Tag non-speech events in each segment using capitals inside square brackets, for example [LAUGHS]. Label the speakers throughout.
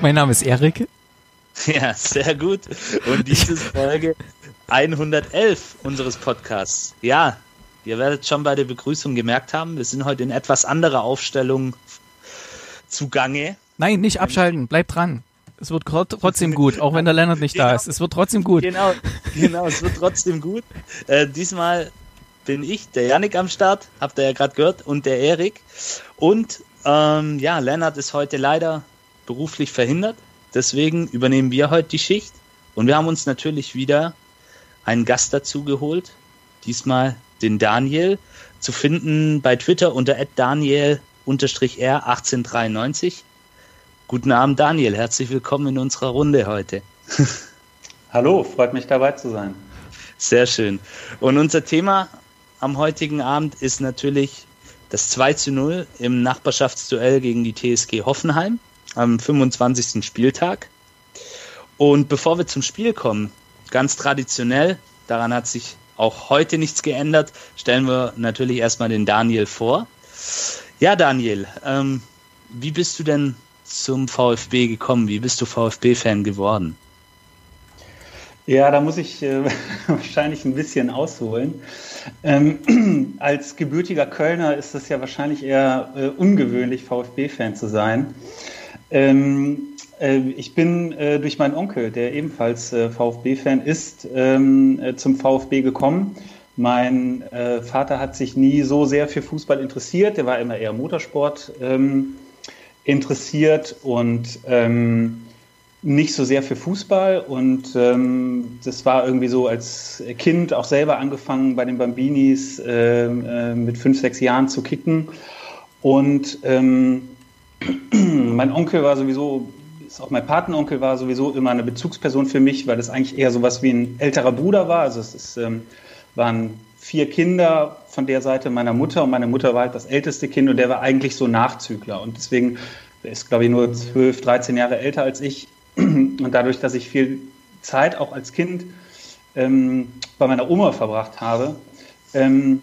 Speaker 1: Mein Name ist Erik. [LAUGHS]
Speaker 2: Ja, sehr gut. Und dies ist [LAUGHS] Folge 111 unseres Podcasts. Ja, ihr werdet schon bei der Begrüßung gemerkt haben, wir sind heute in etwas anderer Aufstellung zugange.
Speaker 1: Nein, nicht abschalten, bleib dran. Es wird trotzdem gut, auch wenn der Lennart nicht genau, da ist. Es wird trotzdem gut.
Speaker 2: Genau, genau, es wird trotzdem gut. Äh, diesmal bin ich, der Yannick am Start, habt ihr ja gerade gehört, und der Erik. Und ähm, ja, Lennart ist heute leider beruflich verhindert. Deswegen übernehmen wir heute die Schicht. Und wir haben uns natürlich wieder einen Gast dazu geholt. Diesmal den Daniel. Zu finden bei Twitter unter Daniel-R1893. Guten Abend, Daniel. Herzlich willkommen in unserer Runde heute. [LAUGHS]
Speaker 3: Hallo, freut mich dabei zu sein.
Speaker 2: Sehr schön. Und unser Thema am heutigen Abend ist natürlich das 2 zu 0 im Nachbarschaftsduell gegen die TSG Hoffenheim am 25. Spieltag. Und bevor wir zum Spiel kommen, ganz traditionell, daran hat sich auch heute nichts geändert, stellen wir natürlich erstmal den Daniel vor. Ja, Daniel, ähm, wie bist du denn zum VfB gekommen? Wie bist du VfB-Fan geworden?
Speaker 3: Ja, da muss ich äh, [LAUGHS] wahrscheinlich ein bisschen ausholen. Ähm, [CLEARS THROAT] als gebürtiger Kölner ist es ja wahrscheinlich eher äh, ungewöhnlich, VfB-Fan zu sein. Ähm, äh, ich bin äh, durch meinen Onkel, der ebenfalls äh, VfB-Fan ist, ähm, äh, zum VfB gekommen. Mein äh, Vater hat sich nie so sehr für Fußball interessiert, der war immer eher Motorsport ähm, interessiert und ähm, nicht so sehr für Fußball. Und ähm, das war irgendwie so als Kind auch selber angefangen bei den Bambinis ähm, äh, mit fünf, sechs Jahren zu kicken. Und ähm, [CLEARS THROAT] mein Onkel war sowieso, ist auch mein Patenonkel war sowieso immer eine Bezugsperson für mich, weil das eigentlich eher so was wie ein älterer Bruder war. Also es ist, ähm, waren vier Kinder von der Seite meiner Mutter und meine Mutter war halt das älteste Kind und der war eigentlich so Nachzügler. Und deswegen der ist, glaube ich, nur 12, 13 Jahre älter als ich. [CLEARS THROAT] Und dadurch, dass ich viel Zeit auch als Kind ähm, bei meiner Oma verbracht habe, ähm,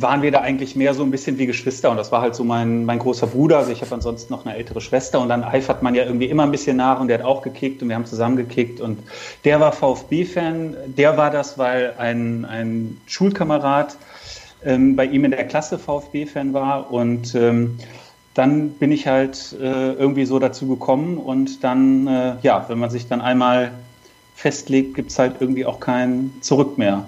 Speaker 3: waren wir da eigentlich mehr so ein bisschen wie Geschwister. Und das war halt so mein, mein großer Bruder. Also ich habe ansonsten noch eine ältere Schwester und dann eifert man ja irgendwie immer ein bisschen nach und der hat auch gekickt und wir haben zusammen gekickt. Und der war VfB-Fan. Der war das, weil ein, ein Schulkamerad ähm, bei ihm in der Klasse VfB-Fan war. Und ähm, dann bin ich halt äh, irgendwie so dazu gekommen. Und dann, äh, ja, wenn man sich dann einmal festlegt, gibt es halt irgendwie auch kein Zurück mehr.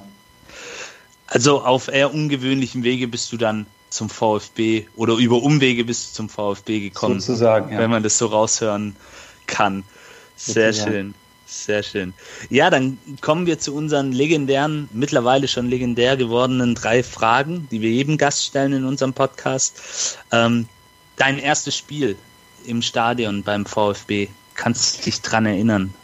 Speaker 2: Also auf eher ungewöhnlichen Wege bist du dann zum VfB oder über Umwege bist du zum VfB gekommen.
Speaker 3: Sozusagen,
Speaker 2: ja. Wenn man das so raushören kann. Sehr Sozusagen. schön. Sehr schön. Ja, dann kommen wir zu unseren legendären, mittlerweile schon legendär gewordenen drei Fragen, die wir jedem Gast stellen in unserem Podcast. Ähm, dein erstes Spiel im Stadion beim VfB, kannst du dich dran erinnern?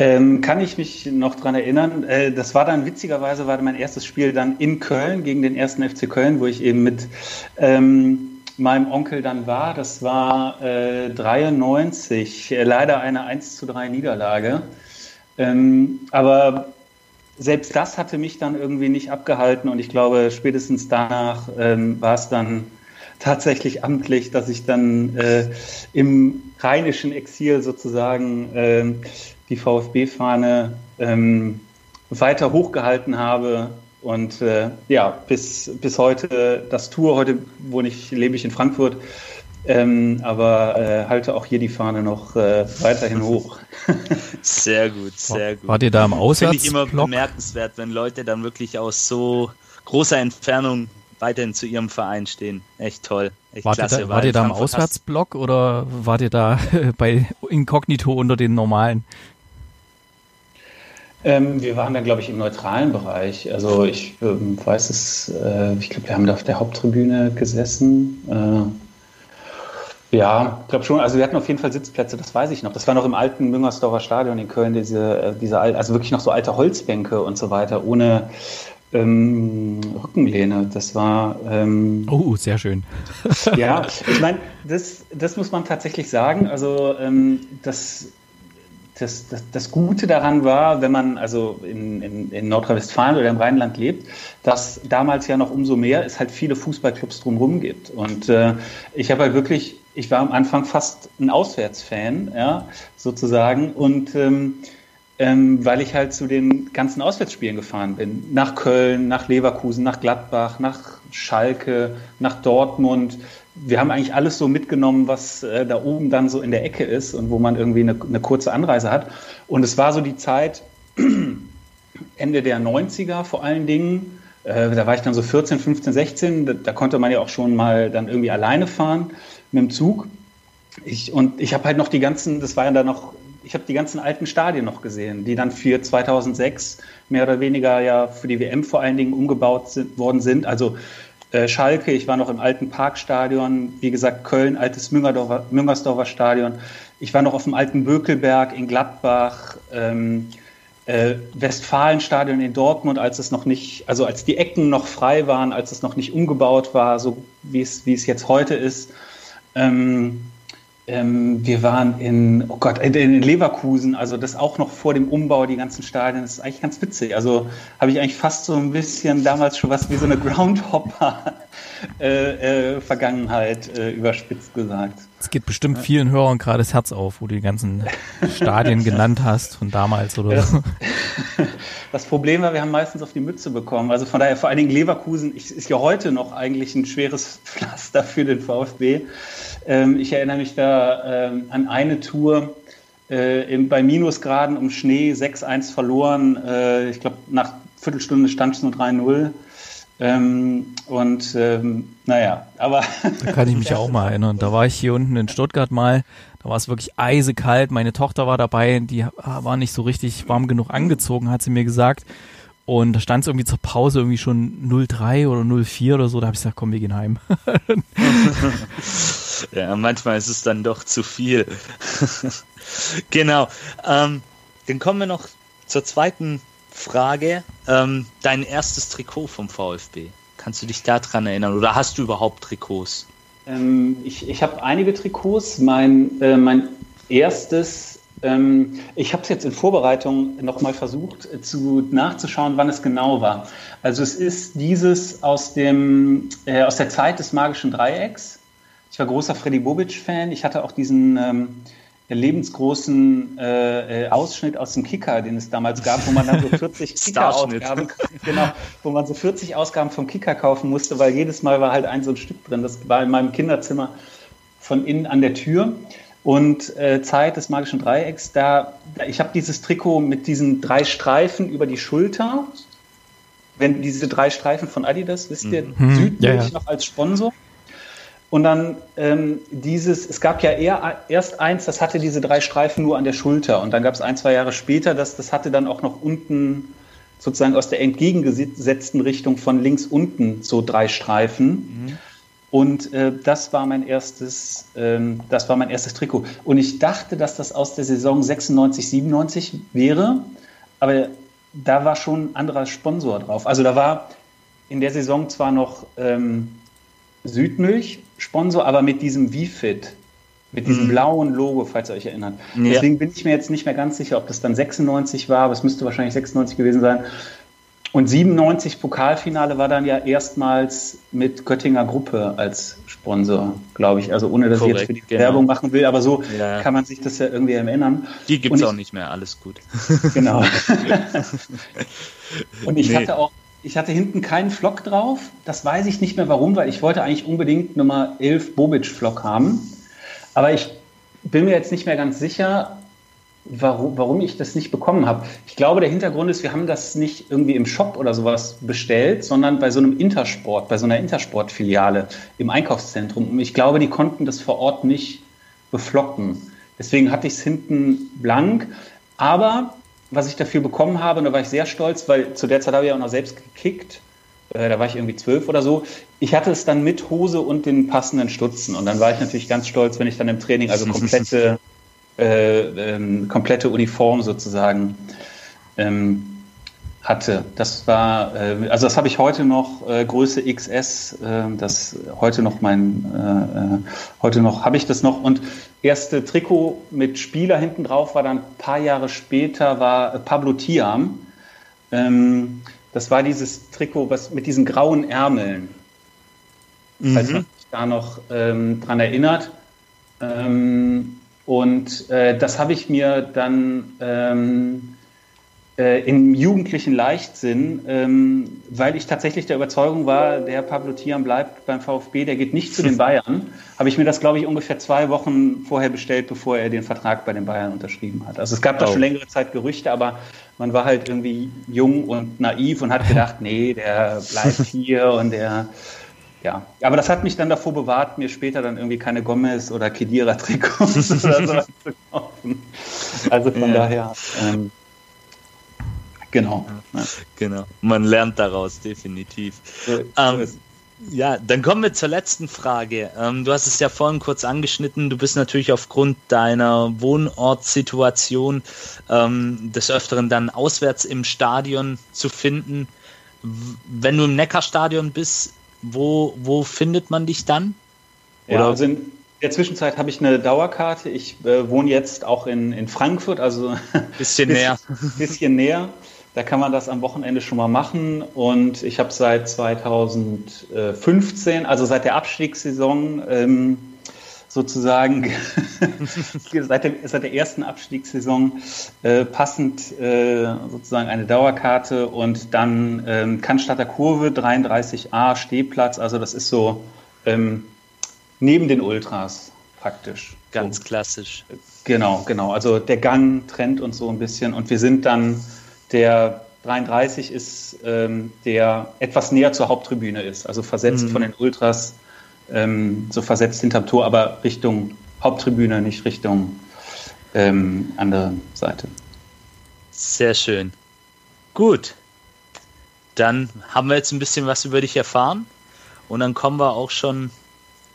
Speaker 3: Ähm, kann ich mich noch dran erinnern. Äh, das war dann witzigerweise war mein erstes Spiel dann in Köln gegen den ersten FC Köln, wo ich eben mit ähm, meinem Onkel dann war. Das war äh, 93, äh, leider eine 1 zu 3 Niederlage. Ähm, aber selbst das hatte mich dann irgendwie nicht abgehalten und ich glaube, spätestens danach ähm, war es dann tatsächlich amtlich, dass ich dann äh, im rheinischen Exil sozusagen äh, die VfB-Fahne ähm, weiter hochgehalten habe und äh, ja, bis, bis heute das tue. Heute wohne ich, lebe ich in Frankfurt, ähm, aber äh, halte auch hier die Fahne noch äh, weiterhin hoch. [LAUGHS]
Speaker 2: sehr gut, sehr gut.
Speaker 1: Wart ihr da im Auswärtsblock?
Speaker 2: Finde ich immer bemerkenswert, wenn Leute dann wirklich aus so großer Entfernung weiterhin zu ihrem Verein stehen. Echt toll. Echt
Speaker 1: wart klasse. Ihr da, wart ihr da im Auswärtsblock oder wart ihr da [LAUGHS] bei Inkognito unter den normalen?
Speaker 3: Ähm, wir waren da, glaube ich, im neutralen Bereich. Also ich ähm, weiß es, äh, ich glaube, wir haben da auf der Haupttribüne gesessen. Ja, ich glaube schon. Also wir hatten auf jeden Fall Sitzplätze, das weiß ich noch. Das war noch im alten Müngersdorfer Stadion in Köln, diese, äh, diese also wirklich noch so alte Holzbänke und so weiter, ohne ähm, Rückenlehne. Das war. Ähm,
Speaker 1: oh, sehr schön.
Speaker 3: ja, ich meine, das, das muss man tatsächlich sagen. Also ähm, das das, das, das, Gute daran war, wenn man also in, in, in Nordrhein-Westfalen oder im Rheinland lebt, dass damals ja noch umso mehr es halt viele Fußballclubs drumherum gibt. Und äh, ich habe halt wirklich, ich war am Anfang fast ein Auswärtsfan, ja, sozusagen. Und ähm, ähm, weil ich halt zu den ganzen Auswärtsspielen gefahren bin. Nach Köln, nach Leverkusen, nach Gladbach, nach Schalke, nach Dortmund wir haben eigentlich alles so mitgenommen, was äh, da oben dann so in der Ecke ist und wo man irgendwie eine, eine kurze Anreise hat. Und es war so die Zeit [CLEARS THROAT] Ende der 90er vor allen Dingen. Äh, da war ich dann so 14, 15, 16. Da, da, konnte man ja auch schon mal dann irgendwie alleine fahren mit dem Zug. Ich, und ich habe halt noch die ganzen, das war dann noch, ich habe die ganzen alten Stadien noch gesehen, die dann für 2006 mehr oder weniger ja für die WM vor allen Dingen umgebaut sind, worden sind. Also äh, Schalke, ich war noch im alten Parkstadion, wie gesagt, Köln, altes Müngersdorfer, Müngersdorfer Stadion. Ich war noch auf dem alten Bökelberg in Gladbach, ähm, äh, Westfalenstadion in Dortmund, als es noch nicht, also als die Ecken noch frei waren, als es noch nicht umgebaut war, so wie es, wie es jetzt heute ist. Ähm, ähm, wir waren in, oh Gott, in Leverkusen, also das auch noch vor dem Umbau, die ganzen Stadien, das ist eigentlich ganz witzig. Also habe ich eigentlich fast so ein bisschen damals schon was wie so eine Groundhopper-Vergangenheit äh, äh, überspitzt gesagt.
Speaker 1: Es geht bestimmt vielen Hörern gerade das Herz auf, wo du die ganzen Stadien genannt hast von damals oder so. [LAUGHS]
Speaker 3: Das Problem war, wir haben meistens auf die Mütze bekommen. Also von daher vor allen Dingen Leverkusen ist ja heute noch eigentlich ein schweres Pflaster für den VfB. Ähm, ich erinnere mich da ähm, an eine Tour äh, bei Minusgraden um Schnee 6-1 verloren. Äh, ich glaube, nach Viertelstunde stand es nur 3-0. Ähm, und ähm, naja, aber.
Speaker 1: Da kann ich mich auch mal erinnern. Da war ich hier unten in Stuttgart mal. Da war es wirklich eisekalt. Meine Tochter war dabei. Die war nicht so richtig warm genug angezogen, hat sie mir gesagt. Und da stand es irgendwie zur Pause irgendwie schon 0,3 oder 0,4 oder so. Da habe ich gesagt, komm, wir gehen heim. [LAUGHS]
Speaker 2: ja, manchmal ist es dann doch zu viel. [LAUGHS] genau. Ähm, dann kommen wir noch zur zweiten Frage. Ähm, dein erstes Trikot vom VfB. Kannst du dich daran erinnern? Oder hast du überhaupt Trikots?
Speaker 3: Ähm, ich ich habe einige Trikots. Mein, äh, mein erstes ähm, ich habe es jetzt in Vorbereitung nochmal versucht äh, zu, nachzuschauen, wann es genau war. Also es ist dieses aus, dem, äh, aus der Zeit des magischen Dreiecks. Ich war großer Freddy Bobic-Fan. Ich hatte auch diesen ähm, lebensgroßen äh, äh Ausschnitt aus dem Kicker, den es damals gab, wo man dann so [LAUGHS] 40 Kicker-Ausgaben, [LAUGHS] genau, wo man so 40 Ausgaben vom Kicker kaufen musste, weil jedes Mal war halt ein so ein Stück drin. Das war in meinem Kinderzimmer von innen an der Tür und äh, Zeit des magischen Dreiecks. Da, da ich habe dieses Trikot mit diesen drei Streifen über die Schulter. Wenn diese drei Streifen von Adidas, wisst ihr, mhm. Südmilch ja, ja. noch als Sponsor. Und dann ähm, dieses, es gab ja eher, erst eins, das hatte diese drei Streifen nur an der Schulter. Und dann gab es ein, zwei Jahre später, das, das hatte dann auch noch unten sozusagen aus der entgegengesetzten Richtung von links unten so drei Streifen. Mhm. Und äh, das war mein erstes, ähm, das war mein erstes Trikot. Und ich dachte, dass das aus der Saison 96, 97 wäre, aber da war schon ein anderer Sponsor drauf. Also da war in der Saison zwar noch ähm, Südmilch Sponsor, aber mit diesem V-Fit, mit diesem mhm. blauen Logo, falls ihr euch erinnert. Ja. Deswegen bin ich mir jetzt nicht mehr ganz sicher, ob das dann 96 war, aber es müsste wahrscheinlich 96 gewesen sein. Und 97 Pokalfinale war dann ja erstmals mit Göttinger Gruppe als Sponsor, glaube ich. Also ohne, dass Korrekt, ich jetzt für die genau. Werbung machen will, aber so ja. kann man sich das ja irgendwie erinnern.
Speaker 2: Die gibt es auch nicht mehr, alles gut.
Speaker 3: Genau. [LAUGHS] Und ich nee. hatte auch, ich hatte hinten keinen Flock drauf. Das weiß ich nicht mehr warum, weil ich wollte eigentlich unbedingt Nummer 11 Bobic Flock haben. Aber ich bin mir jetzt nicht mehr ganz sicher, warum, warum ich das nicht bekommen habe. Ich glaube, der Hintergrund ist, wir haben das nicht irgendwie im Shop oder sowas bestellt, sondern bei so einem Intersport, bei so einer Intersport-Filiale im Einkaufszentrum. Und ich glaube, die konnten das vor Ort nicht beflocken. Deswegen hatte ich es hinten blank. Aber was ich dafür bekommen habe, und da war ich sehr stolz, weil zu der Zeit habe ich auch noch selbst gekickt, Äh, da war ich irgendwie zwölf oder so. Ich hatte es dann mit Hose und den passenden Stutzen. Und dann war ich natürlich ganz stolz, wenn ich dann im Training, also [LAUGHS] komplette, äh, ähm, komplette Uniform sozusagen ähm, hatte. Das war, äh, also das habe ich heute noch, äh, Größe XS, äh, das heute noch mein, heute noch habe ich das noch und erste Trikot mit Spieler hinten drauf war dann ein paar Jahre später, war Pablo Tiam. Ähm, das war dieses Trikot, was mit diesen grauen Ärmeln, mhm. falls man sich da noch ähm, dran erinnert. Ähm, und äh, das habe ich mir dann ähm, äh, im jugendlichen Leichtsinn, ähm, weil ich tatsächlich der Überzeugung war, der Pablo Tiam bleibt beim VfB, der geht nicht zu den [LAUGHS] Bayern, habe ich mir das, glaube ich, ungefähr zwei Wochen vorher bestellt, bevor er den Vertrag bei den Bayern unterschrieben hat. Also es gab oh. da schon längere Zeit Gerüchte, aber man war halt irgendwie jung und naiv und hat gedacht, [LAUGHS] nee, der bleibt hier und der ja, aber das hat mich dann davor bewahrt, mir später dann irgendwie keine Gomez oder Kedira-Trikots [LAUGHS] oder so zu kaufen. Also von ja. daher, ähm, Genau.
Speaker 2: Ja. Genau. Man lernt daraus definitiv. So, ähm, ja, dann kommen wir zur letzten Frage. Ähm, du hast es ja vorhin kurz angeschnitten. Du bist natürlich aufgrund deiner Wohnortsituation ähm, des Öfteren dann auswärts im Stadion zu finden. Wenn du im Neckarstadion bist, wo, wo findet man dich dann?
Speaker 3: Oder? Ja, also in der Zwischenzeit habe ich eine Dauerkarte. Ich äh, wohne jetzt auch in, in Frankfurt, also
Speaker 2: bisschen [LAUGHS] näher.
Speaker 3: Bisschen näher. Da kann man das am Wochenende schon mal machen. Und ich habe seit 2015, also seit der Abstiegssaison, ähm, sozusagen [LAUGHS] seit, der, seit der ersten Abstiegssaison äh, passend äh, sozusagen eine Dauerkarte und dann ähm, Cannstatter Kurve 33a Stehplatz. Also das ist so ähm, neben den Ultras praktisch.
Speaker 2: Ganz
Speaker 3: so.
Speaker 2: klassisch.
Speaker 3: Genau, genau. Also der Gang trennt uns so ein bisschen und wir sind dann der 33 ist, ähm, der etwas näher zur Haupttribüne ist, also versetzt mhm. von den Ultras, ähm, so versetzt hinterm Tor, aber Richtung Haupttribüne, nicht Richtung ähm, andere Seite.
Speaker 2: Sehr schön. Gut. Dann haben wir jetzt ein bisschen was über dich erfahren und dann kommen wir auch schon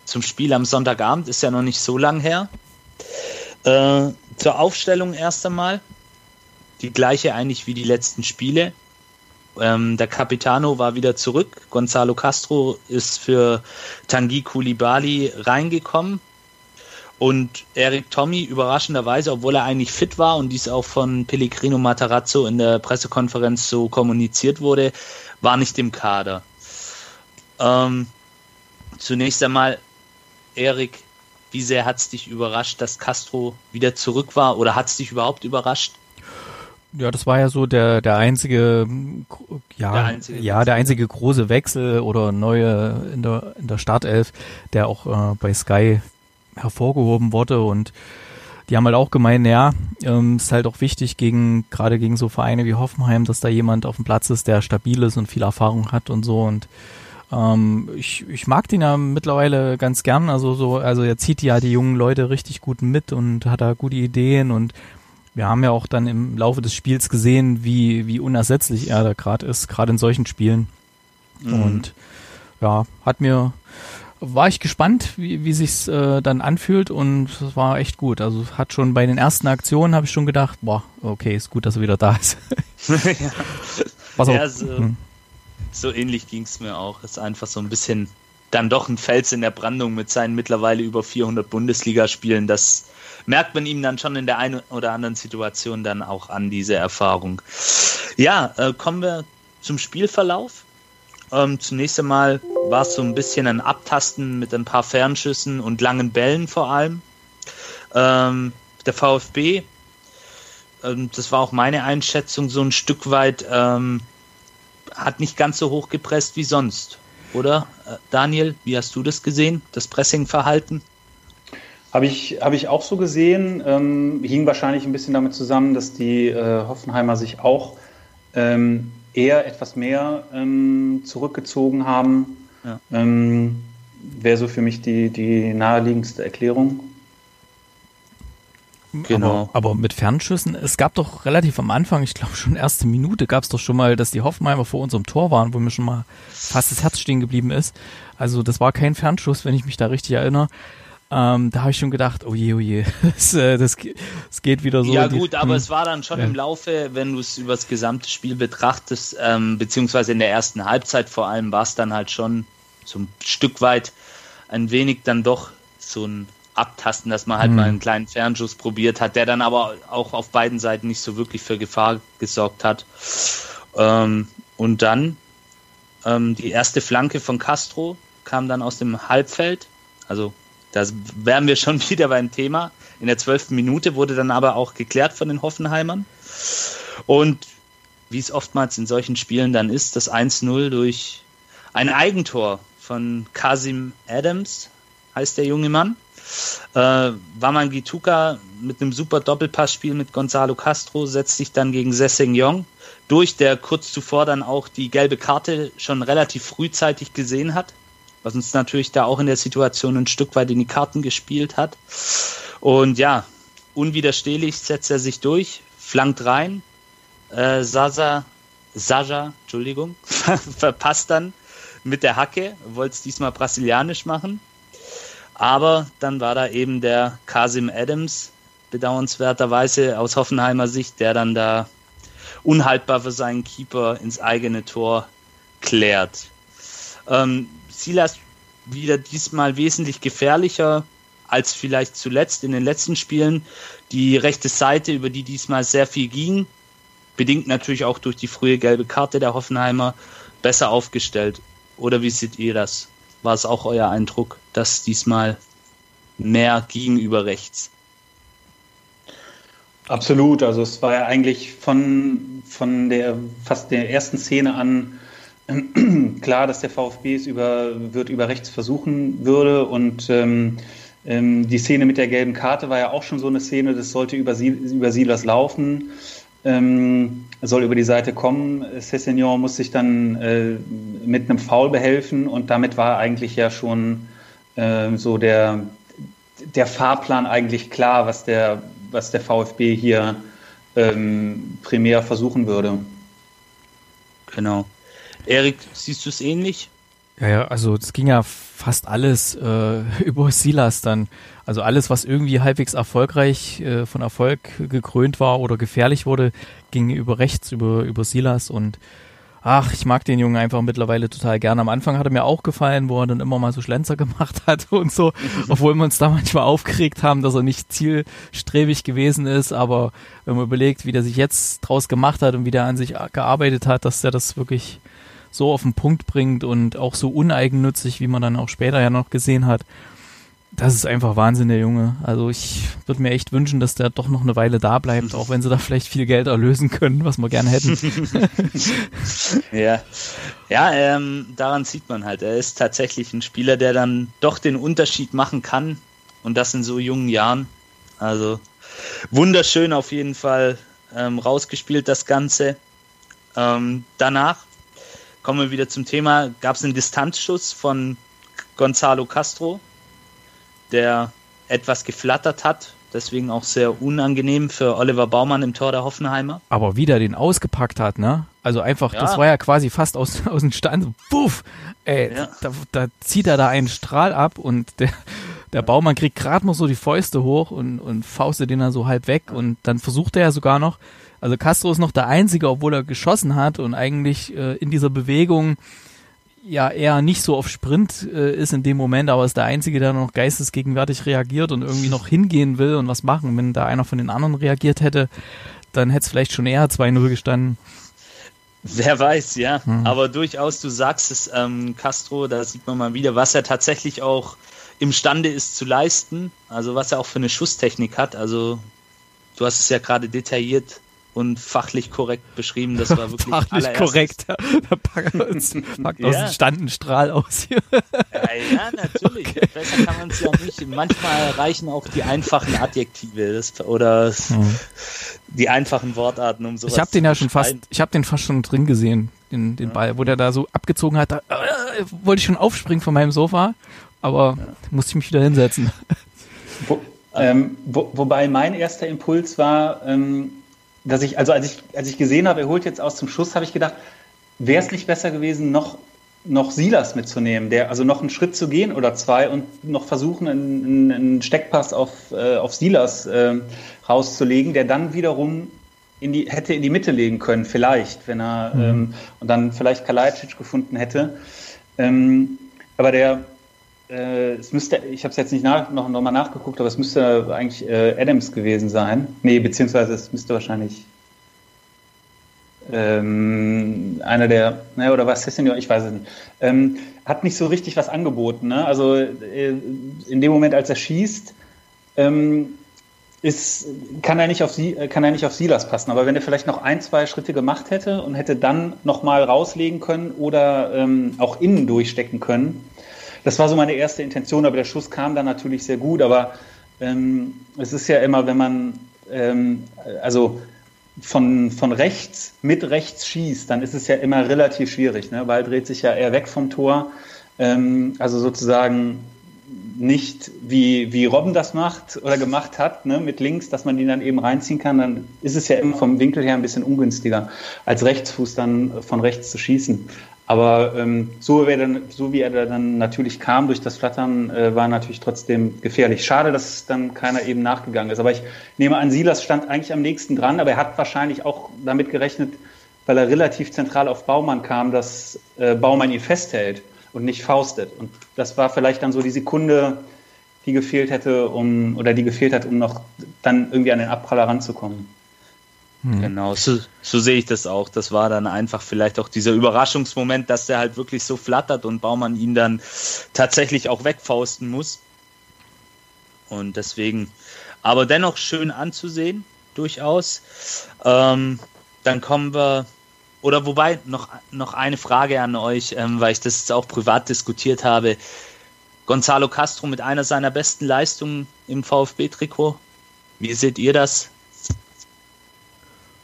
Speaker 2: zum Spiel am Sonntagabend, ist ja noch nicht so lang her. Äh, zur Aufstellung erst einmal die gleiche eigentlich wie die letzten Spiele. Ähm, der Capitano war wieder zurück. Gonzalo Castro ist für Tanguy Koulibaly reingekommen. Und Eric Tommy, überraschenderweise, obwohl er eigentlich fit war und dies auch von Pellegrino Matarazzo in der Pressekonferenz so kommuniziert wurde, war nicht im Kader. Ähm, zunächst einmal, Eric, wie sehr hat es dich überrascht, dass Castro wieder zurück war? Oder hat es dich überhaupt überrascht?
Speaker 1: Ja, das war ja so der, der einzige, ja, der einzige ja, der einzige große Wechsel oder neue in der, in der Startelf, der auch äh, bei Sky hervorgehoben wurde. Und die haben halt auch gemeint, ja, ähm, ist halt auch wichtig gegen, gerade gegen so Vereine wie Hoffenheim, dass da jemand auf dem Platz ist, der stabil ist und viel Erfahrung hat und so. Und ähm, ich, ich mag den ja mittlerweile ganz gern, also so, also er zieht ja die jungen Leute richtig gut mit und hat da gute Ideen und wir haben ja auch dann im Laufe des Spiels gesehen, wie, wie unersetzlich er da gerade ist, gerade in solchen Spielen. Mhm. Und ja, hat mir, war ich gespannt, wie, wie sich's äh, dann anfühlt und es war echt gut. Also hat schon bei den ersten Aktionen habe ich schon gedacht, boah, okay, ist gut, dass er wieder da ist. [LAUGHS]
Speaker 2: ja. Was auch, ja, so, hm. so ähnlich ging's mir auch. Ist einfach so ein bisschen dann doch ein Fels in der Brandung mit seinen mittlerweile über 400 Bundesligaspielen, das merkt man ihm dann schon in der einen oder anderen Situation dann auch an, diese Erfahrung. Ja, äh, kommen wir zum Spielverlauf. Ähm, zunächst einmal war es so ein bisschen ein Abtasten mit ein paar Fernschüssen und langen Bällen vor allem. Ähm, der VfB, ähm, das war auch meine Einschätzung, so ein Stück weit ähm, hat nicht ganz so hoch gepresst wie sonst, oder? Äh, Daniel, wie hast du das gesehen, das Pressingverhalten?
Speaker 3: Habe ich, hab ich auch so gesehen. Ähm, hing wahrscheinlich ein bisschen damit zusammen, dass die äh, Hoffenheimer sich auch ähm, eher etwas mehr ähm, zurückgezogen haben. Ja. Ähm, Wäre so für mich die, die naheliegendste Erklärung.
Speaker 1: Genau. Aber, aber, mit Fernschüssen, es gab doch relativ am Anfang, ich glaube schon erste Minute, gab es doch schon mal, dass die Hoffenheimer vor unserem Tor waren, wo mir schon mal fast das Herz stehen geblieben ist. Also das war kein Fernschuss, wenn ich mich da richtig erinnere. Ähm, da habe ich schon gedacht, oh je, oh je, [LAUGHS] das, äh, das, das geht wieder so.
Speaker 2: Ja gut, die, aber hm. es war dann schon ja. im Laufe, wenn du es über das gesamte Spiel betrachtest, ähm, beziehungsweise in der ersten Halbzeit vor allem, war es dann halt schon so ein Stück weit ein wenig dann doch so ein Abtasten, dass man halt mhm. mal einen kleinen Fernschuss probiert hat, der dann aber auch auf beiden Seiten nicht so wirklich für Gefahr gesorgt hat. Ähm, und dann ähm, die erste Flanke von Castro kam dann aus dem Halbfeld, also da wären wir schon [LAUGHS] wieder beim Thema. In der zwölften Minute wurde dann aber auch geklärt von den Hoffenheimern. Und wie es oftmals in solchen Spielen dann ist, das 1-0 durch ein Eigentor von Kasim Adams, heißt der junge Mann. Äh, Waman Gituka mit einem super Doppelpassspiel mit Gonzalo Castro setzt sich dann gegen Sessegnon durch, der kurz zuvor dann auch die gelbe Karte schon relativ frühzeitig gesehen hat was uns natürlich da auch in der Situation ein Stück weit in die Karten gespielt hat. Und ja, unwiderstehlich setzt er sich durch, flankt rein. Äh, Sasa, Saja, Entschuldigung, [LAUGHS] verpasst dann mit der Hacke, wollte es diesmal brasilianisch machen. Aber dann war da eben der Kasim Adams, bedauernswerterweise aus Hoffenheimer Sicht, der dann da unhaltbar für seinen Keeper ins eigene Tor klärt. Ähm, Silas wieder diesmal wesentlich gefährlicher als vielleicht zuletzt in den letzten Spielen. Die rechte Seite, über die diesmal sehr viel ging, bedingt natürlich auch durch die frühe gelbe Karte der Hoffenheimer, besser aufgestellt. Oder wie seht ihr das? War es auch euer Eindruck, dass diesmal mehr ging über rechts?
Speaker 3: Absolut, also es war ja eigentlich von, von der fast der ersten Szene an [CLEARS THROAT] klar, dass der VfB es über, wird über rechts versuchen würde und ähm, ähm, die Szene mit der gelben Karte war ja auch schon so eine Szene, das sollte über, Sie, über Silas laufen, ähm, soll über die Seite kommen. Cessignon muss sich dann äh, mit einem Foul behelfen und damit war eigentlich ja schon äh, so der, der Fahrplan eigentlich klar, was der, was der VfB hier ähm, primär versuchen würde.
Speaker 2: Genau. Erik, siehst du es ähnlich?
Speaker 1: Ja, ja, also es ging ja fast alles äh, [LAUGHS] über Silas dann. Also alles, was irgendwie halbwegs erfolgreich äh, von Erfolg gekrönt war oder gefährlich wurde, ging über rechts, über, über Silas und ach, ich mag den Jungen einfach mittlerweile total gerne. Am Anfang hat er mir auch gefallen, wo er dann immer mal so Schlenzer [LAUGHS] gemacht hat und so, [LAUGHS] obwohl wir uns da manchmal aufgeregt haben, dass er nicht zielstrebig gewesen ist, aber wenn man überlegt, wie der sich jetzt draus gemacht hat und wie der an sich gearbeitet hat, dass er das wirklich so auf den Punkt bringt und auch so uneigennützig, wie man dann auch später ja noch gesehen hat. Das ist einfach Wahnsinn, der Junge. Also ich würde mir echt wünschen, dass der doch noch eine Weile da bleibt, auch wenn sie da vielleicht viel Geld erlösen können, was wir gerne hätten. [LAUGHS]
Speaker 2: ja, ja ähm, daran sieht man halt, er ist tatsächlich ein Spieler, der dann doch den Unterschied machen kann und das in so jungen Jahren. Also wunderschön auf jeden Fall ähm, rausgespielt das Ganze. Ähm, danach kommen wir wieder zum Thema. Gab es einen Distanzschuss von Gonzalo Castro, der etwas geflattert hat, deswegen auch sehr unangenehm für Oliver Baumann im Tor der Hoffenheimer.
Speaker 1: Aber wie der den ausgepackt hat, ne? Also einfach, ja. das war ja quasi fast aus, [LAUGHS] aus dem Stand. Puff! Ey, ja. da, da zieht er da einen Strahl ab und der, der Baumann kriegt gerade noch so die Fäuste hoch und, und faustet den dann so halb weg und dann versucht er ja sogar noch, also Castro ist noch der Einzige, obwohl er geschossen hat und eigentlich äh, in dieser Bewegung ja eher nicht so auf Sprint äh, ist in dem Moment, aber ist der Einzige, der noch geistesgegenwärtig reagiert und irgendwie noch hingehen will und was machen. Wenn da einer von den anderen reagiert hätte, dann hätte es vielleicht schon eher 2-0 gestanden.
Speaker 2: Wer weiß, ja. Hm. Aber durchaus, du sagst es, ähm, Castro, da sieht man mal wieder, was er tatsächlich auch imstande ist zu leisten. Also was er auch für eine Schusstechnik hat. Also du hast es ja gerade detailliert und fachlich korrekt beschrieben. Das war wirklich
Speaker 1: fachlich korrekt. [LAUGHS] Da packt uns, packt ja. aus dem Standenstrahl aus hier.
Speaker 2: Ja, ja natürlich. Okay. Besser kann man es ja nicht. Manchmal reichen auch die einfachen Adjektive das, oder mhm. die einfachen Wortarten, um sowas
Speaker 1: Ich habe den ja schon fast, ich habe den fast schon drin gesehen, den, den ja. Ball, wo der da so abgezogen hat. Da äh, wollte ich schon aufspringen von meinem Sofa, aber musste ich mich wieder hinsetzen.
Speaker 3: Ähm, wo, wobei mein erster Impuls war, ähm, dass ich, also als ich, als ich gesehen habe, er holt jetzt aus zum Schuss, habe ich gedacht, wäre es nicht besser gewesen, noch, noch Silas mitzunehmen, der, also noch einen Schritt zu gehen oder zwei und noch versuchen, einen, einen Steckpass auf, äh, auf Silas äh, rauszulegen, der dann wiederum in die, hätte in die Mitte legen können, vielleicht, wenn er mhm. ähm, und dann vielleicht Kalajdzic gefunden hätte. Ähm, aber der, äh, es müsste, ich habe es jetzt nicht nach, noch, noch mal nachgeguckt, aber es müsste eigentlich äh, Adams gewesen sein. Nee, beziehungsweise es müsste wahrscheinlich ähm, einer der, ne, oder was ist denn, ich weiß es nicht, ähm, hat nicht so richtig was angeboten. Ne? Also äh, in dem Moment, als er schießt, ähm, ist, kann, er nicht auf Sie, kann er nicht auf Silas passen. Aber wenn er vielleicht noch ein, zwei Schritte gemacht hätte und hätte dann nochmal rauslegen können oder ähm, auch innen durchstecken können, das war so meine erste Intention, aber der Schuss kam dann natürlich sehr gut. Aber ähm, es ist ja immer, wenn man, ähm, also von, von rechts mit rechts schießt, dann ist es ja immer relativ schwierig. Ne? Ball dreht sich ja eher weg vom Tor. Ähm, also sozusagen nicht wie, wie Robben das macht oder gemacht hat, ne, mit links, dass man die dann eben reinziehen kann, dann ist es ja immer vom Winkel her ein bisschen ungünstiger, als Rechtsfuß dann von rechts zu schießen. Aber ähm, so, wie dann, so wie er dann natürlich kam durch das Flattern, äh, war natürlich trotzdem gefährlich. Schade, dass dann keiner eben nachgegangen ist. Aber ich nehme an, Silas stand eigentlich am nächsten dran, aber er hat wahrscheinlich auch damit gerechnet, weil er relativ zentral auf Baumann kam, dass äh, Baumann ihn festhält und nicht faustet. Und das war vielleicht dann so die Sekunde, die gefehlt hätte, um oder die gefehlt hat, um noch dann irgendwie an den Abpraller ranzukommen.
Speaker 2: Hm. Genau, so, so sehe ich das auch. Das war dann einfach vielleicht auch dieser Überraschungsmoment, dass der halt wirklich so flattert und Baumann ihn dann tatsächlich auch wegfausten muss. Und deswegen, aber dennoch schön anzusehen, durchaus. Ähm, dann kommen wir, oder wobei, noch, noch eine Frage an euch, ähm, weil ich das auch privat diskutiert habe. Gonzalo Castro mit einer seiner besten Leistungen im VfB-Trikot. Wie seht ihr das?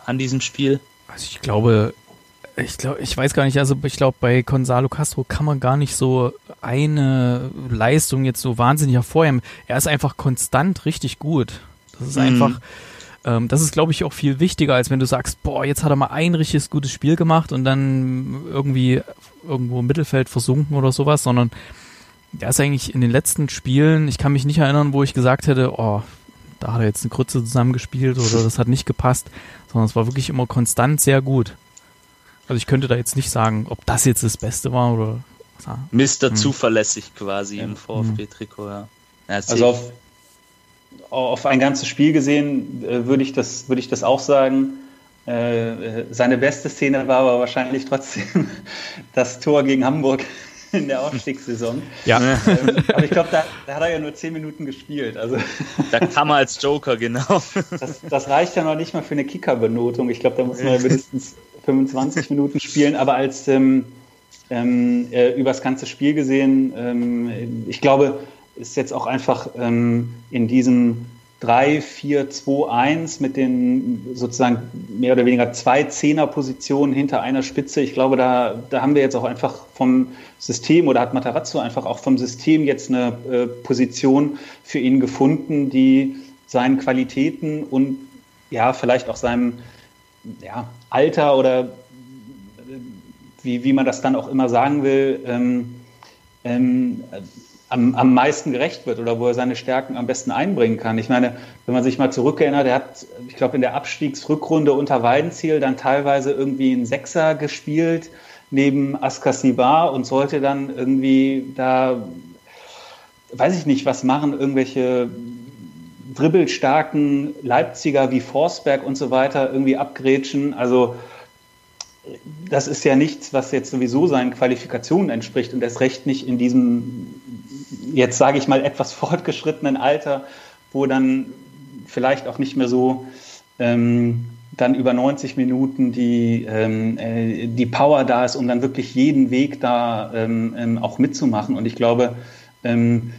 Speaker 2: An diesem Spiel?
Speaker 1: Also ich glaube, ich glaube, ich weiß gar nicht, also ich glaube, bei Gonzalo Castro kann man gar nicht so eine Leistung jetzt so wahnsinnig hervorheben. Er ist einfach konstant richtig gut. Das ist mhm. einfach, ähm, das ist, glaube ich, auch viel wichtiger, als wenn du sagst, boah, jetzt hat er mal ein richtiges gutes Spiel gemacht und dann irgendwie irgendwo im Mittelfeld versunken oder sowas, sondern der ist eigentlich in den letzten Spielen, ich kann mich nicht erinnern, wo ich gesagt hätte, oh, da hat er jetzt eine Krütze zusammengespielt oder das hat nicht gepasst, sondern es war wirklich immer konstant sehr gut. Also ich könnte da jetzt nicht sagen, ob das jetzt das Beste war oder.
Speaker 2: Mr. Hm. Zuverlässig quasi ja. im VfB-Trikot, ja.
Speaker 3: ja also auf, auf ein ganzes Spiel gesehen äh, würde ich, das, würd ich das auch sagen. Äh, seine beste Szene war aber wahrscheinlich trotzdem [LAUGHS] das Tor gegen Hamburg in der Aufstiegssaison.
Speaker 1: Ja.
Speaker 3: Ähm, aber ich glaube, da, da, hat er ja nur zehn Minuten gespielt. Also
Speaker 2: da kam er als Joker, genau.
Speaker 3: Das, das reicht ja noch nicht mal für eine Kicker-Benotung. Ich glaube, da muss man ja mindestens 25 Minuten spielen. Aber als ähm, ähm, äh, übers ganze Spiel gesehen, ähm, ich glaube, ist jetzt auch einfach ähm, in diesem 3, 4, 2, 1 mit den sozusagen mehr oder weniger zwei Zehnerpositionen hinter einer Spitze. Ich glaube, da, da haben wir jetzt auch einfach vom System oder hat Matarazzo einfach auch vom System jetzt eine äh, Position für ihn gefunden, die seinen Qualitäten und ja, vielleicht auch seinem ja, Alter oder wie, wie man das dann auch immer sagen will, ähm, ähm, am, am meisten gerecht wird oder wo er seine Stärken am besten einbringen kann. Ich meine, wenn man sich mal zurückerinnert, er hat, ich glaube, in der Abstiegsrückrunde unter Weidenziel dann teilweise irgendwie einen Sechser gespielt neben Askasibar und sollte dann irgendwie da, weiß ich nicht, was machen, irgendwelche dribbelstarken Leipziger wie Forsberg und so weiter irgendwie abgrätschen. Also das ist ja nichts, was jetzt sowieso seinen Qualifikationen entspricht und erst recht nicht in diesem jetzt sage ich mal etwas [LAUGHS] fortgeschrittenen Alter, wo dann vielleicht auch nicht mehr so ähm, dann über 90 Minuten die, ähm, äh, die Power da ist, um dann wirklich jeden Weg da ähm, ähm auch mitzumachen. Und ich glaube, ähm,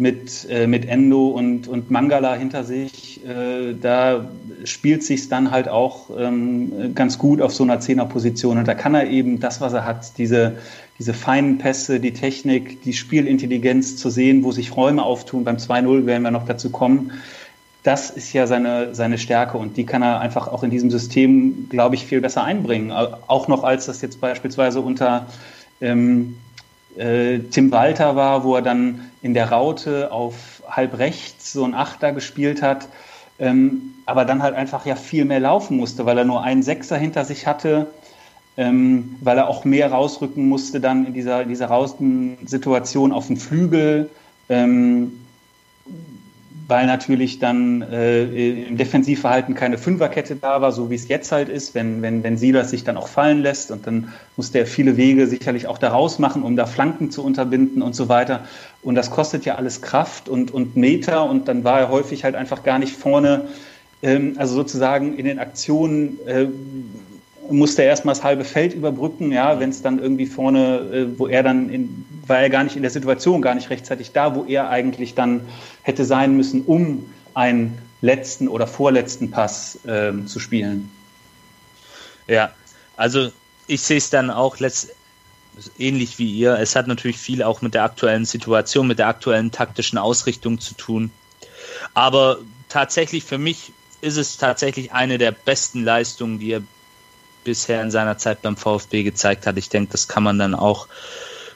Speaker 3: mit, äh, mit Endo und, und Mangala hinter sich, äh, da spielt sich dann halt auch ähm, ganz gut auf so einer Zehnerposition. Und da kann er eben das, was er hat, diese, diese feinen Pässe, die Technik, die Spielintelligenz zu sehen, wo sich Räume auftun. Beim 2-0 werden wir noch dazu kommen. Das ist ja seine, seine Stärke und die kann er einfach auch in diesem System, glaube ich, viel besser einbringen. Auch noch als das jetzt beispielsweise unter ähm, äh, Tim Walter war, wo er dann in der Raute auf halb rechts so ein Achter gespielt hat, ähm, aber dann halt einfach ja viel mehr laufen musste, weil er nur einen Sechser hinter sich hatte, ähm, weil er auch mehr rausrücken musste dann in dieser, in dieser Rausensituation auf den Flügel. Ähm, weil natürlich dann äh, im Defensivverhalten keine Fünferkette da war, so wie es jetzt halt ist, wenn, wenn, wenn Silas sich dann auch fallen lässt und dann musste er viele Wege sicherlich auch daraus machen, um da Flanken zu unterbinden und so weiter. Und das kostet ja alles Kraft und, und Meter und dann war er häufig halt einfach gar nicht vorne, ähm, also sozusagen in den Aktionen äh, musste er erstmal das halbe Feld überbrücken, ja, wenn es dann irgendwie vorne, äh, wo er dann in, war er gar nicht in der Situation, gar nicht rechtzeitig da, wo er eigentlich dann hätte sein müssen, um einen letzten oder vorletzten Pass äh, zu spielen.
Speaker 2: Ja, also ich sehe es dann auch letzt, ähnlich wie ihr. Es hat natürlich viel auch mit der aktuellen Situation, mit der aktuellen taktischen Ausrichtung zu tun. Aber tatsächlich für mich ist es tatsächlich eine der besten Leistungen, die er bisher in seiner Zeit beim VfB gezeigt hat. Ich denke, das kann man dann auch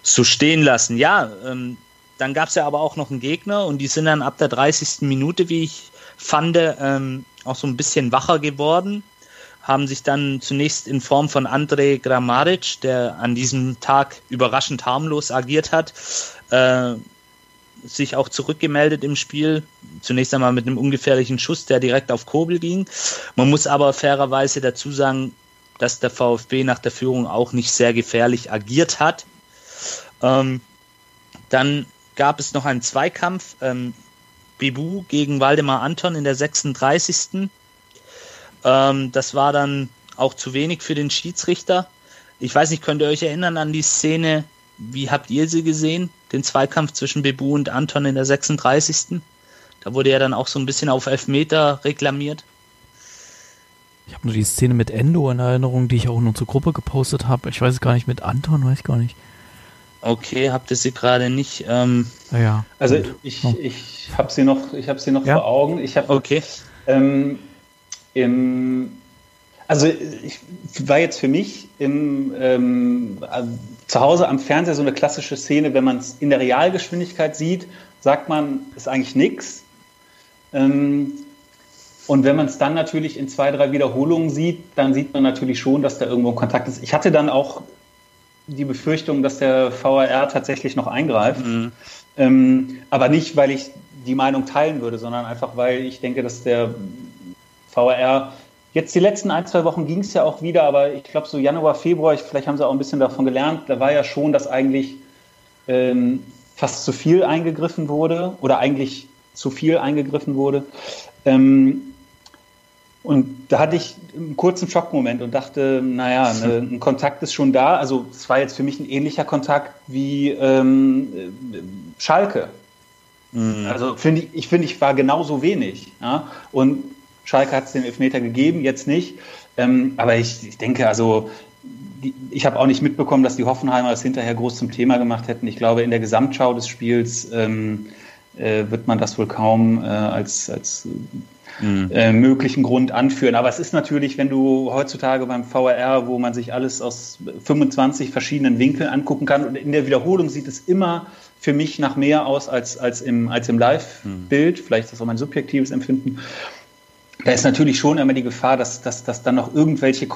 Speaker 2: so stehen lassen. Ja, ähm, dann gab es ja aber auch noch einen Gegner und die sind dann ab der 30. Minute, wie ich fand, ähm, auch so ein bisschen wacher geworden, haben sich dann zunächst in Form von Andrej Grammaric, der an diesem Tag überraschend harmlos agiert hat, äh, sich auch zurückgemeldet im Spiel. Zunächst einmal mit einem ungefährlichen Schuss, der direkt auf Kobel ging. Man muss aber fairerweise dazu sagen, dass der VfB nach der Führung auch nicht sehr gefährlich agiert hat. Ähm, dann gab es noch einen Zweikampf, ähm, Bibu gegen Waldemar Anton in der 36. Ähm, das war dann auch zu wenig für den Schiedsrichter. Ich weiß nicht, könnt ihr euch erinnern an die Szene? Wie habt ihr sie gesehen? Den Zweikampf zwischen Bebu und Anton in der 36. Da wurde ja dann auch so ein bisschen auf Elfmeter reklamiert.
Speaker 1: Ich habe nur die Szene mit Endo in Erinnerung, die ich auch nur zur Gruppe gepostet habe. Ich weiß es gar nicht, mit Anton weiß ich gar nicht.
Speaker 2: Okay, habt ihr sie gerade nicht? Ähm,
Speaker 3: ja, Also gut. ich, ich habe sie noch, ich habe sie noch ja? vor Augen. Ich habe
Speaker 2: okay.
Speaker 3: Ähm, im, also ich war jetzt für mich im, ähm, zu Hause am Fernseher so eine klassische Szene, wenn man es in der Realgeschwindigkeit sieht, sagt man, ist eigentlich nichts. Ähm, und wenn man es dann natürlich in zwei, drei Wiederholungen sieht, dann sieht man natürlich schon, dass da irgendwo Kontakt ist. Ich hatte dann auch die Befürchtung, dass der VAR tatsächlich noch eingreift. Mhm. Ähm, aber nicht, weil ich die Meinung teilen würde, sondern einfach, weil ich denke, dass der VAR jetzt die letzten ein, zwei Wochen ging es ja auch wieder, aber ich glaube so Januar, Februar, ich, vielleicht haben sie auch ein bisschen davon gelernt, da war ja schon, dass eigentlich ähm, fast zu viel eingegriffen wurde oder eigentlich zu viel eingegriffen wurde. Ähm, und da hatte ich einen kurzen Schockmoment und dachte, naja, ne, ein Kontakt ist schon da. Also es war jetzt für mich ein ähnlicher Kontakt wie ähm, Schalke. Mhm. Also finde ich, ich finde, ich war genauso wenig. Ja? Und Schalke hat es den Elfmeter gegeben, jetzt nicht. Ähm, aber ich, ich denke, also ich habe auch nicht mitbekommen, dass die Hoffenheimer das hinterher groß zum Thema gemacht hätten. Ich glaube, in der Gesamtschau des Spiels ähm, äh, wird man das wohl kaum äh, als, als mhm. äh, möglichen Grund anführen. Aber es ist natürlich, wenn du heutzutage beim VRR, wo man sich alles aus 25 verschiedenen Winkeln angucken kann und in der Wiederholung sieht es immer für mich nach mehr aus als, als im, als im Live-Bild. Mhm. Vielleicht ist das auch mein subjektives Empfinden. Da ist natürlich schon immer die Gefahr, dass, dass, dass dann noch irgendwelche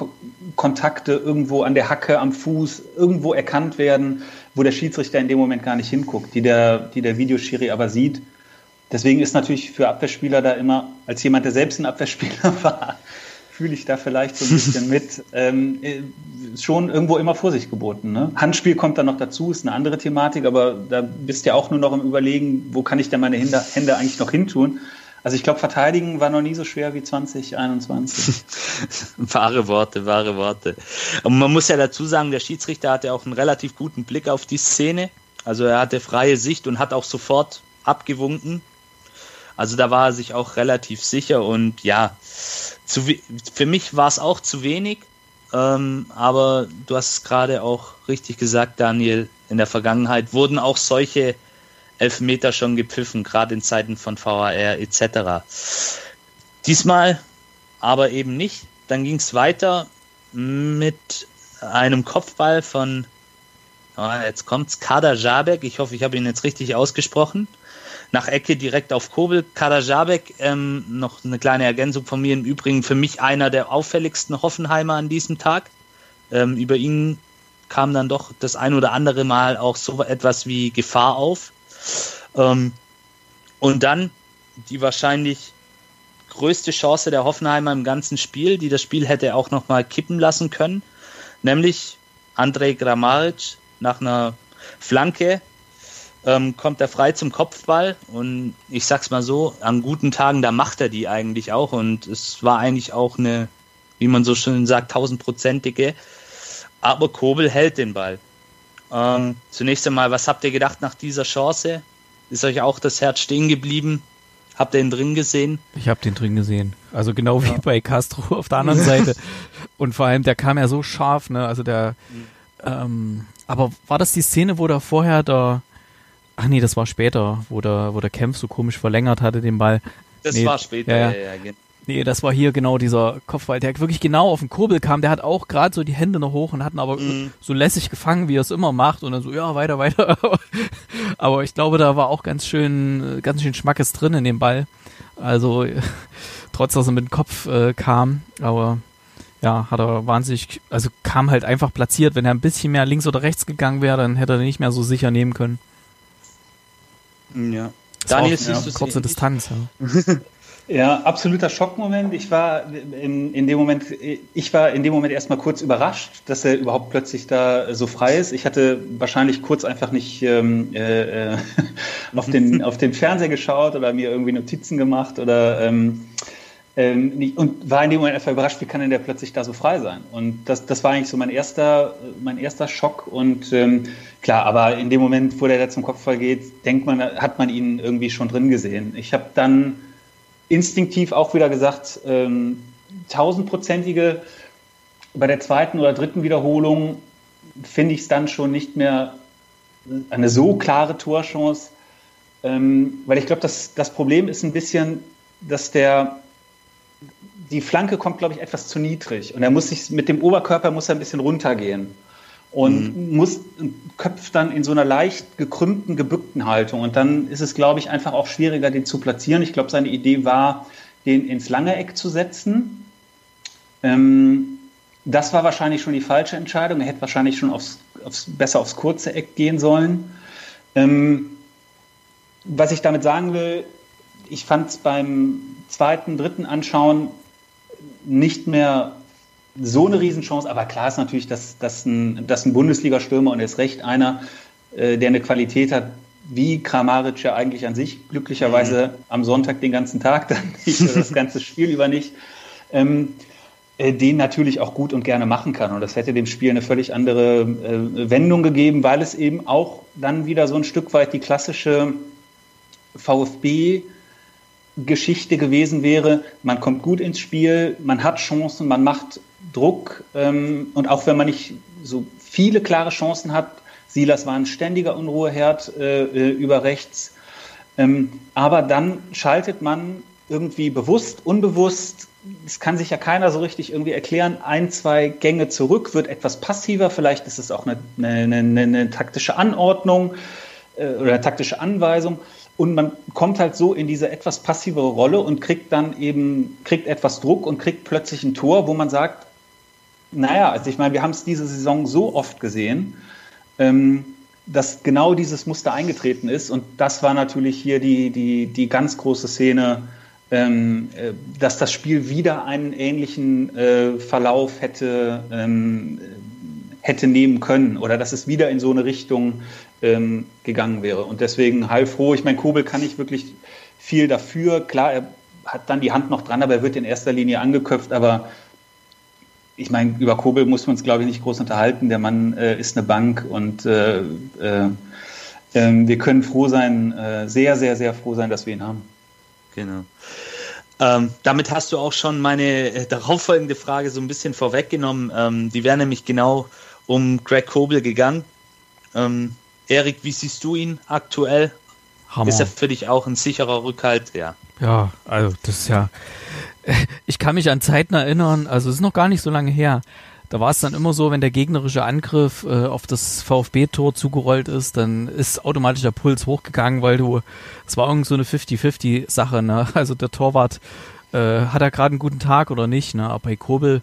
Speaker 3: Kontakte irgendwo an der Hacke, am Fuß, irgendwo erkannt werden, wo der Schiedsrichter in dem Moment gar nicht hinguckt, die der, die der Videoschiri aber sieht. Deswegen ist natürlich für Abwehrspieler da immer, als jemand, der selbst ein Abwehrspieler [LAUGHS] war, fühle ich da vielleicht so ein bisschen [LAUGHS] mit, ähm, äh, schon irgendwo immer Vorsicht geboten. Ne? Handspiel kommt dann noch dazu, ist eine andere Thematik, aber da bist du ja auch nur noch im Überlegen, wo kann ich denn meine Hände, Hände eigentlich noch hintun? Also ich glaube, verteidigen war noch nie so schwer wie [LAUGHS] 2021.
Speaker 2: wahre Worte, wahre Worte. Und man muss ja dazu sagen, der Schiedsrichter hatte auch einen relativ guten Blick auf die Szene. Also er hatte freie Sicht und hat auch sofort abgewunken. Also da war er sich auch relativ sicher und ja, zu, für mich war es auch zu wenig. Ähm, aber du hast es gerade auch richtig gesagt, Daniel. In der Vergangenheit wurden auch solche Elfmeter schon gepfiffen, gerade in Zeiten von VAR etc. Diesmal aber eben nicht. Dann ging es weiter mit einem Kopfball von, oh, jetzt kommt's, Kader Jabek. Ich hoffe, ich habe ihn jetzt richtig ausgesprochen. Nach Ecke direkt auf Kobel. Kader Jabek, ähm, noch eine kleine Ergänzung von mir. Im Übrigen für mich einer der auffälligsten Hoffenheimer an diesem Tag. Ähm, über ihn kam dann doch das ein oder andere Mal auch so etwas wie Gefahr auf. Ähm, und dann die wahrscheinlich größte Chance der Hoffenheimer im ganzen Spiel, die das Spiel hätte auch noch mal kippen lassen können, nämlich Andrej Grammaric nach einer Flanke ähm, kommt er frei zum Kopfball und ich sag's mal so, an guten Tagen, da macht er die eigentlich auch und es war eigentlich auch eine, wie man so schön sagt, tausendprozentige, aber Kobel hält den Ball. Ähm, zunächst einmal, was habt ihr gedacht nach dieser Chance? Ist euch auch das Herz stehen geblieben? Habt ihr ihn drin gesehen?
Speaker 1: Ich habe den drin gesehen. Also genau wie ja. bei Castro auf der anderen Seite. [LAUGHS] Und vor allem, der kam ja so scharf, ne? Also der. Mhm. Ähm, aber war das die Szene, wo da vorher der. Ach nee, das war später, wo der, wo der Kempf so komisch verlängert hatte den Ball.
Speaker 2: Das
Speaker 1: nee,
Speaker 2: war später, ja, ja, ja, genau.
Speaker 1: Nee, das war hier genau dieser Kopfball, der wirklich genau auf den Kurbel kam. Der hat auch gerade so die Hände noch hoch und hat ihn aber mm. so lässig gefangen, wie er es immer macht. Und dann so, ja, weiter, weiter. [LAUGHS] aber ich glaube, da war auch ganz schön, ganz schön Schmackes drin in dem Ball. Also, [LAUGHS] trotz dass er mit dem Kopf äh, kam. Aber ja, hat er wahnsinnig, also kam halt einfach platziert. Wenn er ein bisschen mehr links oder rechts gegangen wäre, dann hätte er nicht mehr so sicher nehmen können.
Speaker 2: Ja.
Speaker 1: Daniel, siehst du kurze Distanz. Ja. [LAUGHS]
Speaker 3: Ja, absoluter Schockmoment. Ich war in, in dem Moment, ich war in dem Moment erstmal kurz überrascht, dass er überhaupt plötzlich da so frei ist. Ich hatte wahrscheinlich kurz einfach nicht ähm, äh, [LAUGHS] auf, den, auf den Fernseher geschaut oder mir irgendwie Notizen gemacht oder ähm, ähm, nicht, und war in dem Moment einfach überrascht, wie kann denn der plötzlich da so frei sein? Und das, das war eigentlich so mein erster, mein erster Schock. Und ähm, klar, aber in dem Moment, wo der da zum Kopfball geht, denkt man, hat man ihn irgendwie schon drin gesehen. Ich habe dann instinktiv auch wieder gesagt, ähm, tausendprozentige. Bei der zweiten oder dritten Wiederholung finde ich es dann schon nicht mehr eine so klare Torchance, ähm, weil ich glaube, das, das Problem ist ein bisschen, dass der die Flanke kommt, glaube ich, etwas zu niedrig und er muss sich mit dem Oberkörper muss er ein bisschen runtergehen und mhm. muss köpft dann in so einer leicht gekrümmten, gebückten Haltung. Und dann ist es, glaube ich, einfach auch schwieriger, den zu platzieren. Ich glaube, seine Idee war, den ins lange Eck zu setzen. Ähm, das war wahrscheinlich schon die falsche Entscheidung. Er hätte wahrscheinlich schon aufs, aufs, besser aufs kurze Eck gehen sollen. Ähm, was ich damit sagen will, ich fand es beim zweiten, dritten Anschauen nicht mehr so eine Riesenchance, aber klar ist natürlich, dass, dass ein, dass ein Bundesliga-Stürmer und er ist recht einer, äh, der eine Qualität hat, wie Kramaric ja eigentlich an sich, glücklicherweise mhm. am Sonntag den ganzen Tag, dann [LAUGHS] nicht das ganze Spiel über nicht, ähm, äh, den natürlich auch gut und gerne machen kann. Und das hätte dem Spiel eine völlig andere äh, Wendung gegeben, weil es eben auch dann wieder so ein Stück weit die klassische VfB- Geschichte gewesen wäre, man kommt gut ins Spiel, man hat Chancen, man macht Druck ähm, und auch wenn man nicht so viele klare Chancen hat, Silas war ein ständiger Unruheherd äh, äh, über rechts, ähm, aber dann schaltet man irgendwie bewusst, unbewusst, es kann sich ja keiner so richtig irgendwie erklären, ein, zwei Gänge zurück, wird etwas passiver, vielleicht ist es auch eine, eine, eine, eine taktische Anordnung äh, oder eine taktische Anweisung. Und man kommt halt so in diese etwas passivere Rolle und kriegt dann eben, kriegt etwas Druck und kriegt plötzlich ein Tor, wo man sagt, naja, also ich meine, wir haben es diese Saison so oft gesehen, ähm, dass genau dieses Muster eingetreten ist. Und das war natürlich hier die, die, die ganz große Szene, ähm, äh, dass das Spiel wieder einen ähnlichen äh, Verlauf hätte, ähm, hätte nehmen können oder dass es wieder in so eine Richtung ähm, gegangen wäre. Und deswegen heilfroh. Ich meine, Kobel kann nicht wirklich viel dafür. Klar, er hat dann die Hand noch dran, aber er wird in erster Linie angeköpft. Aber ich meine, über Kobel muss man uns, glaube ich, nicht groß unterhalten. Der Mann äh, ist eine Bank und äh, äh, ähm, wir können froh sein, äh, sehr, sehr, sehr froh sein, dass wir ihn haben.
Speaker 2: Genau. Ähm, damit hast du auch schon meine äh, darauffolgende Frage so ein bisschen vorweggenommen. Ähm, die wäre nämlich genau um Greg Kobel gegangen. Ähm, Erik, wie siehst du ihn aktuell? Hammer. Ist er für dich auch ein sicherer Rückhalt? Ja.
Speaker 1: Ja, also das ist ja. Ich kann mich an Zeiten erinnern, also es ist noch gar nicht so lange her. Da war es dann immer so, wenn der gegnerische Angriff äh, auf das VfB-Tor zugerollt ist, dann ist automatisch der Puls hochgegangen, weil du, es war irgend so eine 50-50-Sache, ne? [LAUGHS] Also der Torwart, äh, hat er gerade einen guten Tag oder nicht, ne? Aber bei Kobel,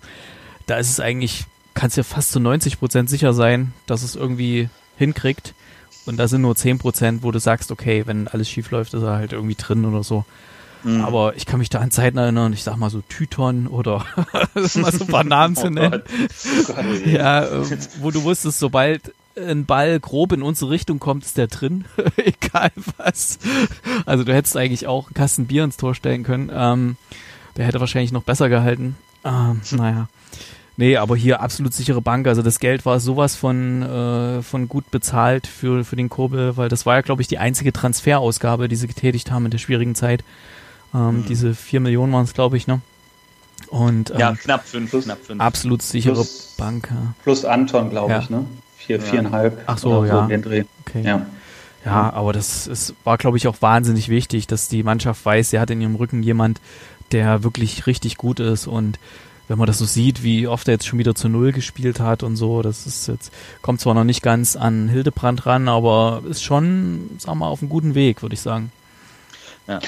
Speaker 1: da ist es eigentlich, kannst du ja fast zu 90 Prozent sicher sein, dass es irgendwie hinkriegt. Und da sind nur 10 Prozent, wo du sagst, okay, wenn alles schief läuft, ist er halt irgendwie drin oder so. Mhm. Aber ich kann mich da an Zeiten erinnern, ich sag mal so Tyton oder [LAUGHS] mal so ein paar Namen zu oh nennen. Oh ja, äh, wo du wusstest, sobald ein Ball grob in unsere Richtung kommt, ist der drin. [LAUGHS] Egal was. Also du hättest eigentlich auch einen Kasten Bier ins Tor stellen können. Ähm, der hätte wahrscheinlich noch besser gehalten. Ähm, [LAUGHS] naja. Nee, aber hier absolut sichere Bank. Also das Geld war sowas von, äh, von gut bezahlt für, für den Kurbel, weil das war ja, glaube ich, die einzige Transferausgabe, die sie getätigt haben in der schwierigen Zeit. Ähm, mhm. Diese vier Millionen waren es, glaube ich, ne? Und, ähm,
Speaker 2: ja, knapp fünf, plus, knapp fünf.
Speaker 1: Absolut sichere plus, Bank. Ja.
Speaker 3: Plus Anton, glaube ja. ich, ne? Vier, ja. viereinhalb.
Speaker 1: Ach so, ja.
Speaker 3: So den Dreh.
Speaker 1: Okay. Ja. Ja, aber das ist, war, glaube ich, auch wahnsinnig wichtig, dass die Mannschaft weiß, sie hat in ihrem Rücken jemand, der wirklich richtig gut ist und wenn man das so sieht, wie oft er jetzt schon wieder zu Null gespielt hat und so, das ist jetzt, kommt zwar noch nicht ganz an Hildebrand ran, aber ist schon, sagen wir mal, auf einem guten Weg, würde ich sagen.
Speaker 3: Ja.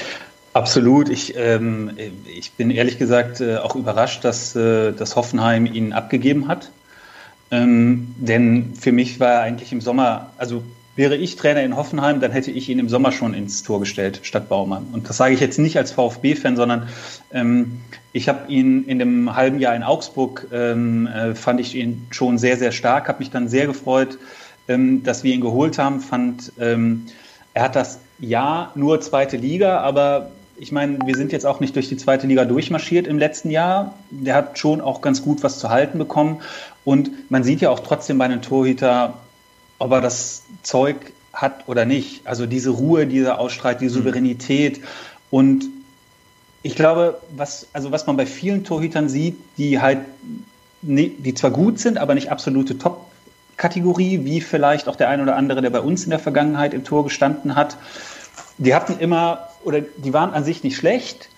Speaker 3: Absolut. Ich, ähm, ich bin ehrlich gesagt äh, auch überrascht, dass, äh, dass Hoffenheim ihn abgegeben hat. Ähm, denn für mich war er eigentlich im Sommer, also wäre ich Trainer in Hoffenheim, dann hätte ich ihn im Sommer schon ins Tor gestellt, statt Baumann. Und das sage ich jetzt nicht als VfB-Fan, sondern ähm, ich habe ihn in dem halben Jahr in Augsburg, ähm, äh, fand ich ihn schon sehr, sehr stark, habe mich dann sehr gefreut, ähm, dass wir ihn geholt haben, fand, ähm, er hat das Jahr nur zweite Liga, aber ich meine, wir sind jetzt auch nicht durch die zweite Liga durchmarschiert im letzten Jahr. Der hat schon auch ganz gut was zu halten bekommen. Und man sieht ja auch trotzdem bei einem Torhüter, ob er das Zeug hat oder nicht. Also diese Ruhe, diese Ausstrahlt, die mhm. Souveränität. Und ich glaube, was, also was man bei vielen Torhütern sieht, die halt, die zwar gut sind, aber nicht absolute Top-Kategorie, wie vielleicht auch der ein oder andere, der bei uns in der Vergangenheit im Tor gestanden hat, die hatten immer, oder die waren an sich nicht schlecht,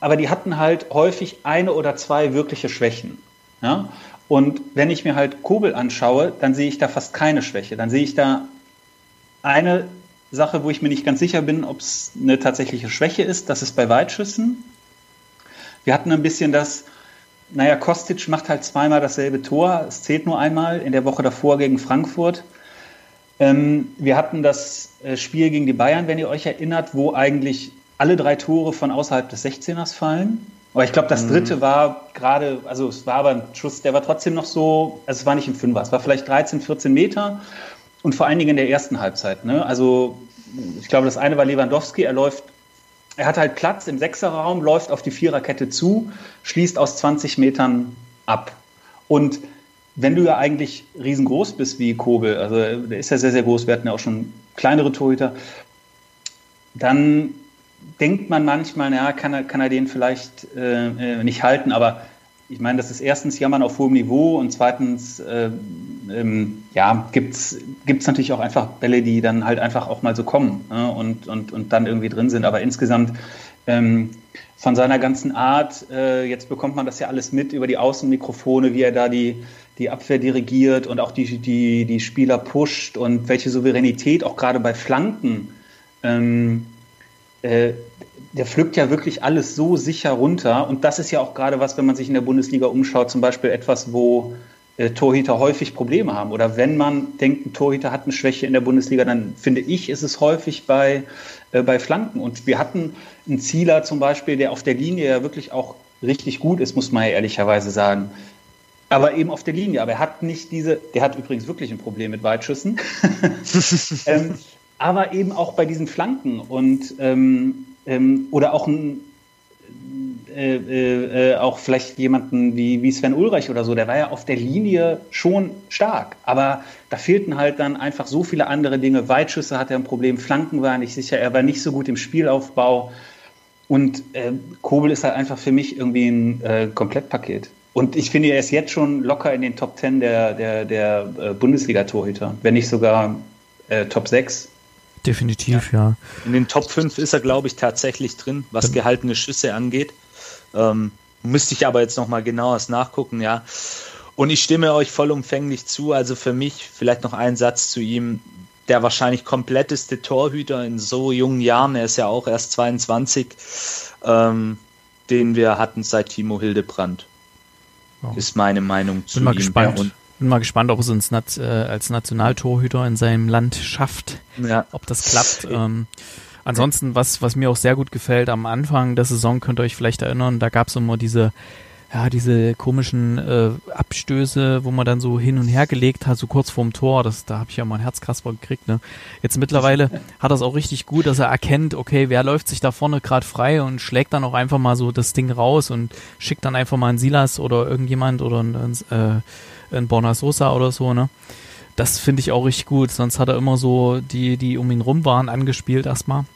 Speaker 3: aber die hatten halt häufig eine oder zwei wirkliche Schwächen. Ja? Und wenn ich mir halt Kobel anschaue, dann sehe ich da fast keine Schwäche. Dann sehe ich da eine Sache, wo ich mir nicht ganz sicher bin, ob es eine tatsächliche Schwäche ist. Das ist bei Weitschüssen. Wir hatten ein bisschen das, naja, Kostic macht halt zweimal dasselbe Tor. Es zählt nur einmal in der Woche davor gegen Frankfurt. Ähm, wir hatten das äh, Spiel gegen die Bayern, wenn ihr euch erinnert, wo eigentlich alle drei Tore von außerhalb des 16ers fallen. Aber ich glaube, das mhm. dritte war gerade, also es war aber ein Schuss, der war trotzdem noch so, also es war nicht ein Fünfer, es war vielleicht 13, 14 Meter und vor allen Dingen in der ersten Halbzeit. Ne? Also ich glaube, das eine war Lewandowski, er läuft, er hat halt Platz im Sechserraum, läuft auf die Viererkette zu, schließt aus 20 Metern ab. Und wenn du ja eigentlich riesengroß bist wie Kobel, also der ist ja sehr, sehr groß, wir hatten ja auch schon kleinere Torhüter, dann denkt man manchmal, ja, kann er, kann er den vielleicht äh nicht halten, aber ich meine, das ist erstens Jammern auf hohem Niveau und zweitens, äh, ähm, ja, gibt es natürlich auch einfach Bälle, die dann halt einfach auch mal so kommen ne, und, und, und dann irgendwie drin sind. Aber insgesamt ähm, von seiner ganzen Art, äh, jetzt bekommt man das ja alles mit über die Außenmikrofone, wie er da die, die Abwehr dirigiert und auch die, die, die Spieler pusht und welche Souveränität auch gerade bei Flanken. Ähm, äh, der pflückt ja wirklich alles so sicher runter. Und das ist ja auch gerade was, wenn man sich in der Bundesliga umschaut, zum Beispiel etwas, wo äh, Torhüter häufig Probleme haben. Oder wenn man denkt, ein Torhüter hat eine Schwäche in der Bundesliga, dann finde ich, ist es häufig bei, äh, bei Flanken. Und wir hatten einen Zieler zum Beispiel, der auf der Linie ja wirklich auch richtig gut ist, muss man ja ehrlicherweise sagen. Aber eben auf der Linie. Aber er hat nicht diese, der hat übrigens wirklich ein Problem mit Weitschüssen. [LAUGHS] ähm, aber eben auch bei diesen Flanken und ähm, ähm, oder auch ein äh, äh, äh, auch vielleicht jemanden wie, wie Sven Ulreich oder so, der war ja auf der Linie schon stark, aber da fehlten halt dann einfach so viele andere Dinge. Weitschüsse hatte er ein Problem, Flanken war nicht sicher, er war nicht so gut im Spielaufbau. Und äh, Kobel ist halt einfach für mich irgendwie ein äh, Komplettpaket. Und ich finde, er ist jetzt schon locker in den Top 10 der, der, der äh, Bundesliga-Torhüter, wenn nicht sogar äh, Top 6.
Speaker 1: Definitiv, ja. ja.
Speaker 2: In den Top 5 ist er, glaube ich, tatsächlich drin, was gehaltene Schüsse angeht. Ähm, müsste ich aber jetzt nochmal genaueres nachgucken, ja. Und ich stimme euch vollumfänglich zu. Also für mich vielleicht noch ein Satz zu ihm. Der wahrscheinlich kompletteste Torhüter in so jungen Jahren, er ist ja auch erst 22, ähm, den wir hatten seit Timo Hildebrand. Oh. Ist meine Meinung
Speaker 1: zu Bin mal ihm. Gespannt. Und bin mal gespannt, ob es uns äh, als Nationaltorhüter in seinem Land schafft, ja. ob das klappt. Ähm, ansonsten, was, was mir auch sehr gut gefällt, am Anfang der Saison könnt ihr euch vielleicht erinnern, da gab es immer diese ja, diese komischen äh, Abstöße, wo man dann so hin und her gelegt hat, so kurz vorm Tor, das, da habe ich ja mal ein Herzkasper gekriegt. Ne? Jetzt mittlerweile hat er es auch richtig gut, dass er erkennt, okay, wer läuft sich da vorne gerade frei und schlägt dann auch einfach mal so das Ding raus und schickt dann einfach mal einen Silas oder irgendjemand oder einen, äh, einen Borna Sosa oder so. Ne? Das finde ich auch richtig gut. Sonst hat er immer so die, die um ihn rum waren, angespielt erstmal.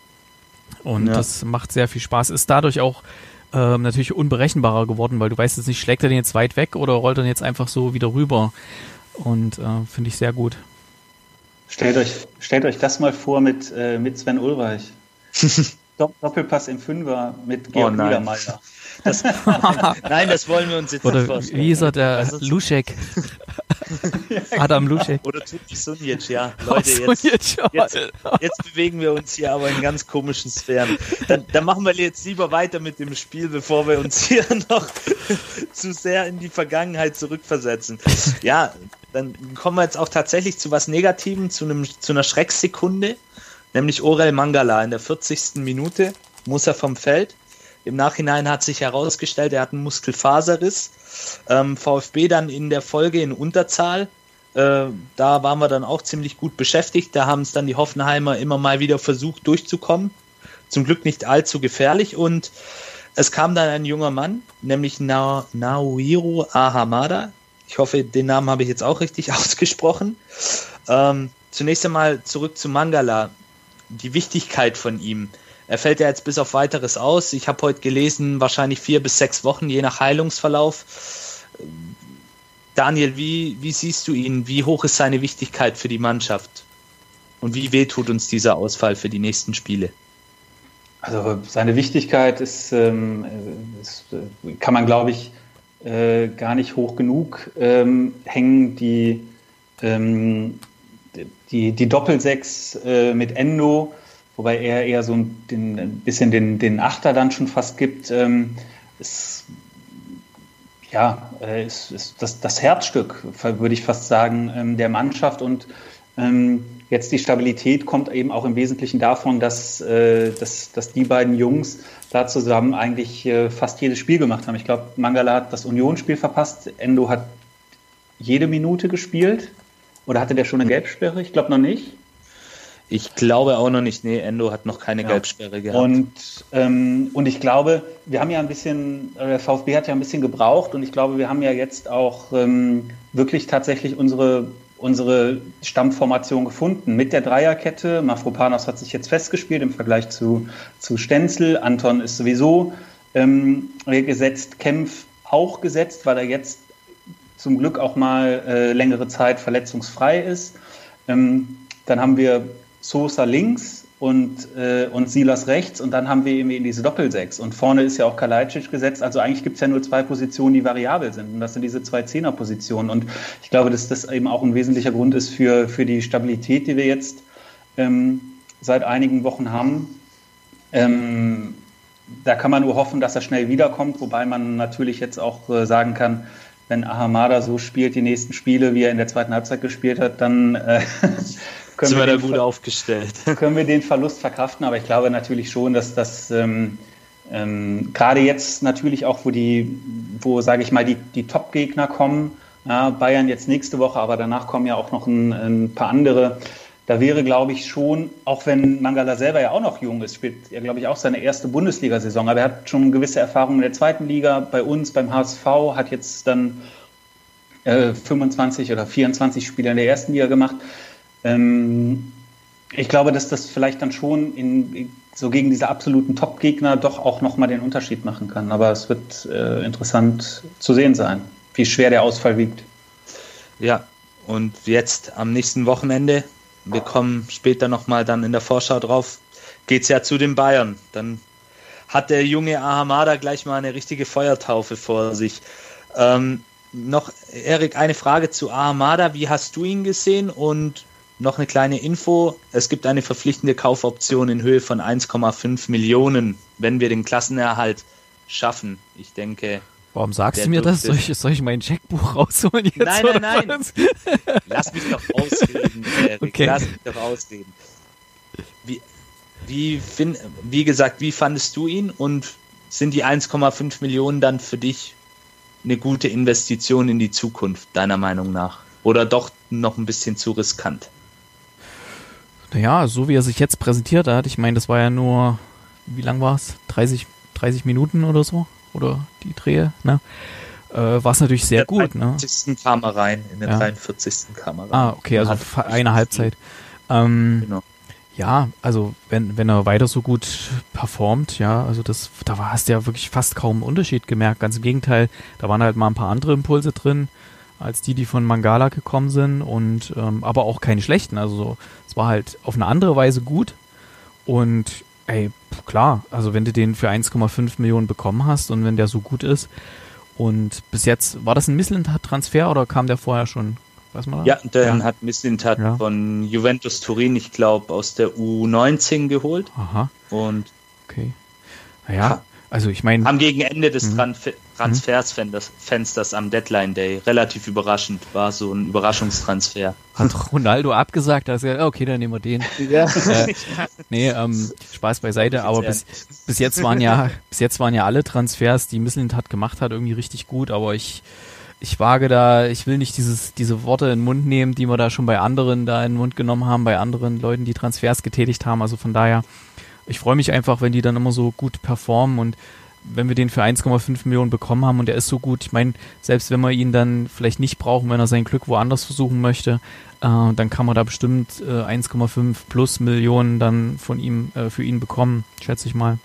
Speaker 1: Und ja. das macht sehr viel Spaß. Ist dadurch auch ähm, natürlich unberechenbarer geworden, weil du weißt jetzt nicht, schlägt er den jetzt weit weg oder rollt er den jetzt einfach so wieder rüber. Und äh, finde ich sehr gut.
Speaker 3: Stellt euch, stellt euch das mal vor mit, äh, mit Sven Ulreich. [LAUGHS] Doppelpass im Fünfer mit Georg oh Niedermeyer. [LAUGHS] [LAUGHS]
Speaker 2: Das, nein, das wollen wir uns jetzt
Speaker 1: Oder nicht vorstellen. Wie ist er, der Luschek? [LAUGHS] Adam Luschek.
Speaker 2: Oder Tuti Sunic, ja. [LAUGHS] Leute, jetzt, jetzt, jetzt, bewegen wir uns hier aber in ganz komischen Sphären. Dann, dann machen wir jetzt lieber weiter mit dem Spiel, bevor wir uns hier [LAUGHS] noch zu sehr in die Vergangenheit zurückversetzen. Ja, dann kommen wir jetzt auch tatsächlich zu was Negativem, zu, einem, zu einer Schrecksekunde, nämlich Orel Mangala in der 40. Minute muss er vom Feld. Im Nachhinein hat sich herausgestellt, er hat einen Muskelfaserriss. Ähm, VfB dann in der Folge in Unterzahl. Äh, da waren wir dann auch ziemlich gut beschäftigt. Da haben es dann die Hoffenheimer immer mal wieder versucht durchzukommen. Zum Glück nicht allzu gefährlich. Und es kam dann ein junger Mann, nämlich Na Naohiro Ahamada. Ich hoffe, den Namen habe ich jetzt auch richtig [LAUGHS] ausgesprochen. Ähm, zunächst einmal zurück zu Mangala. Die Wichtigkeit von ihm. Er fällt ja jetzt bis auf weiteres aus. Ich habe heute gelesen, wahrscheinlich vier bis sechs Wochen, je nach Heilungsverlauf. Daniel, wie, wie siehst du ihn? Wie hoch ist seine Wichtigkeit für die Mannschaft? Und wie weh tut uns dieser Ausfall für die nächsten Spiele?
Speaker 3: Also seine Wichtigkeit ist, ähm, ist kann man, glaube ich, äh, gar nicht hoch genug ähm, hängen. Die, ähm, die, die Doppelsechs äh, mit Endo wobei er eher so ein, den, ein bisschen den, den Achter dann schon fast gibt, ähm, ist, ja, äh, ist, ist das, das Herzstück, würde ich fast sagen, ähm, der Mannschaft und ähm, jetzt die Stabilität kommt eben auch im Wesentlichen davon, dass, äh, dass, dass die beiden Jungs da zusammen eigentlich äh, fast jedes Spiel gemacht haben. Ich glaube, Mangala hat das Unionsspiel verpasst, Endo hat jede Minute gespielt. Oder hatte der schon eine Gelbsperre? Ich glaube noch nicht.
Speaker 2: Ich glaube auch noch nicht. Nee, Endo hat noch keine ja. Gelbsperre gehabt.
Speaker 3: Und, ähm, und ich glaube, wir haben ja ein bisschen, der VfB hat ja ein bisschen gebraucht und ich glaube, wir haben ja jetzt auch ähm, wirklich tatsächlich unsere, unsere Stammformation gefunden mit der Dreierkette. Mafropanos hat sich jetzt festgespielt im Vergleich zu, zu Stenzel. Anton ist sowieso ähm, gesetzt, Kempf auch gesetzt, weil er jetzt zum Glück auch mal äh, längere Zeit verletzungsfrei ist. Ähm, dann haben wir Sosa links und, äh, und Silas rechts und dann haben wir in diese Doppelsechs. Und vorne ist ja auch Kalajdzic gesetzt. Also eigentlich gibt es ja nur zwei Positionen, die variabel sind. Und das sind diese zwei Zehnerpositionen. Und ich glaube, dass das eben auch ein wesentlicher Grund ist für, für die Stabilität, die wir jetzt ähm, seit einigen Wochen haben. Ähm, da kann man nur hoffen, dass er schnell wiederkommt, wobei man natürlich jetzt auch äh, sagen kann, wenn Ahamada so spielt die nächsten Spiele, wie er in der zweiten Halbzeit gespielt hat, dann äh, [LAUGHS]
Speaker 2: können wir, wir da gut aufgestellt. [LAUGHS]
Speaker 3: Können wir den Verlust verkraften, aber ich glaube natürlich schon, dass das ähm, ähm, gerade jetzt natürlich auch, wo die, wo sage ich mal, die, die Top-Gegner kommen, ja, Bayern jetzt nächste Woche, aber danach kommen ja auch noch ein, ein paar andere. Da wäre, glaube ich, schon, auch wenn Mangala selber ja auch noch jung ist, spielt er, glaube ich, auch seine erste Bundesliga-Saison, aber er hat schon gewisse Erfahrungen in der zweiten Liga, bei uns, beim HSV, hat jetzt dann äh, 25 oder 24 Spiele in der ersten Liga gemacht. Ähm, Ich glaube, dass das vielleicht dann schon in, so gegen diese absoluten Top-Gegner doch auch nochmal den Unterschied machen kann. Aber es wird äh, interessant zu sehen sein, wie schwer der Ausfall wiegt.
Speaker 2: Ja, und jetzt am nächsten Wochenende, wir kommen später nochmal dann in der Vorschau drauf, geht es ja zu den Bayern. Dann hat der junge Ahamada gleich mal eine richtige Feuertaufe vor sich. Ähm, noch, Erik, eine Frage zu Ahamada. Wie hast du ihn gesehen? Und noch eine kleine Info. Es gibt eine verpflichtende Kaufoption in Höhe von 1,5 Millionen, wenn wir den Klassenerhalt schaffen. Ich denke.
Speaker 1: Warum sagst du mir das? Soll ich, soll ich mein Checkbuch rausholen jetzt?
Speaker 2: Nein, nein, nein. Lass mich doch ausreden, [LAUGHS] Erik. Okay. Lass mich doch ausreden. Wie, wie, find, wie gesagt, wie fandest du ihn und sind die 1,5 Millionen dann für dich eine gute Investition in die Zukunft, deiner Meinung nach? Oder doch noch ein bisschen zu riskant?
Speaker 1: Naja, so wie er sich jetzt präsentiert hat, ich meine, das war ja nur, wie lang war es? 30, 30 Minuten oder so? Oder die Drehe, ne? Äh, war es natürlich sehr gut, ne?
Speaker 2: 43. kam er rein, in der ja. 43. kam er rein.
Speaker 1: Ah, okay, also eine Halbzeit. Ähm, genau. Ja, also wenn, wenn er weiter so gut performt, ja, also das, da war, hast du ja wirklich fast kaum einen Unterschied gemerkt. Ganz im Gegenteil, da waren halt mal ein paar andere Impulse drin, als die, die von Mangala gekommen sind und ähm, aber auch keine schlechten. Also so, es war halt auf eine andere Weise gut und ey, klar, also wenn du den für 1,5 Millionen bekommen hast und wenn der so gut ist und bis jetzt, war das ein Misslintat-Transfer oder kam der vorher schon?
Speaker 2: Weiß man Ja, den ja. hat Misslintat ja. von Juventus Turin, ich glaube, aus der U19 geholt.
Speaker 1: Aha.
Speaker 2: Und
Speaker 1: okay. Naja, also ich meine.
Speaker 2: Haben gegen Ende des mhm. Transfer Transfersfensters am Deadline Day relativ überraschend, war so ein Überraschungstransfer.
Speaker 1: Hat Ronaldo abgesagt, da gesagt, okay, dann nehmen wir den. Ja. Äh, nee, ähm, Spaß beiseite, aber bis, bis jetzt waren ja, bis jetzt waren ja alle Transfers, die Misslintat gemacht hat, irgendwie richtig gut, aber ich, ich wage da, ich will nicht dieses, diese Worte in den Mund nehmen, die wir da schon bei anderen da in den Mund genommen haben, bei anderen Leuten, die Transfers getätigt haben. Also von daher, ich freue mich einfach, wenn die dann immer so gut performen und wenn wir den für 1,5 Millionen bekommen haben und er ist so gut, ich meine, selbst wenn wir ihn dann vielleicht nicht brauchen, wenn er sein Glück woanders versuchen möchte, äh, dann kann man da bestimmt äh, 1,5 plus Millionen dann von ihm äh, für ihn bekommen, schätze ich mal.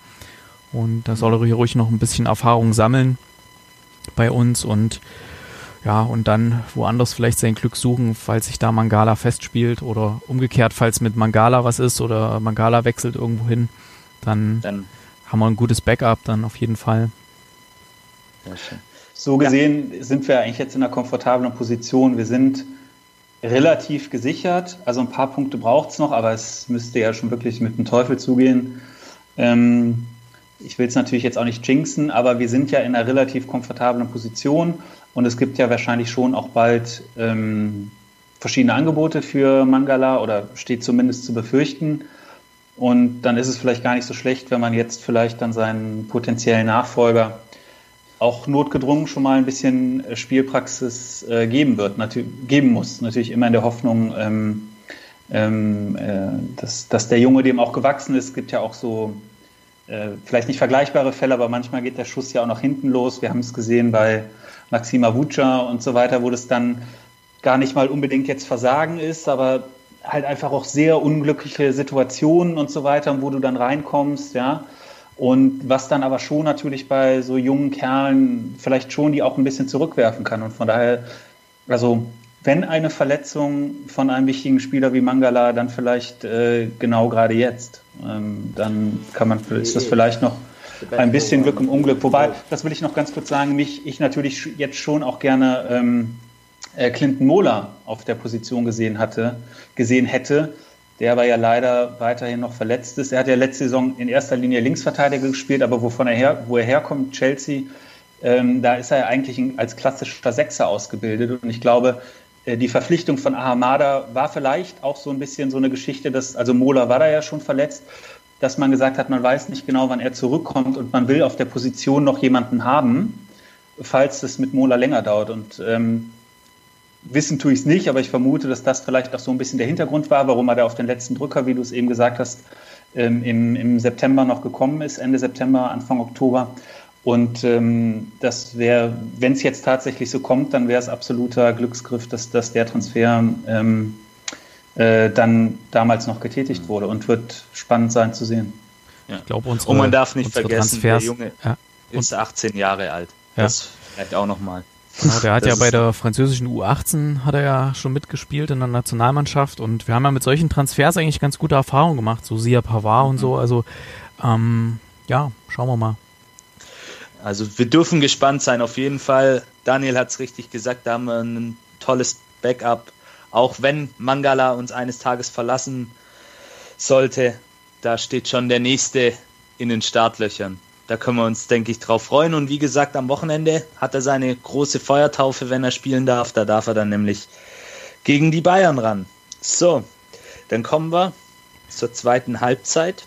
Speaker 1: Und da soll er hier ruhig noch ein bisschen Erfahrung sammeln bei uns und ja, und dann woanders vielleicht sein Glück suchen, falls sich da Mangala festspielt oder umgekehrt, falls mit Mangala was ist oder Mangala wechselt irgendwo hin, dann, dann haben wir ein gutes Backup dann auf jeden Fall.
Speaker 3: So gesehen ja. sind wir eigentlich jetzt in einer komfortablen Position. Wir sind relativ gesichert. Also ein paar Punkte braucht es noch, aber es müsste ja schon wirklich mit dem Teufel zugehen. Ähm, ich will es natürlich jetzt auch nicht jinxen, aber wir sind ja in einer relativ komfortablen Position und es gibt ja wahrscheinlich schon auch bald ähm, verschiedene Angebote für Mangala oder steht zumindest zu befürchten. Und dann ist es vielleicht gar nicht so schlecht, wenn man jetzt vielleicht dann seinen potenziellen Nachfolger auch notgedrungen schon mal ein bisschen äh, Spielpraxis äh, geben wird, geben muss. Natürlich immer in der Hoffnung, ähm, ähm, äh, dass, dass der Junge dem auch gewachsen ist. Es gibt ja auch so äh, vielleicht nicht vergleichbare Fälle, aber manchmal geht der Schuss ja auch nach hinten los. Wir haben es gesehen bei Maxima Vuca und so weiter, wo das dann gar nicht mal unbedingt jetzt Versagen ist, aber halt einfach auch sehr unglückliche Situationen und so weiter, wo du dann reinkommst, ja. Und was dann aber schon natürlich bei so jungen Kerlen vielleicht schon die auch ein bisschen zurückwerfen kann. Und von daher, also wenn eine Verletzung von einem wichtigen Spieler wie Mangala, dann vielleicht äh, genau gerade jetzt. Ähm, dann kann man, ist das vielleicht noch ein bisschen Glück im Unglück. Wobei, das will ich noch ganz kurz sagen, mich, ich natürlich jetzt schon auch gerne ähm, äh, Clinton Mola auf der Position gesehen hatte, gesehen hätte, der aber ja leider weiterhin noch verletzt ist. Er hat ja letzte Saison in erster Linie Linksverteidiger gespielt, aber wovon er her, wo er herkommt, Chelsea, ähm, da ist er ja eigentlich als klassischer Sechser ausgebildet. Und ich glaube, äh, die Verpflichtung von Ahamada war vielleicht auch so ein bisschen so eine Geschichte, dass, also Mola war da ja schon verletzt, dass man gesagt hat, man weiß nicht genau, wann er zurückkommt und man will auf der Position noch jemanden haben, falls es mit Mola länger dauert. Und ähm, Wissen tue ich es nicht, aber ich vermute, dass das vielleicht auch so ein bisschen der Hintergrund war, warum er da auf den letzten Drücker, wie du es eben gesagt hast, ähm, im, im September noch gekommen ist, Ende September, Anfang Oktober. Und ähm, das wäre, wenn es jetzt tatsächlich so kommt, dann wäre es absoluter Glücksgriff, dass, dass der Transfer ähm, äh, dann damals noch getätigt wurde und wird spannend sein zu sehen.
Speaker 2: Ja. Ich glaube, unsere, und man darf nicht vergessen,
Speaker 1: Transfers,
Speaker 2: der Junge ja. ist 18 Jahre alt.
Speaker 1: Ja.
Speaker 2: Das vielleicht auch nochmal.
Speaker 1: Genau, der hat das ja bei der französischen U18 hat er ja schon mitgespielt in der Nationalmannschaft und wir haben ja mit solchen Transfers eigentlich ganz gute Erfahrungen gemacht, so Sia Pavard mhm. und so. Also ähm, ja, schauen wir mal.
Speaker 2: Also wir dürfen gespannt sein, auf jeden Fall. Daniel hat es richtig gesagt, da haben wir ein tolles Backup. Auch wenn Mangala uns eines Tages verlassen sollte, da steht schon der nächste in den Startlöchern. Da können wir uns, denke ich, drauf freuen. Und wie gesagt, am Wochenende hat er seine große Feuertaufe, wenn er spielen darf. Da darf er dann nämlich gegen die Bayern ran. So, dann kommen wir zur zweiten Halbzeit.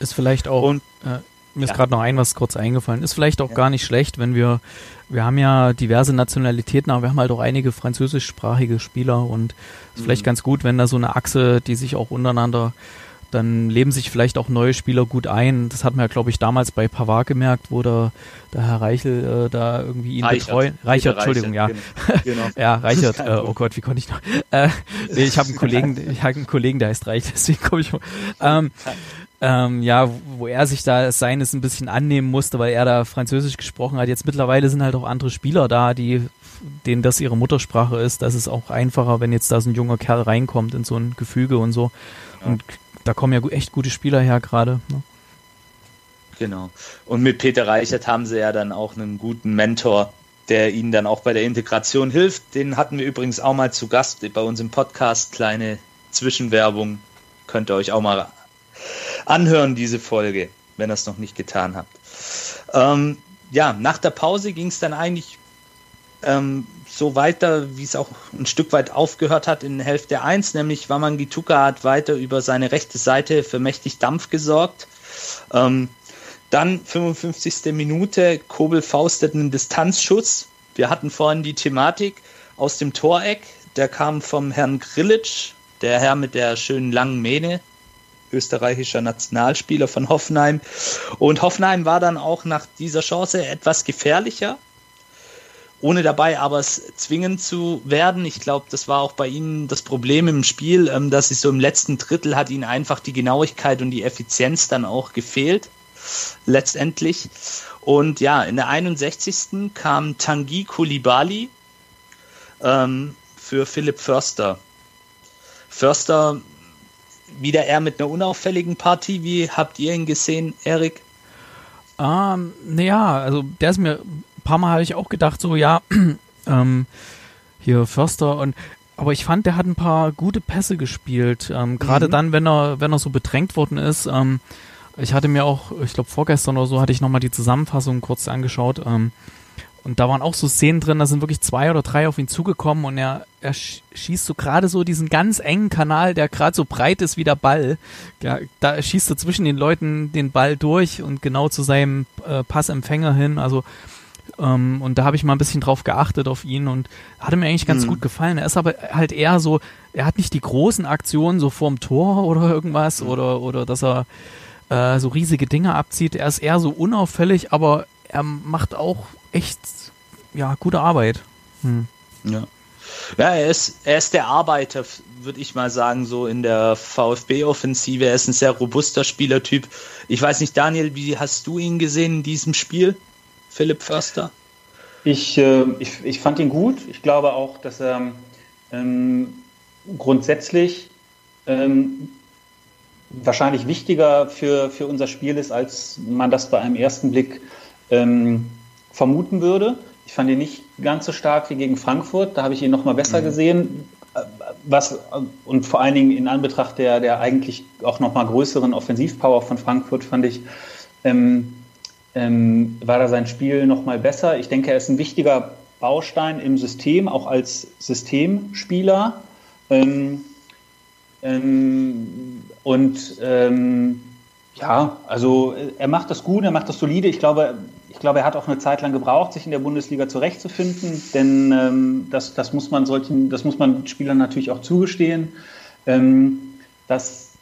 Speaker 1: Ist vielleicht auch, Und, äh, mir ist gerade noch ein was kurz eingefallen, ist vielleicht auch ja. gar nicht schlecht, wenn wir, wir haben ja diverse Nationalitäten, aber wir haben halt auch einige französischsprachige Spieler und ist mhm. vielleicht ganz gut, wenn da so eine Achse, die sich auch untereinander dann leben sich vielleicht auch neue Spieler gut ein. Das hat man ja, glaube ich, damals bei Pavard gemerkt, wo der, der Herr Reichel äh, da irgendwie ihn
Speaker 2: Reichert.
Speaker 1: betreuen. Reichert, Entschuldigung, ja. Genau. [LAUGHS] ja, Reichert, [LAUGHS] äh, oh Gott, wie konnte ich noch? Äh, nee, ich habe einen Kollegen, ich habe einen Kollegen, der heißt Reich, [LAUGHS] deswegen komme ich. Ähm, ähm, ja, wo er sich da seines ein bisschen annehmen musste, weil er da Französisch gesprochen hat. Jetzt mittlerweile sind halt auch andere Spieler da, die denen das ihre Muttersprache ist. Das ist auch einfacher, wenn jetzt da so ein junger Kerl reinkommt in so ein Gefüge und so. Ja. Und da kommen ja echt gute Spieler her gerade. Ne?
Speaker 2: Genau. Und mit Peter Reichert haben sie ja dann auch einen guten Mentor, der ihnen dann auch bei der Integration hilft. Den hatten wir übrigens auch mal zu Gast bei uns im Podcast. Kleine Zwischenwerbung. Könnt ihr euch auch mal anhören, diese Folge, wenn ihr es noch nicht getan habt. Ähm, ja, nach der Pause ging es dann eigentlich ähm, so weiter, wie es auch ein Stück weit aufgehört hat in Hälfte 1, nämlich Wamangituka hat weiter über seine rechte Seite für mächtig Dampf gesorgt. Ähm, dann 55. Minute, Kobel faustet einen Distanzschuss. Wir hatten vorhin die Thematik aus dem Toreck, der kam vom Herrn Grillitsch, der Herr mit der schönen langen Mähne, österreichischer Nationalspieler von Hoffenheim. Und Hoffenheim war dann auch nach dieser Chance etwas gefährlicher ohne dabei aber es zwingen zu werden. Ich glaube, das war auch bei ihnen das Problem im Spiel, ähm, dass sie so im letzten Drittel hat ihnen einfach die Genauigkeit und die Effizienz dann auch gefehlt, letztendlich. Und ja, in der 61. kam Tanguy Kulibali ähm, für Philipp Förster. Förster wieder eher mit einer unauffälligen Partie. Wie habt ihr ihn gesehen, Erik?
Speaker 1: Ähm, naja, also der ist mir paar Mal habe ich auch gedacht, so ja, [CLEARS THROAT] ähm, hier Förster und aber ich fand, der hat ein paar gute Pässe gespielt. Ähm, Gerade mhm. dann, wenn er, wenn er so bedrängt worden ist. Ähm, ich hatte mir auch, ich glaube vorgestern oder so, hatte ich nochmal die Zusammenfassung kurz angeschaut. Ähm, und da waren auch so Szenen drin, da sind wirklich zwei oder drei auf ihn zugekommen und er, er schießt so gerade so diesen ganz engen Kanal, der gerade so breit ist wie der Ball. Ja, da schießt er zwischen den Leuten den Ball durch und genau zu seinem äh, Passempfänger hin. Also ähm, und da habe ich mal ein bisschen drauf geachtet auf ihn und hatte mir eigentlich ganz mhm. gut gefallen. Er ist aber halt eher so, er hat nicht die großen Aktionen so vorm Tor [LAUGHS] oder irgendwas mhm. oder, oder dass er äh, so riesige Dinge abzieht. Er ist eher so unauffällig, aber er macht auch echt ja, gute Arbeit. Hm.
Speaker 2: Ja. Ja, er ist, er ist der Arbeiter, würde ich mal sagen, so in der VfB-Offensive. Er ist ein sehr robuster Spielertyp. Ich weiß nicht, Daniel, wie hast du ihn gesehen in diesem Spiel? Philipp Förster?
Speaker 3: Ich, äh, ich, ich fand ihn gut. Ich glaube auch, dass er ähm, grundsätzlich ähm, wahrscheinlich wichtiger für, für unser Spiel ist, als man das bei einem ersten Blick ähm, vermuten würde. Ich fand ihn nicht ganz so stark wie gegen Frankfurt. Da habe ich ihn noch mal besser mhm. gesehen. Äh, was, und vor allen Dingen in Anbetracht der, der eigentlich auch noch mal größeren Offensivpower von Frankfurt fand ich, ähm, ähm, war da sein Spiel noch mal besser. Ich denke, er ist ein wichtiger Baustein im System, auch als Systemspieler. Ähm, ähm, und ähm, ja, also er macht das gut, er macht das solide. Ich glaube, ich glaube, er hat auch eine Zeit lang gebraucht, sich in der Bundesliga zurechtzufinden, denn ähm, das, das, muss man solchen, das muss man Spielern natürlich auch zugestehen. Ähm, dass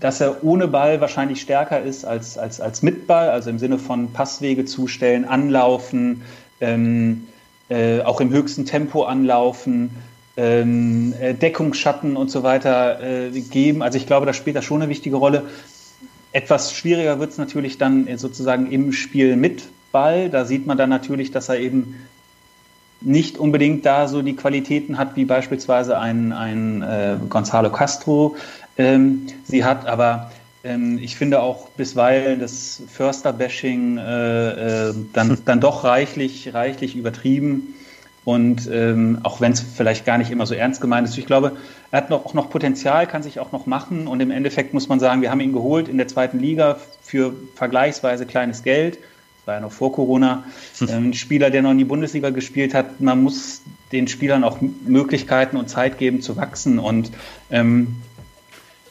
Speaker 3: dass er ohne Ball wahrscheinlich stärker ist als, als, als mit Ball, also im Sinne von Passwege zustellen, anlaufen, ähm, äh, auch im höchsten Tempo anlaufen. ähm, äh, Deckungsschatten und so weiter äh, geben. Also ich glaube, das spielt da schon eine wichtige Rolle. Etwas schwieriger wird es natürlich dann sozusagen im Spiel mit Ball. Da sieht man dann natürlich, dass er eben nicht unbedingt da so die Qualitäten hat, wie beispielsweise ein, ein äh, Gonzalo Castro ähm, sie hat. Aber ähm, ich finde auch bisweilen das Förster-Bashing äh, äh, dann, dann doch reichlich, reichlich übertrieben. Und ähm, auch wenn es vielleicht gar nicht immer so ernst gemeint ist, ich glaube, er hat noch, auch noch Potenzial, kann sich auch noch machen. Und im Endeffekt muss man sagen, wir haben ihn geholt in der zweiten Liga für vergleichsweise kleines Geld. Das war ja noch vor Corona. Ähm, ein Spieler, der noch in die Bundesliga gespielt hat, man muss den Spielern auch Möglichkeiten und Zeit geben zu wachsen. Und ähm,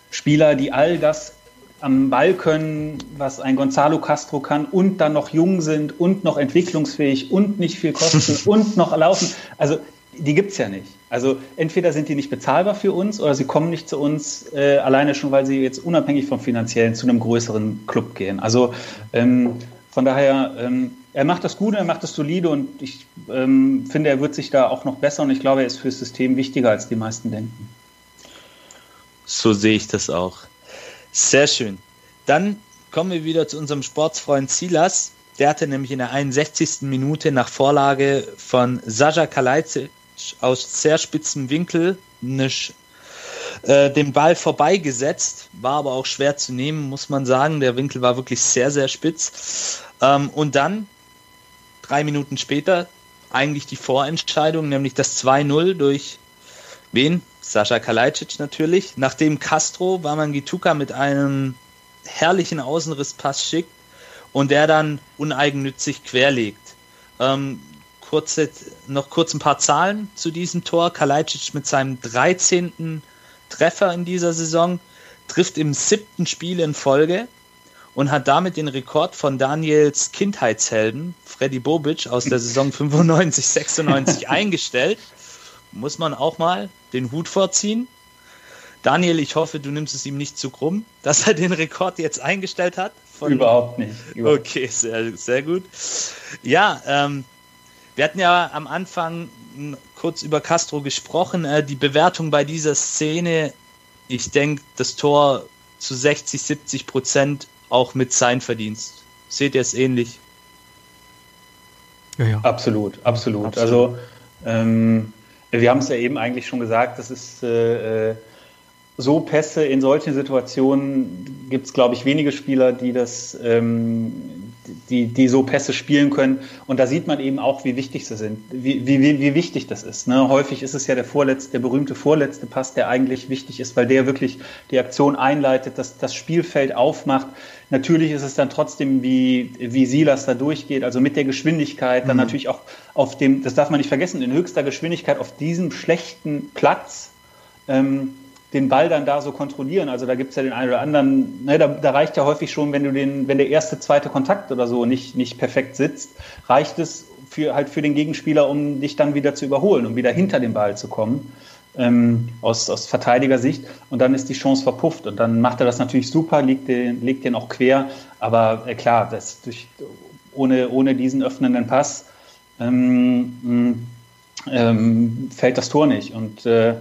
Speaker 3: Spieler, die all das am Ball können, was ein Gonzalo Castro kann und dann noch jung sind und noch entwicklungsfähig und nicht viel kosten [LAUGHS] und noch laufen. Also die gibt es ja nicht. Also entweder sind die nicht bezahlbar für uns oder sie kommen nicht zu uns äh, alleine schon, weil sie jetzt unabhängig vom finanziellen zu einem größeren Club gehen. Also ähm, von daher, ähm, er macht das gut, er macht das solide und ich ähm, finde, er wird sich da auch noch besser und ich glaube, er ist fürs System wichtiger, als die meisten denken.
Speaker 2: So sehe ich das auch. Sehr schön. Dann kommen wir wieder zu unserem Sportsfreund Silas. Der hatte nämlich in der 61. Minute nach Vorlage von Sascha Kalajdzic aus sehr spitzem Winkel eine, äh, den Ball vorbeigesetzt, war aber auch schwer zu nehmen, muss man sagen. Der Winkel war wirklich sehr, sehr spitz. Ähm, und dann, drei Minuten später, eigentlich die Vorentscheidung, nämlich das 2-0 durch wen? Sascha Kalajdzic natürlich. Nachdem Castro Wamangituka mit einem herrlichen Außenrisspass schickt und der dann uneigennützig querlegt. Ähm, kurze, noch kurz ein paar Zahlen zu diesem Tor. Kalajdzic mit seinem 13. Treffer in dieser Saison trifft im siebten Spiel in Folge und hat damit den Rekord von Daniels Kindheitshelden Freddy Bobic aus der Saison 95-96 [LAUGHS] eingestellt muss man auch mal den Hut vorziehen. Daniel, ich hoffe, du nimmst es ihm nicht zu krumm, dass er den Rekord jetzt eingestellt hat.
Speaker 3: Überhaupt nicht. Überhaupt.
Speaker 2: Okay, sehr, sehr gut. Ja, ähm, wir hatten ja am Anfang kurz über Castro gesprochen. Äh, die Bewertung bei dieser Szene, ich denke, das Tor zu 60, 70 Prozent auch mit sein Verdienst. Seht ihr es ähnlich?
Speaker 3: Ja, ja. Absolut, absolut. absolut. Also ähm, wir haben es ja eben eigentlich schon gesagt, das ist äh, äh so Pässe in solchen Situationen gibt es, glaube ich, wenige Spieler, die das, ähm, die, die so Pässe spielen können. Und da sieht man eben auch, wie wichtig sie sind, wie, wie, wie wichtig das ist. Ne? Häufig ist es ja der vorletzte, der berühmte vorletzte Pass, der eigentlich wichtig ist, weil der wirklich die Aktion einleitet, das, das Spielfeld aufmacht. Natürlich ist es dann trotzdem, wie, wie Silas da durchgeht, also mit der Geschwindigkeit, dann mhm. natürlich auch auf dem, das darf man nicht vergessen, in höchster Geschwindigkeit auf diesem schlechten Platz ähm, den Ball dann da so kontrollieren. Also da gibt es ja den einen oder anderen, ne, da, da, reicht ja häufig schon, wenn du den, wenn der erste, zweite Kontakt oder so nicht, nicht perfekt sitzt, reicht es für, halt für den Gegenspieler, um dich dann wieder zu überholen, um wieder hinter den Ball zu kommen ähm, aus, aus Verteidigersicht. Und dann ist die Chance verpufft. Und dann macht er das natürlich super, legt den, legt den auch quer, aber äh, klar, das durch, ohne, ohne diesen öffnenden Pass ähm, ähm, fällt das Tor nicht. Und äh,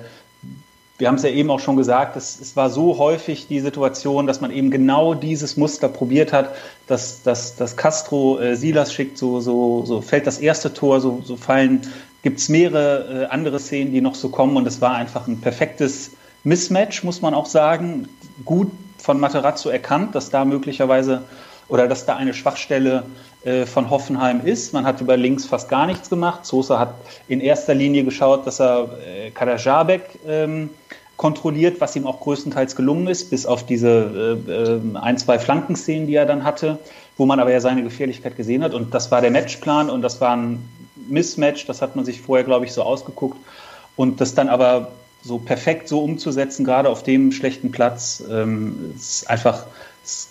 Speaker 3: wir haben es ja eben auch schon gesagt, es, es, war so häufig die Situation, dass man eben genau dieses Muster probiert hat, dass, dass, dass Castro äh, Silas schickt, so, so, so fällt das erste Tor, so, so fallen gibt es mehrere äh, andere Szenen, die noch so kommen und es war einfach ein perfektes Mismatch, muss man auch sagen. Gut von Materazzo erkannt, dass da möglicherweise oder dass da eine Schwachstelle äh, von Hoffenheim ist. Man hat über links fast gar nichts gemacht. Sosa hat in erster Linie geschaut, dass er äh, Kadajabek ähm, kontrolliert, was ihm auch größtenteils gelungen ist, bis auf diese äh, äh, ein, zwei Flankenszenen, die er dann hatte, wo man aber ja seine Gefährlichkeit gesehen hat. Und das war der Matchplan und das war ein Mismatch, das hat man sich vorher, glaube ich, so ausgeguckt. Und das dann aber so perfekt so umzusetzen, gerade auf dem schlechten Platz, ähm, ist einfach, ist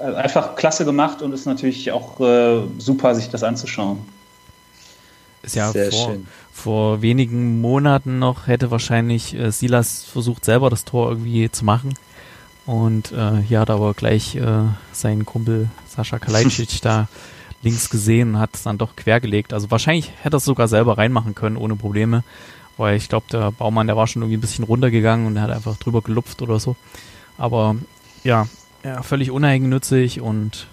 Speaker 3: einfach klasse gemacht und ist natürlich auch äh, super, sich das anzuschauen.
Speaker 1: Ist ja vor, vor, wenigen Monaten noch hätte wahrscheinlich äh, Silas versucht, selber das Tor irgendwie zu machen. Und äh, hier hat aber gleich äh, seinen Kumpel Sascha Kalajdzic [LAUGHS] da links gesehen und hat es dann doch quergelegt. Also wahrscheinlich hätte er es sogar selber reinmachen können, ohne Probleme. Weil ich glaube, der Baumann, der war schon irgendwie ein bisschen runtergegangen und er hat einfach drüber gelupft oder so. Aber ja, ja völlig uneigennützig und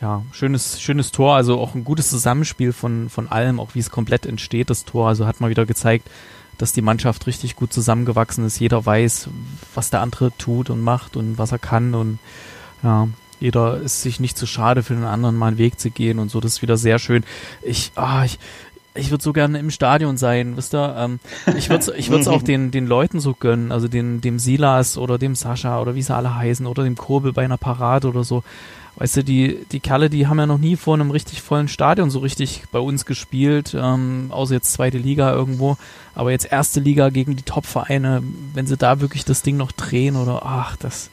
Speaker 1: ja, schönes, schönes Tor, also auch ein gutes Zusammenspiel von, von allem, auch wie es komplett entsteht, das Tor. Also hat mal wieder gezeigt, dass die Mannschaft richtig gut zusammengewachsen ist. Jeder weiß, was der andere tut und macht und was er kann und ja, jeder ist sich nicht zu schade für den anderen mal einen Weg zu gehen und so. Das ist wieder sehr schön. Ich, ah, ich, ich würde so gerne im Stadion sein, wisst ihr? Ähm, ich würde es ich würd's auch [LAUGHS] den, den Leuten so gönnen, also den, dem Silas oder dem Sascha oder wie sie alle heißen oder dem Kurbel bei einer Parade oder so. Weißt du, die, die Kerle, die haben ja noch nie vor einem richtig vollen Stadion so richtig bei uns gespielt, ähm, außer jetzt zweite Liga irgendwo. Aber jetzt erste Liga gegen die Top-Vereine, wenn sie da wirklich das Ding noch drehen oder ach, das.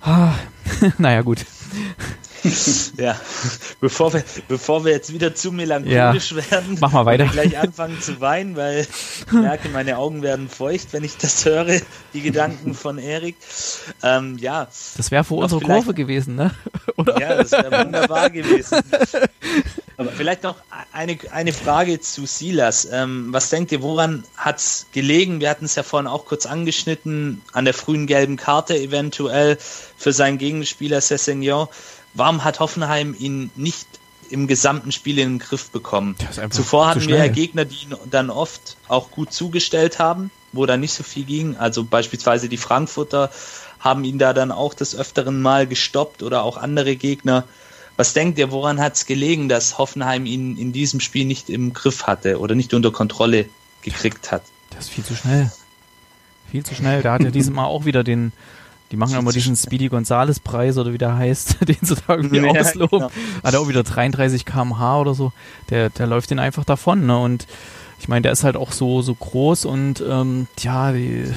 Speaker 1: Ah, [LAUGHS] naja, gut.
Speaker 2: Ja, bevor wir, bevor wir jetzt wieder zu melancholisch ja. werden,
Speaker 1: mach mal weiter. [LAUGHS]
Speaker 2: gleich anfangen zu weinen, weil ich merke, meine Augen werden feucht, wenn ich das höre, die Gedanken von Erik. Ähm, ja.
Speaker 1: Das wäre vor unserer Kurve gewesen, ne? [LAUGHS]
Speaker 2: Oder? Ja, das wäre wunderbar gewesen. Aber vielleicht noch eine, eine Frage zu Silas. Ähm, was denkt ihr, woran hat es gelegen? Wir hatten es ja vorhin auch kurz angeschnitten, an der frühen gelben Karte eventuell für seinen Gegenspieler Cessignon. Warum hat Hoffenheim ihn nicht im gesamten Spiel in den Griff bekommen? Zuvor hatten wir ja Gegner, die ihn dann oft auch gut zugestellt haben, wo da nicht so viel ging. Also beispielsweise die Frankfurter haben ihn da dann auch des Öfteren mal gestoppt oder auch andere Gegner. Was denkt ihr, woran hat es gelegen, dass Hoffenheim ihn in diesem Spiel nicht im Griff hatte oder nicht unter Kontrolle gekriegt hat?
Speaker 1: Das ist viel zu schnell. Viel zu schnell. Da hat er diesem Mal auch wieder den, die machen immer diesen Speedy Gonzales Preis oder wie der heißt, [LAUGHS] den sie da irgendwie ja, ausloben. Genau. Hat er auch wieder 33 km/h oder so. Der, der läuft den einfach davon, ne? Und ich meine, der ist halt auch so, so groß und ähm, ja, die,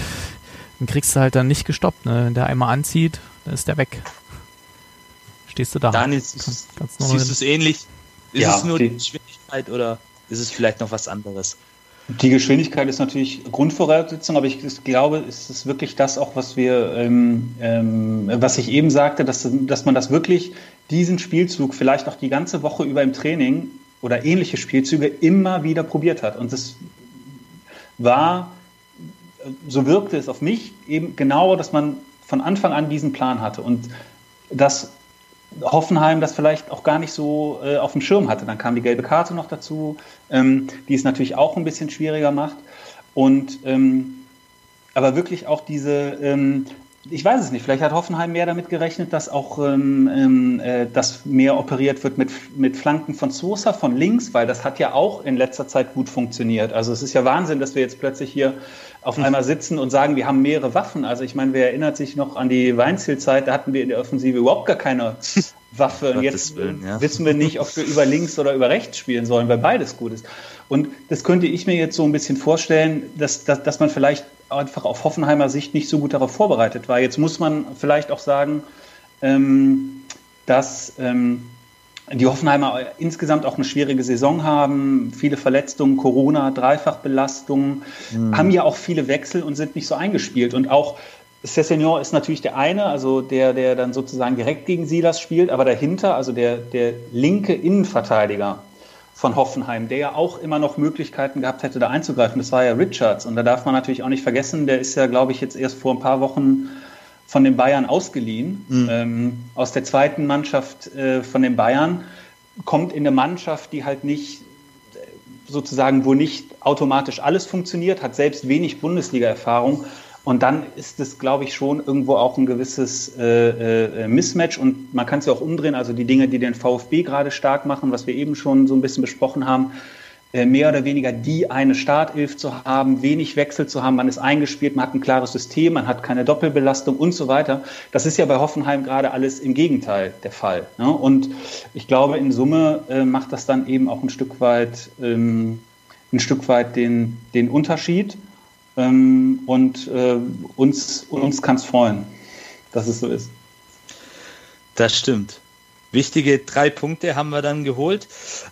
Speaker 1: den kriegst du halt dann nicht gestoppt, ne? Wenn der einmal anzieht, dann ist der weg. Stehst du da?
Speaker 2: Daniel, siehst, kannst, siehst du es ähnlich? Ist ja, es nur die Geschwindigkeit oder ist es vielleicht noch was anderes?
Speaker 3: Die Geschwindigkeit ist natürlich Grundvoraussetzung, aber ich glaube, es ist wirklich das auch, was wir, ähm, ähm, was ich eben sagte, dass, dass man das wirklich, diesen Spielzug vielleicht auch die ganze Woche über im Training oder ähnliche Spielzüge immer wieder probiert hat. Und das war, so wirkte es auf mich eben genau, dass man von Anfang an diesen Plan hatte und dass Hoffenheim das vielleicht auch gar nicht so äh, auf dem Schirm hatte. Dann kam die gelbe Karte noch dazu, ähm, die es natürlich auch ein bisschen schwieriger macht. Und ähm, aber wirklich auch diese, ähm, ich weiß es nicht, vielleicht hat Hoffenheim mehr damit gerechnet, dass auch ähm, ähm, äh, dass mehr operiert wird mit, mit Flanken von Sosa von links, weil das hat ja auch in letzter Zeit gut funktioniert. Also es ist ja Wahnsinn, dass wir jetzt plötzlich hier auf einmal sitzen und sagen, wir haben mehrere Waffen. Also ich meine, wer erinnert sich noch an die Weinzielzeit, da hatten wir in der Offensive überhaupt gar keine [LAUGHS] Waffe. Und jetzt Willen, ja. wissen wir nicht, ob wir über links oder über rechts spielen sollen, weil beides gut ist. Und das könnte ich mir jetzt so ein bisschen vorstellen, dass, dass, dass man vielleicht einfach auf Hoffenheimer Sicht nicht so gut darauf vorbereitet war. Jetzt muss man vielleicht auch sagen, ähm, dass ähm, die Hoffenheimer insgesamt auch eine schwierige Saison haben, viele Verletzungen, Corona, Dreifachbelastungen, mhm. haben ja auch viele Wechsel und sind nicht so eingespielt. Und auch Cessignon ist natürlich der eine, also der, der dann sozusagen direkt gegen Silas spielt, aber dahinter, also der, der linke Innenverteidiger von Hoffenheim, der ja auch immer noch Möglichkeiten gehabt hätte, da einzugreifen, das war ja Richards. Und da darf man natürlich auch nicht vergessen, der ist ja, glaube ich, jetzt erst vor ein paar Wochen von den Bayern ausgeliehen, mhm. ähm, aus der zweiten Mannschaft äh, von den Bayern, kommt in eine Mannschaft, die halt nicht sozusagen, wo nicht automatisch alles funktioniert, hat selbst wenig Bundesliga-Erfahrung. Und dann ist es, glaube ich, schon irgendwo auch ein gewisses äh, äh, Mismatch. Und man kann es ja auch umdrehen. Also die Dinge, die den VfB gerade stark machen, was wir eben schon so ein bisschen besprochen haben, mehr oder weniger die eine Startelf zu haben, wenig Wechsel zu haben, man ist eingespielt, man hat ein klares System, man hat keine Doppelbelastung und so weiter. Das ist ja bei Hoffenheim gerade alles im Gegenteil der Fall. Ne? Und ich glaube, in Summe äh, macht das dann eben auch ein Stück weit, ähm, ein Stück weit den, den Unterschied. Ähm, und äh, uns, uns kann es freuen, dass es so ist.
Speaker 2: Das stimmt. Wichtige drei Punkte haben wir dann geholt.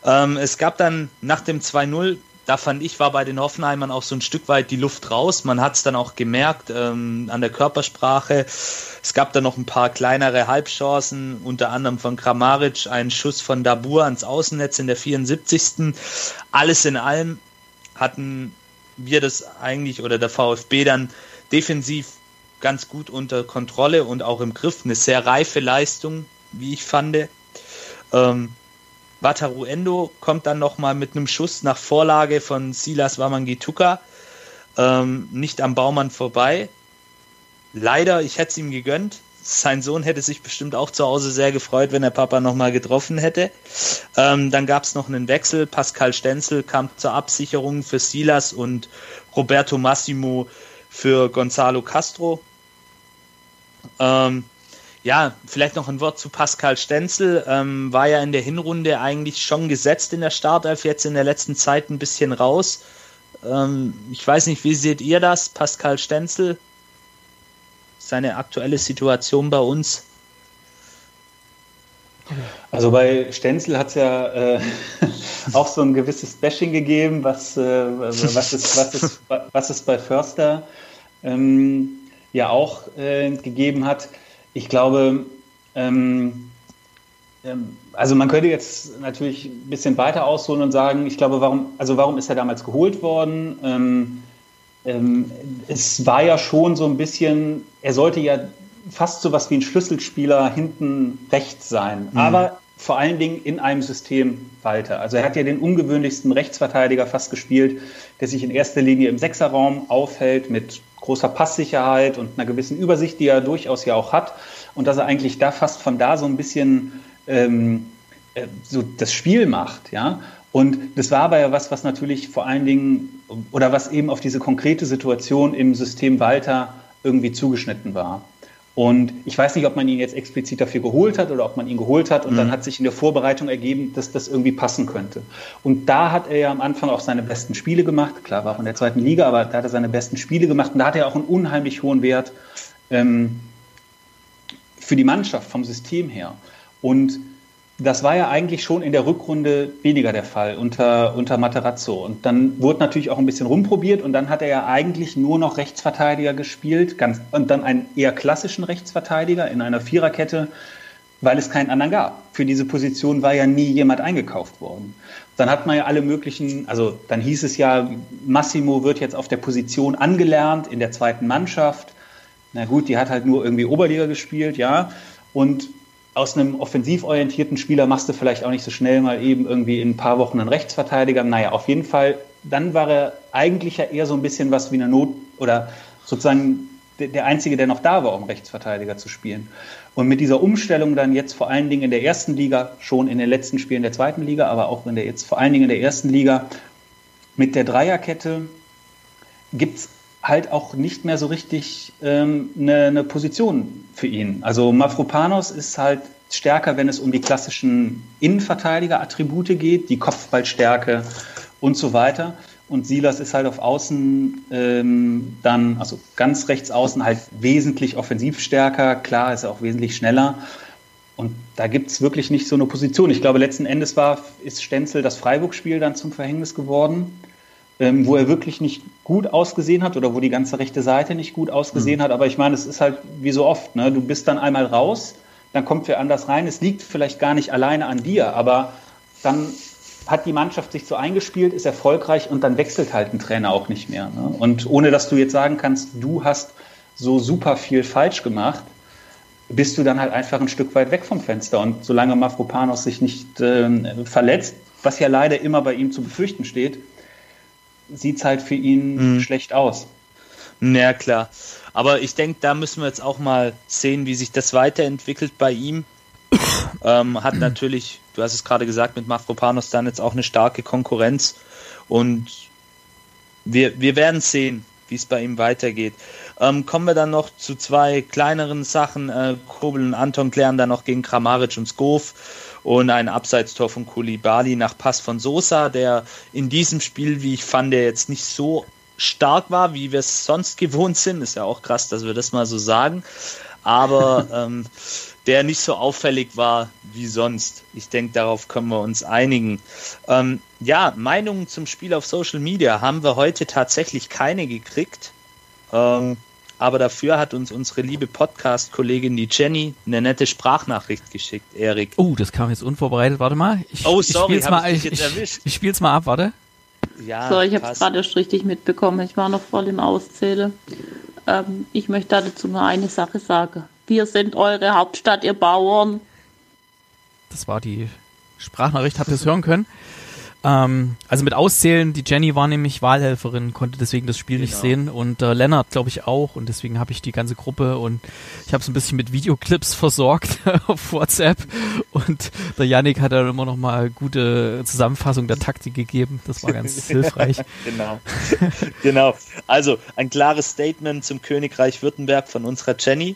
Speaker 2: Ähm, es gab dann nach dem 2-0 da fand ich, war bei den Hoffenheimern auch so ein Stück weit die Luft raus. Man hat es dann auch gemerkt ähm, an der Körpersprache. Es gab dann noch ein paar kleinere Halbchancen, unter anderem von Kramaric, einen Schuss von Dabur ans Außennetz in der 74. Alles in allem hatten wir das eigentlich oder der VfB dann defensiv ganz gut unter Kontrolle und auch im Griff. Eine sehr reife Leistung, wie ich fand. Ähm, Wataru Endo kommt dann nochmal mit einem Schuss nach Vorlage von Silas Wamangituka ähm, nicht am Baumann vorbei. Leider, ich hätte es ihm gegönnt. Sein Sohn hätte sich bestimmt auch zu Hause sehr gefreut, wenn er Papa nochmal getroffen hätte. Ähm, dann gab es noch einen Wechsel. Pascal Stenzel kam zur Absicherung für Silas und Roberto Massimo für Gonzalo Castro. Ähm, ja, vielleicht noch ein Wort zu Pascal Stenzel. Ähm, war ja in der Hinrunde eigentlich schon gesetzt in der Startelf, jetzt in der letzten Zeit ein bisschen raus. Ähm, ich weiß nicht, wie seht ihr das, Pascal Stenzel? Seine aktuelle Situation bei uns?
Speaker 3: Also bei Stenzel hat es ja äh, [LAUGHS] auch so ein gewisses Bashing gegeben, was, äh, was, es, was, es, was es bei Förster ähm, ja auch äh, gegeben hat. Ich glaube, ähm, ähm, also man könnte jetzt natürlich ein bisschen weiter ausholen und sagen, ich glaube, warum, also warum ist er damals geholt worden? Ähm, ähm, es war ja schon so ein bisschen, er sollte ja fast so was wie ein Schlüsselspieler hinten rechts sein, mhm. aber vor allen Dingen in einem System weiter. Also er hat ja den ungewöhnlichsten Rechtsverteidiger fast gespielt, der sich in erster Linie im Sechserraum aufhält mit großer Passsicherheit und einer gewissen Übersicht, die er durchaus ja auch hat. Und dass er eigentlich da fast von da so ein bisschen ähm, äh, so das Spiel macht, ja. Und das war aber ja was, was natürlich vor allen Dingen oder was eben auf diese konkrete Situation im System Walter irgendwie zugeschnitten war. Und ich weiß nicht, ob man ihn jetzt explizit dafür geholt hat oder ob man ihn geholt hat und mhm. dann hat sich in der Vorbereitung ergeben, dass das irgendwie passen könnte. Und da hat er ja am Anfang auch seine besten Spiele gemacht. Klar, war auch in der zweiten Liga, aber da hat er seine besten Spiele gemacht und da hat er auch einen unheimlich hohen Wert ähm, für die Mannschaft vom System her. Und das war ja eigentlich schon in der Rückrunde weniger der Fall unter, unter Materazzo. Und dann wurde natürlich auch ein bisschen rumprobiert und dann hat er ja eigentlich nur noch Rechtsverteidiger gespielt ganz, und dann einen eher klassischen Rechtsverteidiger in einer Viererkette, weil es keinen anderen gab. Für diese Position war ja nie jemand eingekauft worden. Dann hat man ja alle möglichen, also dann hieß es ja, Massimo wird jetzt auf der Position angelernt in der zweiten Mannschaft. Na gut, die hat halt nur irgendwie Oberliga gespielt, ja. Und aus einem offensiv orientierten Spieler machst du vielleicht auch nicht so schnell mal eben irgendwie in ein paar Wochen einen Rechtsverteidiger. Naja, auf jeden Fall, dann war er eigentlich ja eher so ein bisschen was wie eine Not oder sozusagen der Einzige, der noch da war, um Rechtsverteidiger zu spielen. Und mit dieser Umstellung dann jetzt vor allen Dingen in der ersten Liga, schon in den letzten Spielen der zweiten Liga, aber auch in der jetzt vor allen Dingen in der ersten Liga, mit der Dreierkette gibt es halt auch nicht mehr so richtig ähm, eine, eine Position für ihn. Also Mafropanos ist halt stärker, wenn es um die klassischen Innenverteidiger-Attribute geht, die Kopfballstärke und so weiter. Und Silas ist halt auf Außen ähm, dann, also ganz rechts außen, halt wesentlich offensiv stärker. Klar, ist er auch wesentlich schneller. Und da gibt es wirklich nicht so eine Position. Ich glaube, letzten Endes war, ist Stenzel das Freiburg-Spiel dann zum Verhängnis geworden ähm, wo er wirklich nicht gut ausgesehen hat oder wo die ganze rechte Seite nicht gut ausgesehen mhm. hat. Aber ich meine, es ist halt wie so oft, ne? du bist dann einmal raus, dann kommt wer anders rein. Es liegt vielleicht gar nicht alleine an dir, aber dann hat die Mannschaft sich so eingespielt, ist erfolgreich und dann wechselt halt ein Trainer auch nicht mehr. Ne? Und ohne dass du jetzt sagen kannst, du hast so super viel falsch gemacht, bist du dann halt einfach ein Stück weit weg vom Fenster. Und solange Mafropanos sich nicht äh, verletzt, was ja leider immer bei ihm zu befürchten steht, sieht es halt für ihn mhm. schlecht aus.
Speaker 2: Ja, klar. Aber ich denke, da müssen wir jetzt auch mal sehen, wie sich das weiterentwickelt bei ihm. [COUGHS] ähm, hat natürlich, du hast es gerade gesagt, mit Mafropanos dann jetzt auch eine starke Konkurrenz. Und wir, wir werden sehen, wie es bei ihm weitergeht. Ähm, kommen wir dann noch zu zwei kleineren Sachen. Äh, Kobel und Anton klären dann noch gegen Kramaric und Skov und ein Abseitstor von Kulibali nach Pass von Sosa, der in diesem Spiel, wie ich fand, der jetzt nicht so stark war, wie wir es sonst gewohnt sind. Ist ja auch krass, dass wir das mal so sagen. Aber [LAUGHS] ähm, der nicht so auffällig war wie sonst. Ich denke, darauf können wir uns einigen. Ähm, ja, Meinungen zum Spiel auf Social Media haben wir heute tatsächlich keine gekriegt. Ähm, aber dafür hat uns unsere liebe Podcast-Kollegin, die Jenny, eine nette Sprachnachricht geschickt, Erik.
Speaker 1: Oh, das kam jetzt unvorbereitet. Warte mal. Ich,
Speaker 2: oh, sorry,
Speaker 1: ich spiel's mal, ich, ich, ich, spiel's mal ab, warte.
Speaker 2: Ja,
Speaker 4: so, ich habe es gerade erst richtig mitbekommen. Ich war noch voll im Auszählen. Ähm, ich möchte dazu nur eine Sache sagen. Wir sind eure Hauptstadt, ihr Bauern.
Speaker 1: Das war die Sprachnachricht, habt ihr es hören können? Ähm, also mit Auszählen, die Jenny war nämlich Wahlhelferin, konnte deswegen das Spiel nicht
Speaker 2: Genau.
Speaker 1: sehen und äh, Lennart glaube ich auch und deswegen habe ich die ganze Gruppe und ich habe es ein bisschen mit Videoclips [LAUGHS] versorgt auf WhatsApp und der Yannick hat dann immer noch mal gute Zusammenfassung der Taktik gegeben, das war ganz [LAUGHS] [LAUGHS] hilfreich.
Speaker 2: Genau. genau. Also ein klares Statement zum Königreich Württemberg von unserer Jenny.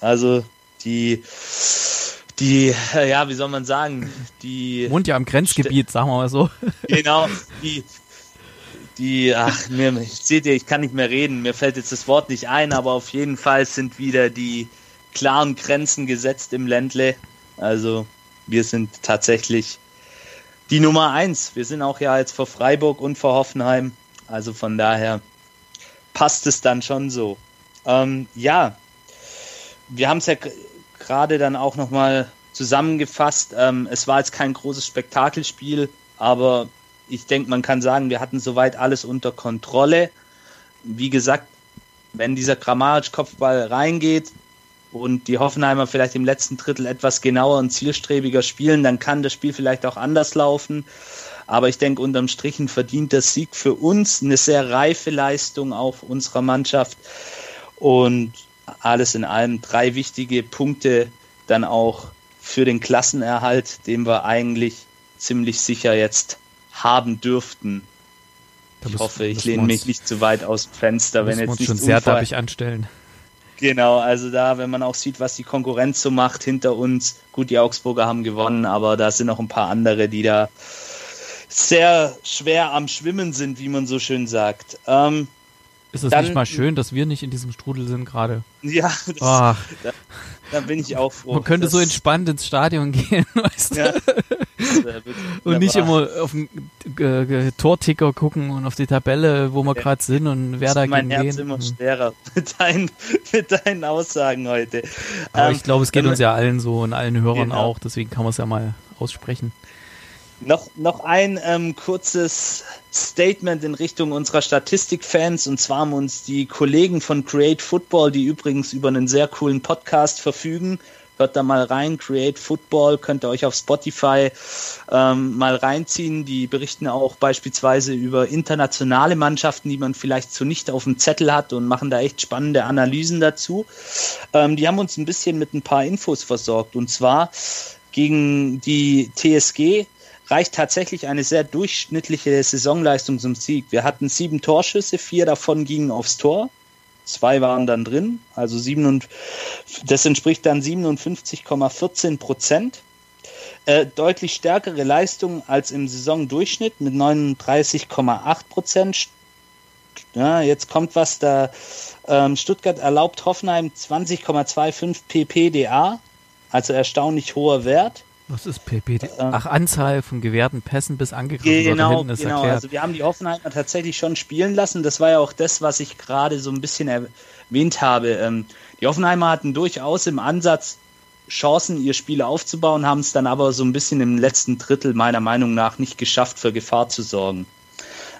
Speaker 2: Also die, die, äh, ja, wie soll man sagen, die, [LAUGHS]
Speaker 1: Wohnt ja im Grenzgebiet, sagen wir mal so. [LAUGHS]
Speaker 2: genau, die, die, ach, mir, seht ihr, ich kann nicht mehr reden, mir fällt jetzt das Wort nicht ein, aber auf jeden Fall sind wieder die klaren Grenzen gesetzt im Ländle. Also wir sind tatsächlich die Nummer eins. Wir sind auch ja jetzt vor Freiburg und vor Hoffenheim. Also von daher passt es dann schon so. Ähm, ja, wir haben es ja gerade dann auch nochmal zusammengefasst. Ähm, es war jetzt kein großes Spektakelspiel, aber ich denke, man kann sagen, wir hatten soweit alles unter Kontrolle. Wie gesagt, wenn dieser Grammaric-Kopfball reingeht und die Hoffenheimer vielleicht im letzten Drittel etwas genauer und zielstrebiger spielen, dann kann das Spiel vielleicht auch anders laufen. Aber ich denke, unterm Strichen verdient der Sieg für uns eine sehr reife Leistung auch unserer Mannschaft. Und alles in allem drei wichtige Punkte dann auch für den Klassenerhalt, den wir eigentlich ziemlich sicher jetzt haben dürften.
Speaker 1: Da
Speaker 2: Ich hoffe, ich lehne mich nicht zu weit aus dem Fenster, wenn jetzt nicht
Speaker 1: schon sehr
Speaker 2: Unfall-
Speaker 1: dappig anstellen.
Speaker 2: Genau, also da, wenn man auch sieht, was die Konkurrenz so macht hinter uns. Gut, die Augsburger haben gewonnen, aber da sind noch ein paar andere, die da sehr schwer am Schwimmen sind, wie man so schön sagt. Ähm,
Speaker 1: Ist es
Speaker 2: Dann-
Speaker 1: nicht mal schön, dass wir nicht in diesem Strudel sind gerade?
Speaker 2: ja, das,
Speaker 1: Ach,
Speaker 2: da bin ich auch froh.
Speaker 1: man könnte so
Speaker 2: Das-
Speaker 1: entspannt ins Stadion [LAUGHS] gehen, weißt du?
Speaker 2: Ja, wirklich
Speaker 1: Und nicht immer auf den äh, Torticker gucken und auf die Tabelle, wo wir
Speaker 2: Ja.
Speaker 1: gerade sind und wer da
Speaker 2: mein
Speaker 1: gegen
Speaker 2: Herz
Speaker 1: wen.
Speaker 2: immer
Speaker 1: Hm.
Speaker 2: schwerer [LAUGHS] mit deinen, mit deinen Aussagen heute.
Speaker 1: Aber
Speaker 2: Ähm,
Speaker 1: ich glaube, es geht uns ja allen so und allen Hörern
Speaker 2: Genau.
Speaker 1: auch, deswegen kann man es ja mal aussprechen.
Speaker 2: Noch, noch ein ähm, kurzes Statement in Richtung unserer Statistikfans. Und zwar haben uns die Kollegen von Create Football, die übrigens über einen sehr coolen Podcast verfügen. Hört da mal rein, Create Football, könnt ihr euch auf Spotify ähm, mal reinziehen. Die berichten auch beispielsweise über internationale Mannschaften, die man vielleicht so nicht auf dem Zettel hat und machen da echt spannende Analysen dazu. Ähm, die haben uns ein bisschen mit ein paar Infos versorgt. Und zwar gegen die TSG reicht tatsächlich eine sehr durchschnittliche Saisonleistung zum Sieg. Wir hatten sieben Torschüsse, vier davon gingen aufs Tor. Zwei waren dann drin, also sieben und, das entspricht dann 57,14 Prozent. Äh, deutlich stärkere Leistung als im Saisondurchschnitt mit 39,8 Prozent. Ja, jetzt kommt was da. Ähm, Stuttgart erlaubt Hoffenheim 20,25 ppda, also erstaunlich hoher Wert.
Speaker 1: Was ist PPD? Ach, Anzahl von gewährten Pässen bis angegriffen
Speaker 2: Genau, genau.
Speaker 1: erklärt.
Speaker 2: Also wir haben die Hoffenheimer tatsächlich schon spielen lassen. Das war ja auch das, was ich gerade so ein bisschen erwähnt habe. Ähm, die Hoffenheimer hatten durchaus im Ansatz Chancen, ihr Spiel aufzubauen, haben es dann aber so ein bisschen im letzten Drittel meiner Meinung nach nicht geschafft, für Gefahr zu sorgen.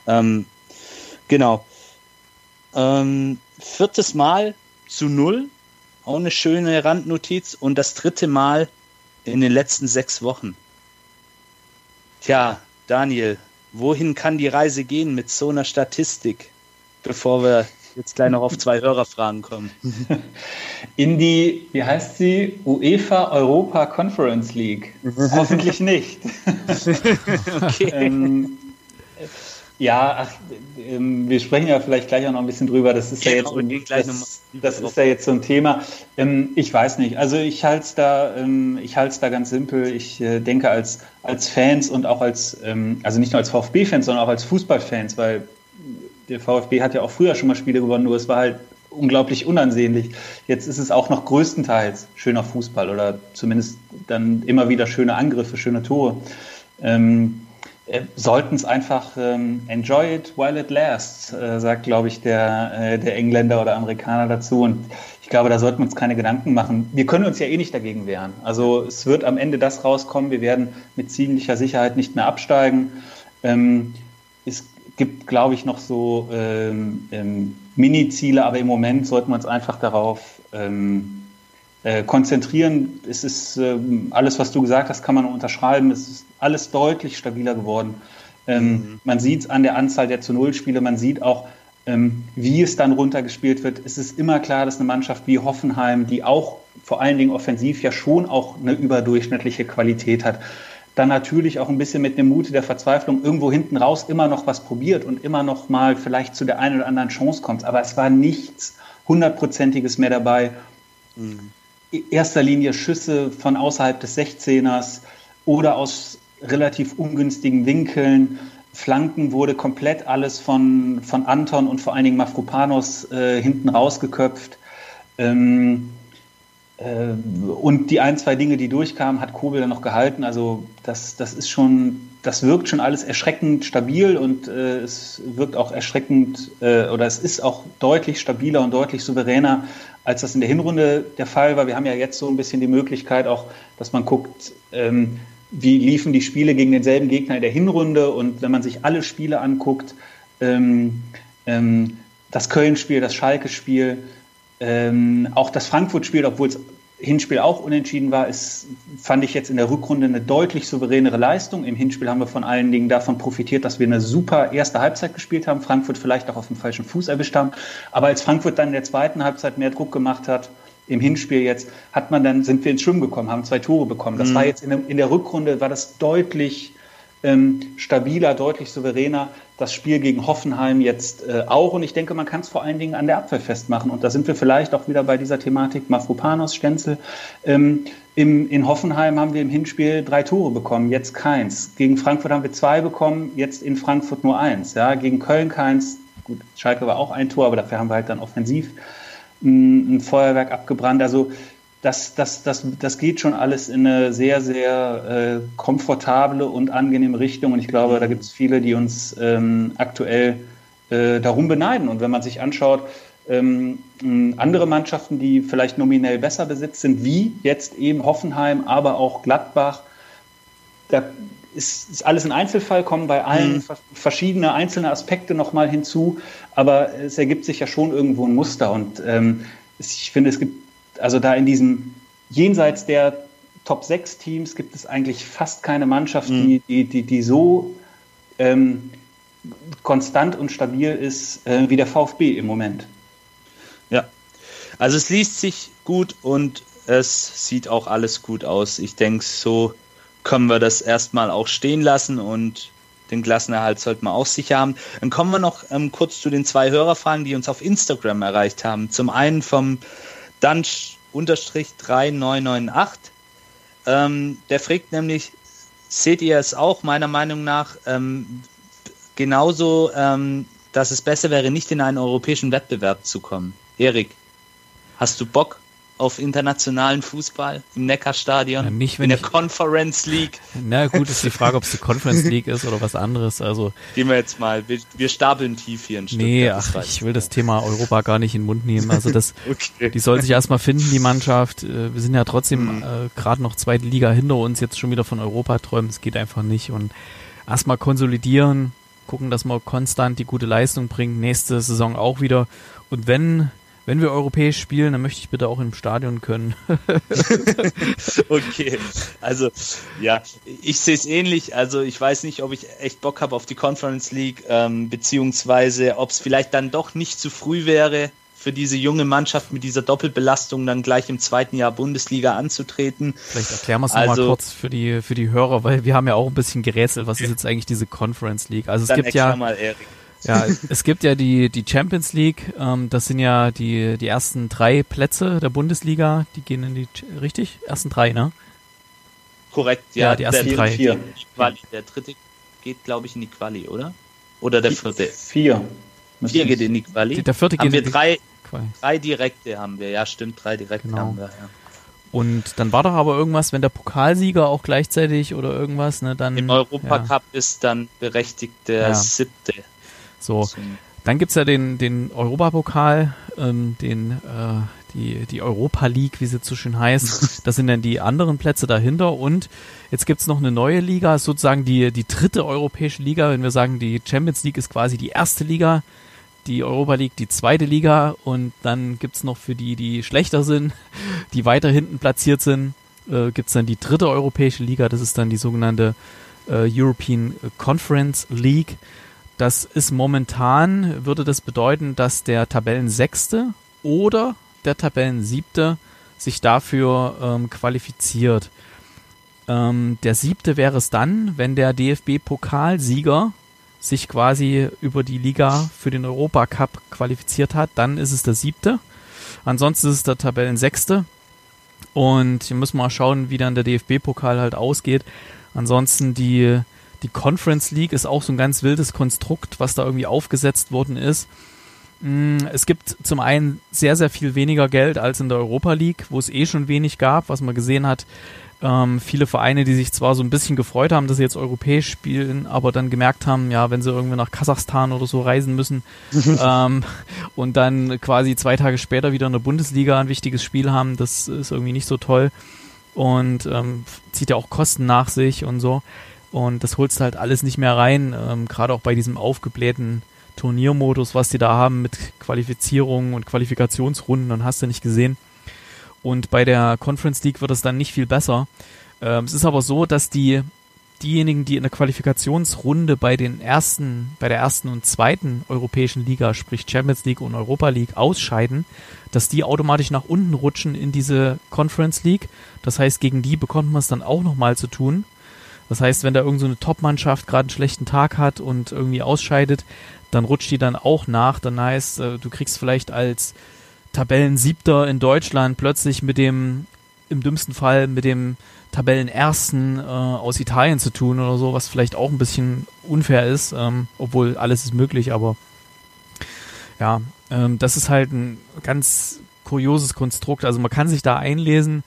Speaker 2: Ähm, genau. Ähm, viertes Mal zu null, auch eine schöne Randnotiz. Und das dritte Mal in den letzten sechs Wochen. Tja, Daniel, wohin kann die Reise gehen mit so einer Statistik, bevor wir jetzt gleich noch auf zwei Hörerfragen kommen? [LAUGHS]
Speaker 3: In die, wie heißt sie? UEFA Europa Conference League. [LAUGHS] Hoffentlich nicht.
Speaker 2: Okay. [LAUGHS]
Speaker 3: ähm, ja, ach, ähm, wir sprechen ja vielleicht gleich auch noch ein bisschen drüber. Das ist ja
Speaker 2: Genau,
Speaker 3: jetzt,
Speaker 2: mal
Speaker 3: das, das ist ja jetzt so ein Thema. Ähm, ich weiß nicht. Also ich halte es da, ähm, ich halte es da ganz simpel. Ich äh, denke als als Fans und auch als, also nicht nur als VfB-Fans, sondern auch als Fußballfans, weil der VfB hat ja auch früher schon mal Spiele gewonnen, nur es war halt unglaublich unansehnlich. Jetzt ist es auch noch größtenteils schöner Fußball oder zumindest dann immer wieder schöne Angriffe, schöne Tore. Ähm, äh, sollten es einfach ähm, enjoy it while it lasts, äh, sagt, glaube ich, der, äh, der Engländer oder Amerikaner dazu. Und ich glaube, da sollten wir uns keine Gedanken machen. Wir können uns ja eh nicht dagegen wehren. Also es wird am Ende das rauskommen. Wir werden mit ziemlicher Sicherheit nicht mehr absteigen. Ähm, es gibt, glaube ich, noch so ähm, ähm, Mini-Ziele, aber im Moment sollten wir uns einfach darauf ähm, äh, konzentrieren. Es ist ähm, alles, was du gesagt hast, kann man unterschreiben. Es ist alles deutlich stabiler geworden. Ähm, mhm. Man sieht es an der Anzahl der zu Null-Spiele, man sieht auch, ähm, wie es dann runtergespielt wird. Es ist immer klar, dass eine Mannschaft wie Hoffenheim, die auch vor allen Dingen offensiv ja schon auch eine überdurchschnittliche Qualität hat, dann natürlich auch ein bisschen mit dem Mute der Verzweiflung irgendwo hinten raus immer noch was probiert und immer noch mal vielleicht zu der einen oder anderen Chance kommt. Aber es war nichts hundertprozentiges mehr dabei. Mhm. Erster Linie Schüsse von außerhalb des 16ers oder aus relativ ungünstigen Winkeln. Flanken wurde komplett alles von, von Anton und vor allen Dingen Mafropanos äh, hinten rausgeköpft. Ähm, äh, und die ein, zwei Dinge, die durchkamen, hat Kobel dann noch gehalten. Also das, das ist schon, das wirkt schon alles erschreckend stabil und äh, es wirkt auch erschreckend äh, oder es ist auch deutlich stabiler und deutlich souveräner, als das in der Hinrunde der Fall war. Wir haben ja jetzt so ein bisschen die Möglichkeit auch, dass man guckt, ähm, wie liefen die Spiele gegen denselben Gegner in der Hinrunde und wenn man sich alle Spiele anguckt, ähm, ähm, das Köln-Spiel, das Schalke-Spiel, ähm, auch das Frankfurt-Spiel, obwohl es Hinspiel auch unentschieden war, ist, fand ich jetzt in der Rückrunde eine deutlich souveränere Leistung. Im Hinspiel haben wir von allen Dingen davon profitiert, dass wir eine super erste Halbzeit gespielt haben, Frankfurt vielleicht auch auf dem falschen Fuß erwischt haben. Aber als Frankfurt dann in der zweiten Halbzeit mehr Druck gemacht hat, im Hinspiel jetzt, hat man dann, sind wir ins Schwimmen gekommen, haben zwei Tore bekommen. Das mhm. war jetzt in der, in der, Rückrunde, war das deutlich ähm, stabiler, deutlich souveräner. Das Spiel gegen Hoffenheim jetzt äh, auch. Und ich denke, man kann es vor allen Dingen an der Abwehr festmachen. Und da sind wir vielleicht auch wieder bei dieser Thematik Mafropanos, Stenzel. Ähm, im, in Hoffenheim haben wir im Hinspiel drei Tore bekommen, jetzt keins. Gegen Frankfurt haben wir zwei bekommen, jetzt in Frankfurt nur eins. Ja, gegen Köln keins. Gut, Schalke war auch ein Tor, aber dafür haben wir halt dann offensiv ein Feuerwerk abgebrannt. Also das, das, das, das geht schon alles in eine sehr, sehr äh, komfortable und angenehme Richtung. Und ich glaube, da gibt es viele, die uns ähm, aktuell äh, darum beneiden. Und wenn man sich anschaut, ähm, andere Mannschaften, die vielleicht nominell besser besetzt sind, wie jetzt eben Hoffenheim, aber auch Gladbach, da ist, ist alles ein Einzelfall, kommen bei allen mhm. verschiedene einzelne Aspekte nochmal hinzu, aber es ergibt sich ja schon irgendwo ein Muster und ähm, ich finde, es gibt, also da in diesem jenseits der Top 6 Teams gibt es eigentlich fast keine Mannschaft, mhm. die, die, die, die so ähm, konstant und stabil ist äh, wie der VfB im Moment.
Speaker 2: Ja, also es liest sich gut und es sieht auch alles gut aus. Ich denke, so können wir das erstmal auch stehen lassen und den Klassenerhalt sollten wir auch sicher haben. Dann kommen wir noch ähm, kurz zu den zwei Hörerfragen, die uns auf Instagram erreicht haben. Zum einen vom Dunch-3998. Ähm, der fragt nämlich, seht ihr es auch meiner Meinung nach ähm, genauso, ähm, dass es besser wäre, nicht in einen europäischen Wettbewerb zu kommen? Erik, hast du Bock auf internationalen Fußball im Neckarstadion, ja,
Speaker 1: nicht, wenn
Speaker 2: in der
Speaker 1: ich,
Speaker 2: Conference League.
Speaker 1: Na gut, ist die Frage, ob es die Conference League ist oder was anderes. Also
Speaker 2: gehen wir jetzt mal, wir, wir stapeln tief hier in
Speaker 1: Stuttgart. Nee, ach, ich will das Thema Europa gar nicht in den Mund nehmen. Also das, [LAUGHS] okay. die soll sich erstmal finden, die Mannschaft. Äh, wir sind ja trotzdem mhm. äh, gerade noch zweite Liga hinter uns, jetzt schon wieder von Europa träumen. Es geht einfach nicht und erstmal konsolidieren, gucken, dass man konstant die gute Leistung bringt. Nächste Saison auch wieder. Und wenn wenn wir europäisch spielen, dann möchte ich bitte auch im Stadion können. [LAUGHS]
Speaker 2: okay, also ja, ich sehe es ähnlich. Also ich weiß nicht, ob ich echt Bock habe auf die Conference League, ähm, beziehungsweise ob es vielleicht dann doch nicht zu früh wäre, für diese junge Mannschaft mit dieser Doppelbelastung dann gleich im zweiten Jahr Bundesliga anzutreten.
Speaker 1: Vielleicht erklären wir es also, nochmal kurz für die, für die Hörer, weil wir haben ja auch ein bisschen gerätselt, was ist jetzt eigentlich diese Conference League? Also es gibt ja,
Speaker 2: mal, Erik.
Speaker 1: Ja, es gibt ja die, die Champions League, ähm, das sind ja die, die ersten drei Plätze der Bundesliga, die gehen in die, richtig? Ersten drei, ne?
Speaker 2: Korrekt, ja.
Speaker 1: ja die ersten
Speaker 2: der,
Speaker 1: drei.
Speaker 2: Vier. Quali, der dritte geht, glaube ich, in die Quali, oder? Oder der vierte?
Speaker 3: Vier.
Speaker 2: Vier geht in die Quali.
Speaker 1: Der vierte
Speaker 2: haben
Speaker 1: geht
Speaker 2: wir drei, Quali. drei direkte haben wir, ja stimmt, drei direkte genau. haben wir, ja.
Speaker 1: Und dann war doch aber irgendwas, wenn der Pokalsieger auch gleichzeitig oder irgendwas, ne, dann.
Speaker 2: Im Europacup ja. ist dann berechtigt der ja. siebte.
Speaker 1: So. Dann gibt's ja den, den Europapokal, ähm, den, äh, die, die Europa League, wie sie so schön heißt. [LAUGHS] Das sind dann die anderen Plätze dahinter. Und jetzt gibt's noch eine neue Liga, sozusagen die, die dritte europäische Liga. Wenn wir sagen, die Champions League ist quasi die erste Liga, die Europa League die zweite Liga und dann gibt's noch für die, die schlechter sind, [LAUGHS] die weiter hinten platziert sind, äh, gibt's dann die dritte europäische Liga, das ist dann die sogenannte äh, European Conference League. Das ist momentan, würde das bedeuten, dass der Tabellensechste oder der Tabellensiebte sich dafür ähm, qualifiziert. Ähm, der siebte wäre es dann, wenn der DFB-Pokalsieger sich quasi über die Liga für den Europacup qualifiziert hat, dann ist es der siebte. Ansonsten ist es der Tabellensechste. Und hier müssen wir mal schauen, wie dann der DFB-Pokal halt ausgeht. Ansonsten die, die Conference League ist auch so ein ganz wildes Konstrukt, was da irgendwie aufgesetzt worden ist. Mm, es gibt zum einen sehr, sehr viel weniger Geld als in der Europa League, wo es eh schon wenig gab, was man gesehen hat. Ähm, viele Vereine, die sich zwar so ein bisschen gefreut haben, dass sie jetzt europäisch spielen, aber dann gemerkt haben, ja, wenn sie irgendwie nach Kasachstan oder so reisen müssen [LAUGHS] ähm, und dann quasi zwei Tage später wieder in der Bundesliga ein wichtiges Spiel haben, das ist irgendwie nicht so toll und ähm, zieht ja auch Kosten nach sich und so. Und das holst du halt alles nicht mehr rein, ähm, gerade auch bei diesem aufgeblähten Turniermodus, was die da haben mit Qualifizierungen und Qualifikationsrunden und hast du nicht gesehen. Und bei der Conference League wird es dann nicht viel besser. Ähm, es ist aber so, dass die diejenigen, die in der Qualifikationsrunde bei den ersten, bei der ersten und zweiten europäischen Liga, sprich Champions League und Europa League, ausscheiden, dass die automatisch nach unten rutschen in diese Conference League. Das heißt, gegen die bekommt man es dann auch nochmal zu tun. Das heißt, wenn da irgendeine so Top-Mannschaft gerade einen schlechten Tag hat und irgendwie ausscheidet, dann rutscht die dann auch nach. Dann heißt, äh, du kriegst vielleicht als Tabellensiebter in Deutschland plötzlich mit dem, im dümmsten Fall mit dem Tabellenersten äh, aus Italien zu tun oder so, was vielleicht auch ein bisschen unfair ist, ähm, obwohl alles ist möglich, aber ja, ähm, das ist halt ein ganz kurioses Konstrukt. Also man kann sich da einlesen.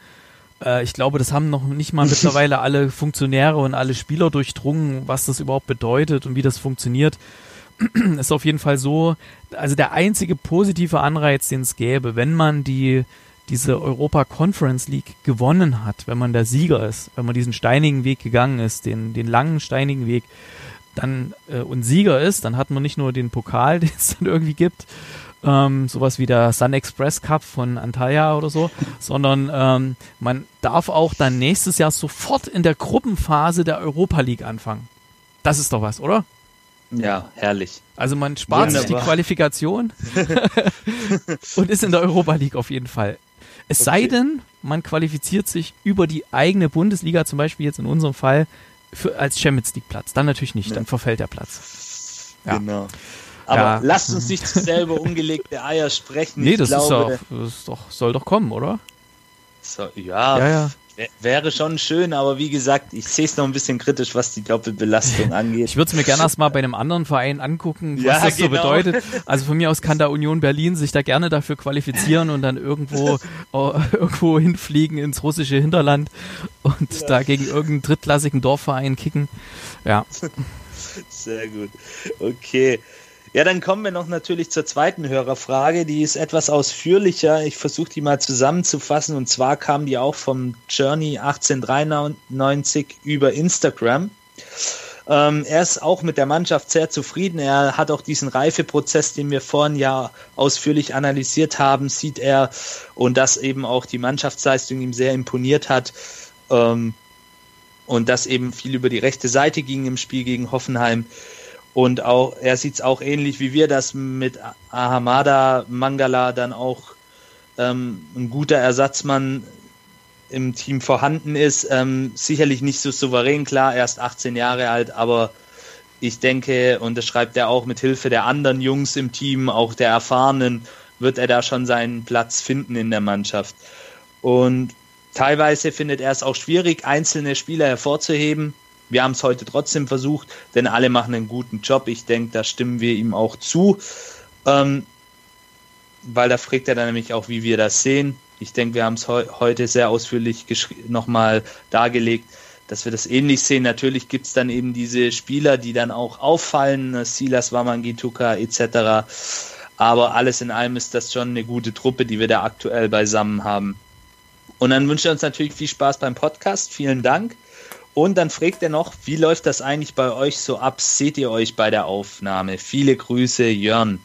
Speaker 1: Äh, ich glaube, das haben noch nicht mal [LAUGHS] mittlerweile alle Funktionäre und alle Spieler durchdrungen, was das überhaupt bedeutet und wie das funktioniert. [CLEARS THROAT] ist auf jeden Fall so, also der einzige positive Anreiz, den es gäbe, wenn man die diese Europa Conference League gewonnen hat, wenn man der Sieger ist, wenn man diesen steinigen Weg gegangen ist, den, den langen steinigen Weg, dann äh, und Sieger ist, dann hat man nicht nur den Pokal, [LAUGHS] den es dann irgendwie gibt, ähm, sowas wie der Sun Express Cup von Antalya oder so, sondern ähm, man darf auch dann nächstes Jahr sofort in der Gruppenphase der Europa League anfangen. Das ist doch was, oder?
Speaker 2: Ja, herrlich.
Speaker 1: Also man spart Wunderbar. sich die Qualifikation [LAUGHS] und ist in der Europa League auf jeden Fall. Es okay. sei denn, man qualifiziert sich über die eigene Bundesliga, zum Beispiel jetzt in unserem Fall, für, als Champions League Platz. Dann natürlich nicht, ja. dann verfällt der Platz.
Speaker 2: Ja. Genau. Aber ja. lasst uns nicht selber [LAUGHS] ungelegte Eier sprechen.
Speaker 1: Nee, das, glaube, ist, doch, das doch, soll doch kommen, oder?
Speaker 2: So, ja, ja, ja. Wäre schon schön, aber wie gesagt, ich sehe es noch ein bisschen kritisch, was die Doppelbelastung [LAUGHS] angeht.
Speaker 1: Ich würde es mir gerne erstmal bei einem anderen Verein angucken, was ja, das genau. so bedeutet. [LAUGHS] Also von mir aus kann da Union Berlin sich da gerne dafür qualifizieren und dann irgendwo uh, irgendwo hinfliegen ins russische Hinterland und ja. da gegen irgendeinen drittklassigen Dorfverein kicken. Ja.
Speaker 2: Sehr gut. Okay. Ja, dann kommen wir noch natürlich zur zweiten Hörerfrage. Die ist etwas ausführlicher. Ich versuche die mal zusammenzufassen. Und zwar kam die auch vom Journey 1893 über Instagram. Ähm, er ist auch mit der Mannschaft sehr zufrieden. Er hat auch diesen Reifeprozess, den wir vorhin ja ausführlich analysiert haben, sieht er und dass eben auch die Mannschaftsleistung ihm sehr imponiert hat. Ähm, und dass eben viel über die rechte Seite ging im Spiel gegen Hoffenheim. Und auch, er sieht es auch ähnlich wie wir, dass mit Ahamada Mangala dann auch ähm, ein guter Ersatzmann im Team vorhanden ist. Ähm, sicherlich nicht so souverän, klar, erst 18 Jahre alt, aber ich denke, und das schreibt er auch mit Hilfe der anderen Jungs im Team, auch der Erfahrenen, wird er da schon seinen Platz finden in der Mannschaft. Und teilweise findet er es auch schwierig, einzelne Spieler hervorzuheben. Wir haben es heute trotzdem versucht, denn alle machen einen guten Job. Ich denke, da stimmen wir ihm auch zu. Ähm, weil da fragt er dann nämlich auch, wie wir das sehen. Ich denke, wir haben es he heute sehr ausführlich nochmal dargelegt, dass wir das ähnlich sehen. Natürlich gibt es dann eben diese Spieler, die dann auch auffallen, Silas Wamangituka etc. Aber alles in allem ist das schon eine gute Truppe, die wir da aktuell beisammen haben. Und dann wünsche ich uns natürlich viel Spaß beim Podcast. Vielen Dank. Und dann fragt er noch, wie läuft das eigentlich bei euch so ab? Seht ihr euch bei der Aufnahme? Viele Grüße, Jörn.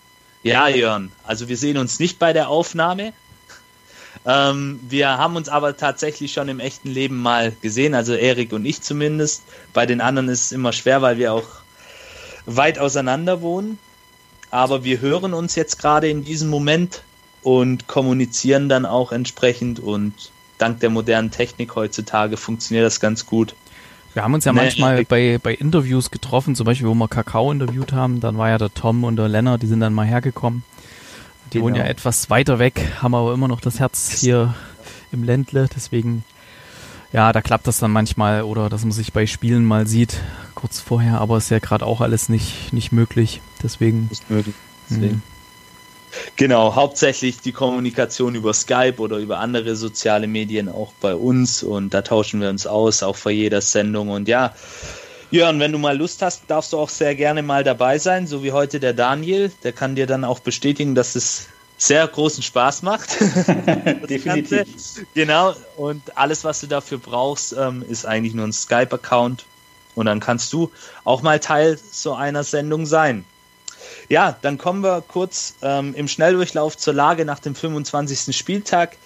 Speaker 2: Ja, Jörn. Also wir sehen uns nicht bei der Aufnahme. Ähm, wir haben uns aber tatsächlich schon im echten Leben mal gesehen, also Erik und ich zumindest. Bei den anderen ist es immer schwer, weil wir auch weit auseinander wohnen. Aber wir hören uns jetzt gerade in diesem Moment und kommunizieren dann auch entsprechend und dank der modernen Technik heutzutage funktioniert das ganz gut.
Speaker 1: Wir haben uns ja nee, manchmal bei, bei Interviews getroffen, zum Beispiel, wo wir Kakao interviewt haben, dann war ja der Tom und der Lennart, die sind dann mal hergekommen. Die genau. wohnen ja etwas weiter weg, haben aber immer noch das Herz hier im Ländle, deswegen, ja, da klappt das dann manchmal oder dass man sich bei Spielen mal sieht, kurz vorher, aber ist ja gerade auch alles nicht, nicht möglich, deswegen. Nicht möglich, deswegen.
Speaker 2: Genau, hauptsächlich die Kommunikation über Skype oder über andere soziale Medien auch bei uns und da tauschen wir uns aus, auch vor jeder Sendung. Und ja, Jörn, wenn du mal Lust hast, darfst du auch sehr gerne mal dabei sein, so wie heute der Daniel. Der kann dir dann auch bestätigen, dass es sehr großen Spaß macht. [LAUGHS] Definitiv. Genau, und alles, was du dafür brauchst, ähm, ist eigentlich nur ein Skype-Account. Und dann kannst du auch mal Teil so einer Sendung sein. Ja, dann kommen wir kurz ähm, im Schnelldurchlauf zur Lage nach dem 25. Spieltag.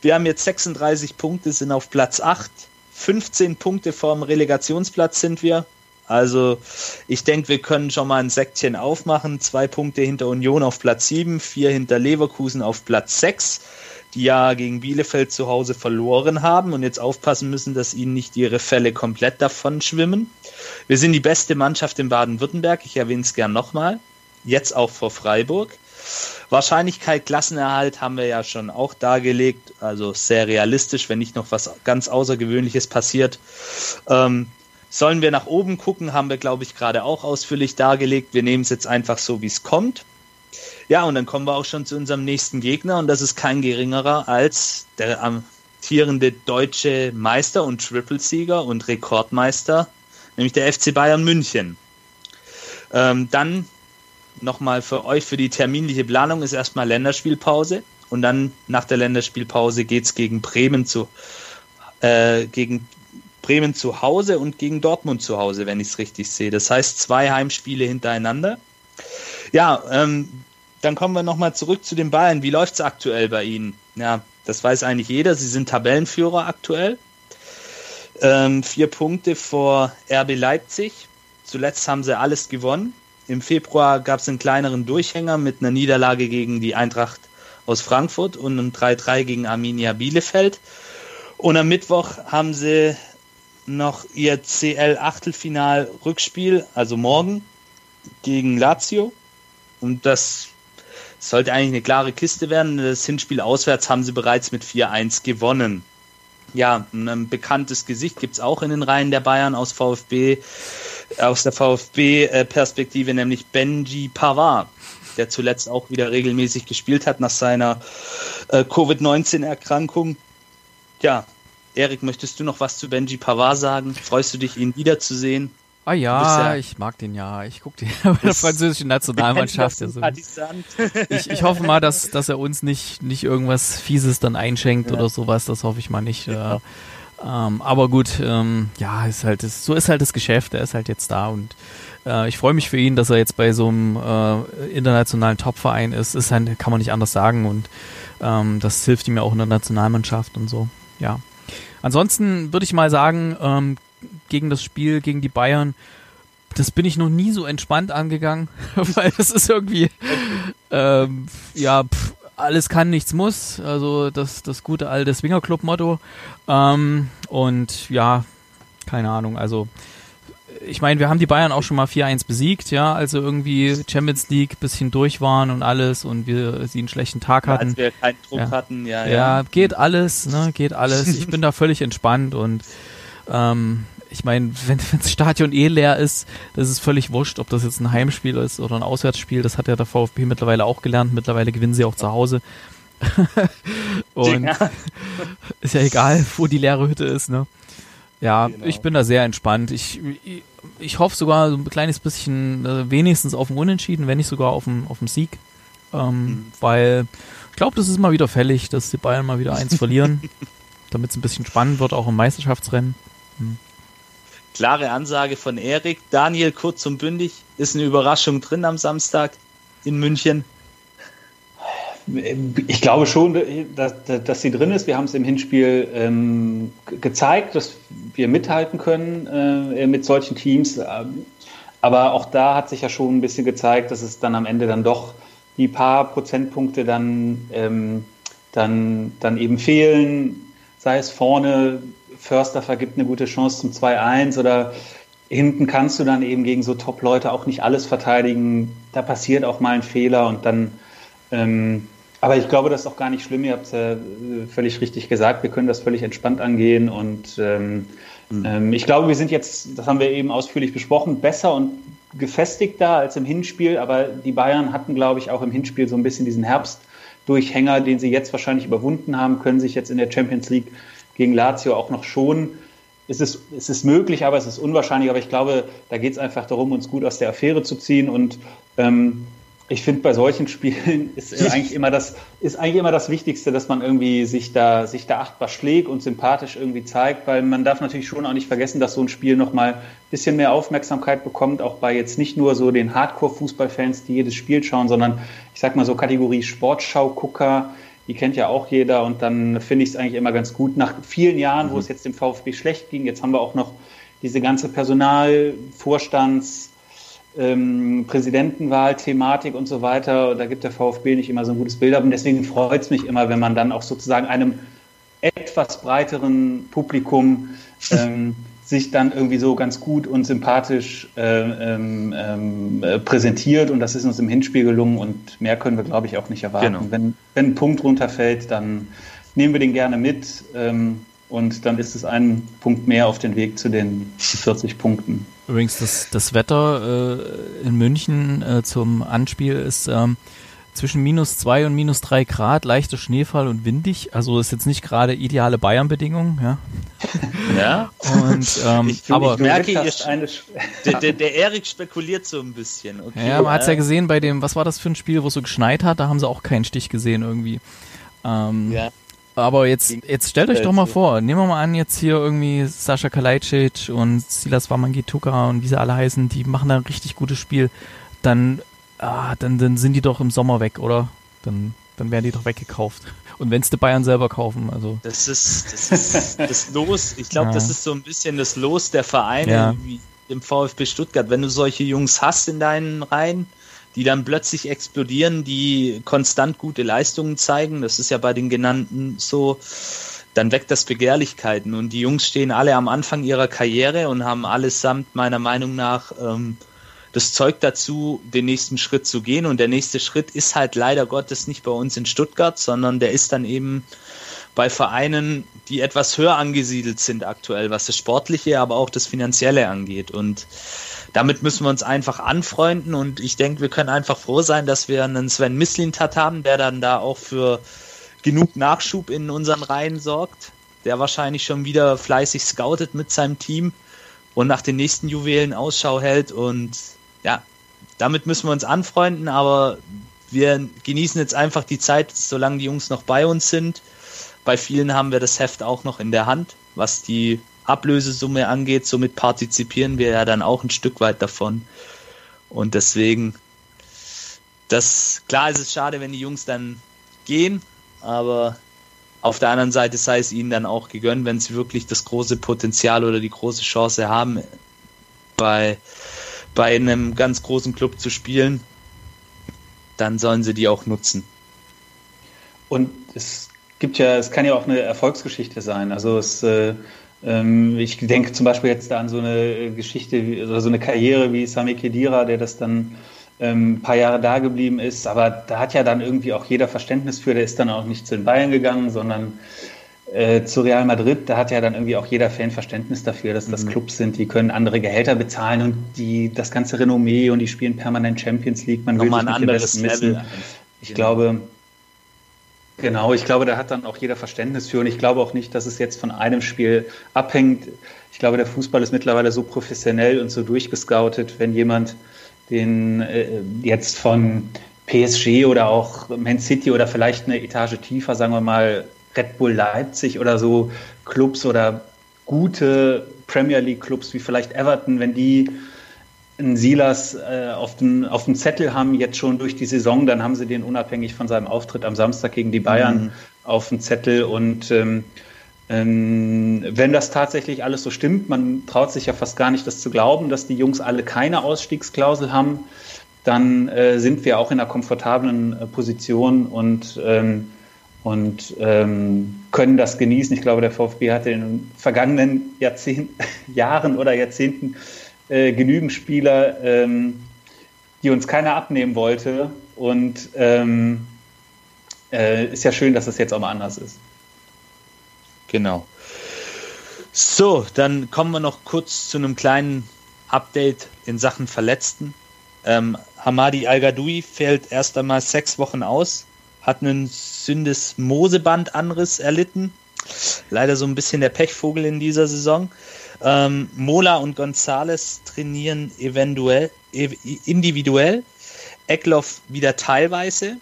Speaker 2: Wir haben jetzt 36 Punkte, sind auf Platz 8. 15 Punkte vorm Relegationsplatz sind wir. Also ich denke, wir können schon mal ein Säckchen aufmachen. Zwei Punkte hinter Union auf Platz 7, vier hinter Leverkusen auf Platz 6, die ja gegen Bielefeld zu Hause verloren haben und jetzt aufpassen müssen, dass ihnen nicht ihre Fälle komplett davon schwimmen. Wir sind die beste Mannschaft in Baden-Württemberg, ich erwähne es gern nochmal jetzt auch vor Freiburg. Wahrscheinlichkeit Klassenerhalt haben wir ja schon auch dargelegt, also sehr realistisch, wenn nicht noch was ganz Außergewöhnliches passiert. Ähm, sollen wir nach oben gucken, haben wir, glaube ich, gerade auch ausführlich dargelegt. Wir nehmen es jetzt einfach so, wie es kommt. Ja, und dann kommen wir auch schon zu unserem nächsten Gegner und das ist kein geringerer als der amtierende deutsche Meister und Triple-Sieger und Rekordmeister, nämlich der FC Bayern München. Ähm, dann nochmal für euch für die terminliche Planung ist erstmal Länderspielpause und dann nach der Länderspielpause geht es gegen Bremen zu äh, gegen Bremen zu Hause und gegen Dortmund zu Hause, wenn ich es richtig sehe. Das heißt zwei Heimspiele hintereinander. Ja, ähm, dann kommen wir nochmal zurück zu den Bayern. Wie läuft es aktuell bei Ihnen? Ja, das weiß eigentlich jeder. Sie sind Tabellenführer aktuell. Ähm, vier Punkte vor RB Leipzig. Zuletzt haben sie alles gewonnen. Im Februar gab es einen kleineren Durchhänger mit einer Niederlage gegen die Eintracht aus Frankfurt und einem 3-3 gegen Arminia Bielefeld. Und am Mittwoch haben sie noch ihr CL-Achtelfinal-Rückspiel, also morgen, gegen Lazio. Und das sollte eigentlich eine klare Kiste werden. Das Hinspiel auswärts haben sie bereits mit 4-1 gewonnen ja, ein bekanntes Gesicht gibt es auch in den Reihen der Bayern aus VfB, aus der VfB-Perspektive, nämlich Benji Pavard, der zuletzt auch wieder regelmäßig gespielt hat nach seiner äh, Covid-19-Erkrankung. Ja, Erik, möchtest du noch was zu Benji Pavard sagen? Freust du dich, ihn wiederzusehen?
Speaker 1: Ah ja, ja, ich mag den ja. Ich gucke den [LAUGHS] bei der französischen Nationalmannschaft. Also, ich, ich hoffe mal, dass, dass er uns nicht, nicht irgendwas Fieses dann einschenkt ja. oder sowas. Das hoffe ich mal nicht. Ja. Äh, ähm, aber gut, ähm, ja, ist halt das, so ist halt das Geschäft. Er ist halt jetzt da und äh, ich freue mich für ihn, dass er jetzt bei so einem äh, internationalen Topverein ist. Ist halt, kann man nicht anders sagen und ähm, das hilft ihm ja auch in der Nationalmannschaft und so. Ja. Ansonsten würde ich mal sagen, ähm, gegen das Spiel gegen die Bayern, das bin ich noch nie so entspannt angegangen, [LAUGHS] weil das ist irgendwie, ähm, ja, pff, alles kann, nichts muss. Also das, das gute alte Swingerclub-Motto. Ähm, und ja, keine Ahnung, also ich meine, wir haben die Bayern auch schon mal 4-1 besiegt, ja, also irgendwie Champions League bisschen durch waren und alles und wir sie einen schlechten Tag hatten. Ja, als wir keinen Druck ja. hatten, ja, ja. Ja, geht alles, ne, geht alles. Ich bin da [LAUGHS] völlig entspannt und ähm, ich meine, wenn, das Stadion eh leer ist, das ist völlig wurscht, ob das jetzt ein Heimspiel ist oder ein Auswärtsspiel. Das hat ja der VfB mittlerweile auch gelernt. Mittlerweile gewinnen sie auch zu Hause. [LAUGHS] und ja. [LAUGHS] ist ja egal, wo die leere Hütte ist, ne? Ja, genau. ich bin da sehr entspannt. Ich, ich, ich, hoffe sogar so ein kleines bisschen, äh, wenigstens auf dem Unentschieden, wenn nicht sogar auf dem, auf dem Sieg. Ähm, mhm. Weil ich glaube, das ist mal wieder fällig, dass die Bayern mal wieder eins verlieren, [LAUGHS] damit es ein bisschen spannend wird, auch im Meisterschaftsrennen. Mhm.
Speaker 2: Klare Ansage von Erik. Daniel, kurz und bündig, ist eine Überraschung drin am Samstag in München.
Speaker 3: Ich glaube schon, dass, dass sie drin ist. Wir haben es im Hinspiel ähm, gezeigt, dass wir mithalten können äh, mit solchen Teams. Aber auch da hat sich ja schon ein bisschen gezeigt, dass es dann am Ende dann doch die paar Prozentpunkte dann, ähm, dann, dann eben fehlen. Sei es vorne, Förster vergibt eine gute Chance zum 2-1 oder hinten kannst du dann eben gegen so Top-Leute auch nicht alles verteidigen. Da passiert auch mal ein Fehler und dann ähm, aber ich glaube, das ist auch gar nicht schlimm. Ihr habt äh, völlig richtig gesagt. Wir können das völlig entspannt angehen. Und ähm, mhm. ähm, ich glaube, wir sind jetzt, das haben wir eben ausführlich besprochen, besser und gefestigter als im Hinspiel. Aber die Bayern hatten, glaube ich, auch im Hinspiel so ein bisschen diesen Herbstdurchhänger, den sie jetzt wahrscheinlich überwunden haben, können sich jetzt in der Champions League gegen Lazio auch noch schonen. Es ist, es ist möglich, aber es ist unwahrscheinlich. Aber ich glaube, da geht es einfach darum, uns gut aus der Affäre zu ziehen. Und ähm, ich finde, bei solchen Spielen [LAUGHS] ist eigentlich immer das, ist eigentlich immer das Wichtigste, dass man irgendwie sich da, sich da achtbar schlägt und sympathisch irgendwie zeigt, weil man darf natürlich schon auch nicht vergessen, dass so ein Spiel nochmal ein bisschen mehr Aufmerksamkeit bekommt, auch bei jetzt nicht nur so den Hardcore-Fußballfans, die jedes Spiel schauen, sondern ich sag mal so Kategorie Sportschau-Gucker, die kennt ja auch jeder und dann finde ich es eigentlich immer ganz gut. Nach vielen Jahren, mhm. wo es jetzt dem VfB schlecht ging, jetzt haben wir auch noch diese ganze Personalvorstands- ähm, Präsidentenwahl-Thematik und so weiter. Da gibt der VfB nicht immer so ein gutes Bild ab. Und deswegen freut es mich immer, wenn man dann auch sozusagen einem etwas breiteren Publikum ähm, sich dann irgendwie so ganz gut und sympathisch äh, ähm, äh, präsentiert. Und das ist uns im Hinspiel gelungen und mehr können wir, glaube ich, auch nicht erwarten. Genau. Wenn, wenn ein Punkt runterfällt, dann nehmen wir den gerne mit. Ähm, und dann ist es ein Punkt mehr auf den Weg zu den 40 Punkten.
Speaker 1: Übrigens, das, das Wetter äh, in München äh, zum Anspiel ist ähm, zwischen minus zwei und minus drei Grad, leichter Schneefall und windig. Also ist jetzt nicht gerade ideale Bayern-Bedingungen, ja. [LAUGHS]
Speaker 2: Ja.
Speaker 1: Und, ähm, ich, aber
Speaker 2: ich merke, ihr, [LAUGHS] der, der, der Erik spekuliert so ein bisschen.
Speaker 1: Okay, ja, man hat es ja gesehen bei dem, was war das für ein Spiel, wo es so geschneit hat, da haben sie auch keinen Stich gesehen irgendwie. Ähm, ja. Aber jetzt, jetzt stellt euch doch mal vor, nehmen wir mal an, jetzt hier irgendwie Sascha Kalajdzic und Silas Wamangituka und wie sie alle heißen, die machen da ein richtig gutes Spiel, dann, ah, dann, dann sind die doch im Sommer weg, oder? Dann, dann werden die doch weggekauft. Und wenn es die Bayern selber kaufen, also.
Speaker 2: Das ist das, ist das Los, ich glaube, ja. das ist so ein bisschen das Los der Vereine, ja. wie im VfB Stuttgart. Wenn du solche Jungs hast in deinen Reihen, die dann plötzlich explodieren, die konstant gute Leistungen zeigen. Das ist ja bei den genannten so. Dann weckt das Begehrlichkeiten und die Jungs stehen alle am Anfang ihrer Karriere und haben allesamt meiner Meinung nach ähm, das Zeug dazu, den nächsten Schritt zu gehen. Und der nächste Schritt ist halt leider Gottes nicht bei uns in Stuttgart, sondern der ist dann eben bei Vereinen, die etwas höher angesiedelt sind aktuell, was das Sportliche, aber auch das Finanzielle angeht. Und damit müssen wir uns einfach anfreunden und ich denke, wir können einfach froh sein, dass wir einen Sven Mislintat haben, der dann da auch für genug Nachschub in unseren Reihen sorgt, der wahrscheinlich schon wieder fleißig scoutet mit seinem Team und nach den nächsten Juwelen Ausschau hält und ja, damit müssen wir uns anfreunden, aber wir genießen jetzt einfach die Zeit, solange die Jungs noch bei uns sind. Bei vielen haben wir das Heft auch noch in der Hand, was die Ablösesumme angeht. Somit partizipieren wir ja dann auch ein Stück weit davon. Und deswegen, das, klar ist es schade, wenn die Jungs dann gehen, aber auf der anderen Seite sei es ihnen dann auch gegönnt, wenn sie wirklich das große Potenzial oder die große Chance haben, bei, bei einem ganz großen Club zu spielen, dann sollen sie die auch nutzen.
Speaker 3: Und es gibt ja, es kann ja auch eine Erfolgsgeschichte sein. Also es äh, ähm, ich denke zum Beispiel jetzt da an so eine Geschichte oder so eine Karriere wie Sami Kedira, der das dann ähm, ein paar Jahre da geblieben ist. Aber da hat ja dann irgendwie auch jeder Verständnis für. Der ist dann auch nicht zu den Bayern gegangen, sondern äh, zu Real Madrid. Da hat ja dann irgendwie auch jeder Fan Verständnis dafür, dass das mhm. Clubs sind, die können andere Gehälter bezahlen und die das ganze Renommee und die spielen permanent Champions League.
Speaker 2: Man Nochmal will sich ein anderes Level.
Speaker 3: Ich genau. glaube, Genau, ich glaube, da hat dann auch jeder Verständnis für und ich glaube auch nicht, dass es jetzt von einem Spiel abhängt. Ich glaube, der Fußball ist mittlerweile so professionell und so durchgescoutet, wenn jemand den äh, jetzt von PSG oder auch Man City oder vielleicht eine Etage tiefer, sagen wir mal Red Bull Leipzig oder so Clubs oder gute Premier League Clubs wie vielleicht Everton, wenn die einen Silas äh, auf, den, auf dem Zettel haben, jetzt schon durch die Saison, dann haben sie den unabhängig von seinem Auftritt am Samstag gegen die Bayern mhm. auf dem Zettel. Und ähm, ähm, wenn das tatsächlich alles so stimmt, man traut sich ja fast gar nicht, das zu glauben, dass die Jungs alle keine Ausstiegsklausel haben, dann äh, sind wir auch in einer komfortablen äh, Position und, ähm, und ähm, können das genießen. Ich glaube, der VfB hatte in den vergangenen Jahrzehnt, [LAUGHS] Jahren oder Jahrzehnten äh, genügend Spieler, ähm, die uns keiner abnehmen wollte. Und ähm, äh, ist ja schön, dass es jetzt auch mal anders ist.
Speaker 2: Genau. So, dann kommen wir noch kurz zu einem kleinen Update in Sachen Verletzten. Ähm, Hamadi Al-Gadoui fällt erst einmal sechs Wochen aus, hat einen Syndesmosebandanriss erlitten. Leider so ein bisschen der Pechvogel in dieser Saison. Ähm, Mola und Gonzales trainieren eventuell, individuell. Eckloff wieder teilweise.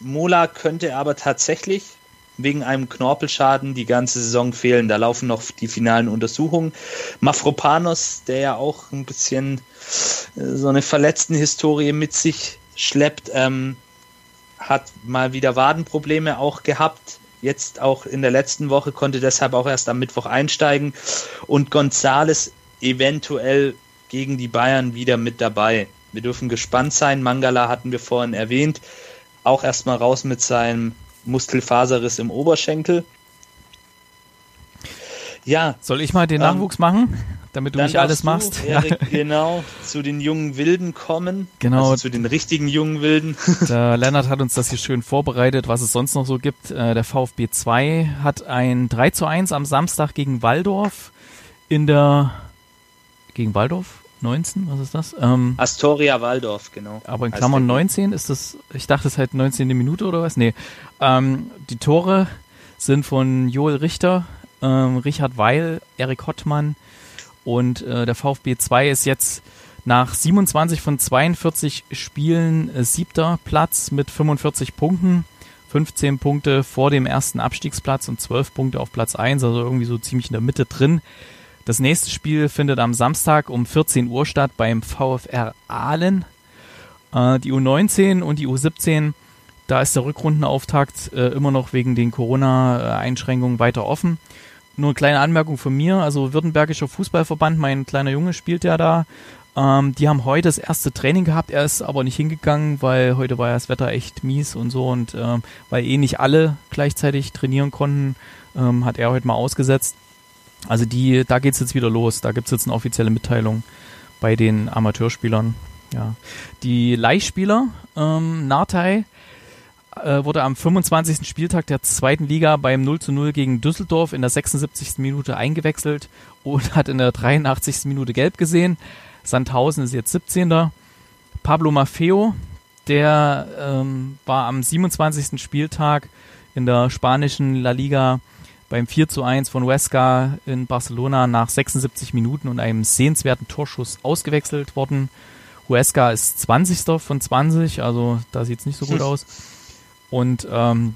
Speaker 2: Mola könnte aber tatsächlich wegen einem Knorpelschaden die ganze Saison fehlen. Da laufen noch die finalen Untersuchungen. Mafropanos, der ja auch ein bisschen äh, so eine verletzten Historie mit sich schleppt, ähm, hat mal wieder Wadenprobleme auch gehabt jetzt auch in der letzten Woche, konnte deshalb auch erst am Mittwoch einsteigen und Gonzales eventuell gegen die Bayern wieder mit dabei. Wir dürfen gespannt sein. Mangala hatten wir vorhin erwähnt. Auch erstmal raus mit seinem Muskelfaserriss im Oberschenkel.
Speaker 1: Ja. Soll ich mal den ähm, Nachwuchs machen? Damit du Dann nicht alles machst. [LAUGHS]
Speaker 2: Erik, genau, zu den jungen Wilden kommen.
Speaker 1: Genau. Also
Speaker 2: zu den richtigen jungen Wilden. [LAUGHS]
Speaker 1: Der Lennart hat uns das hier schön vorbereitet, was es sonst noch so gibt. Äh, der VfB 2 hat ein 3 zu 1 am Samstag gegen Waldorf in der gegen Waldorf 19, was ist das?
Speaker 2: Ähm, Astoria Waldorf, genau.
Speaker 1: Aber in Klammern 19 ist das, ich dachte es halt 19. Minute oder was? Nee. Ähm, die Tore sind von Joel Richter, ähm, Richard Weil, Erik Hottmann, und äh, der VfB 2 ist jetzt nach 27 von 42 Spielen äh, siebter Platz mit 45 Punkten. 15 Punkte vor dem ersten Abstiegsplatz und 12 Punkte auf Platz 1, also irgendwie so ziemlich in der Mitte drin. Das nächste Spiel findet am Samstag um 14 Uhr statt beim VfR Aalen. Äh, die U19 und die U17, da ist der Rückrundenauftakt äh, immer noch wegen den Corona-Einschränkungen weiter offen. Nur eine kleine Anmerkung von mir, also Württembergischer Fußballverband, mein kleiner Junge spielt ja da. Ähm, die haben heute das erste Training gehabt, er ist aber nicht hingegangen, weil heute war ja das Wetter echt mies und so und ähm, weil eh nicht alle gleichzeitig trainieren konnten, ähm, hat er heute mal ausgesetzt. Also die, da geht's jetzt wieder los. Da gibt's jetzt eine offizielle Mitteilung bei den Amateurspielern. Ja. Die Leihspieler, ähm, Nartei, äh, wurde am 25. Spieltag der zweiten Liga beim 0 zu 0 gegen Düsseldorf in der 76. Minute eingewechselt und hat in der 83. Minute gelb gesehen. Sandhausen ist jetzt 17. Pablo Maffeo, der ähm, war am 27. Spieltag in der spanischen La Liga beim 4 zu 1 von Huesca in Barcelona nach 76 Minuten und einem sehenswerten Torschuss ausgewechselt worden. Huesca ist 20. von 20, also da sieht es nicht so gut aus. Und ähm,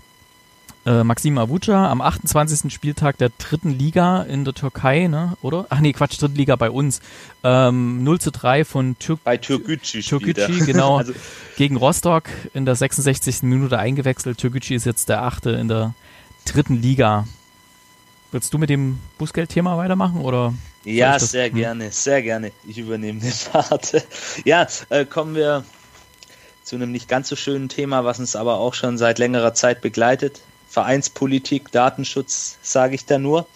Speaker 1: äh, Maxim Avuca am 28. Spieltag der dritten Liga in der Türkei, ne? oder? Ach nee, Quatsch, dritte Liga bei uns. Ähm, 0 zu 3 von Türk
Speaker 2: bei Türkgücü.
Speaker 1: Türkgücü, [LAUGHS] genau. also gegen Rostock in der 66. Minute eingewechselt. Türkgücü ist jetzt der achte in der dritten Liga. Willst du mit dem Bußgeldthema weitermachen oder?
Speaker 2: Ja, sehr hm? gerne, sehr gerne. Ich übernehme den Part. [LAUGHS] ja, äh, kommen wir zu einem nicht ganz so schönen Thema, was uns aber auch schon seit längerer Zeit begleitet. Vereinspolitik, Datenschutz, sage ich da nur.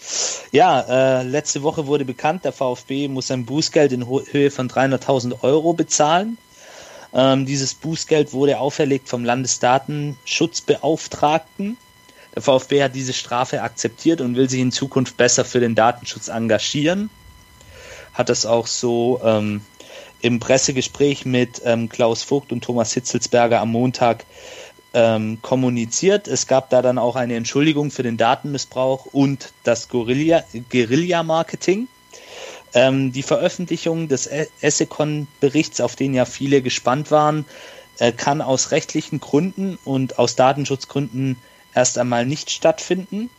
Speaker 2: Ja, äh, letzte Woche wurde bekannt, der VfB muss ein Bußgeld in Höhe von 300.000 Euro bezahlen. Ähm, dieses Bußgeld wurde auferlegt vom Landesdatenschutzbeauftragten. Der VfB hat diese Strafe akzeptiert und will sich in Zukunft besser für den Datenschutz engagieren. Hat das auch so ähm, im Pressegespräch mit ähm, Klaus Vogt und Thomas Hitzelsberger am Montag ähm, kommuniziert. Es gab da dann auch eine Entschuldigung für den Datenmissbrauch und das Guerilla-Marketing. Ähm, die Veröffentlichung des Essecon-Berichts, auf den ja viele gespannt waren, äh, kann aus rechtlichen Gründen und aus Datenschutzgründen erst einmal nicht stattfinden.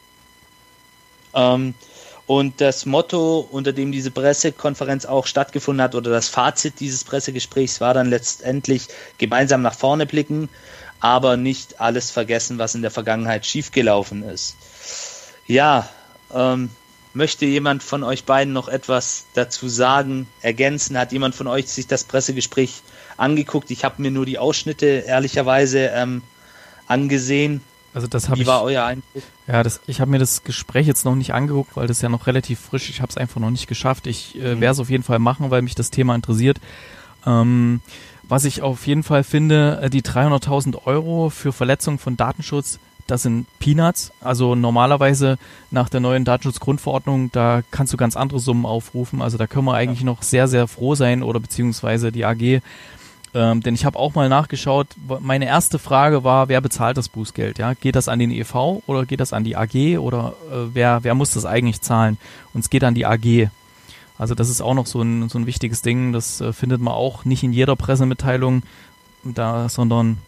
Speaker 2: Ähm, und das Motto, unter dem diese Pressekonferenz auch stattgefunden hat, oder das Fazit dieses Pressegesprächs war dann letztendlich gemeinsam nach vorne blicken, aber nicht alles vergessen, was in der Vergangenheit schiefgelaufen ist. Ja, ähm, möchte jemand von euch beiden noch etwas dazu sagen, ergänzen? Hat jemand von euch sich das Pressegespräch angeguckt? Ich habe mir nur die Ausschnitte ehrlicherweise ähm, angesehen.
Speaker 1: Also das habe
Speaker 2: ich.
Speaker 1: Wie
Speaker 2: war euer Eindruck?
Speaker 1: Ja, das, ich habe mir das Gespräch jetzt noch nicht angeguckt, weil das ja noch relativ frisch. Ich habe es einfach noch nicht geschafft. Ich äh, mhm. werde es auf jeden Fall machen, weil mich das Thema interessiert. Ähm, was ich auf jeden Fall finde, äh, die 300.000 Euro für Verletzung von Datenschutz, das sind Peanuts. Also normalerweise nach der neuen Datenschutzgrundverordnung, da kannst du ganz andere Summen aufrufen. Also da können wir eigentlich ja. noch sehr, sehr froh sein oder beziehungsweise die AG ähm, denn ich habe auch mal nachgeschaut, meine erste Frage war, wer bezahlt das Bußgeld? Ja? Geht das an den EV oder geht das an die AG oder äh, wer, wer muss das eigentlich zahlen? Und es geht an die AG. Also das ist auch noch so ein, so ein wichtiges Ding, das äh, findet man auch nicht in jeder Pressemitteilung, da, sondern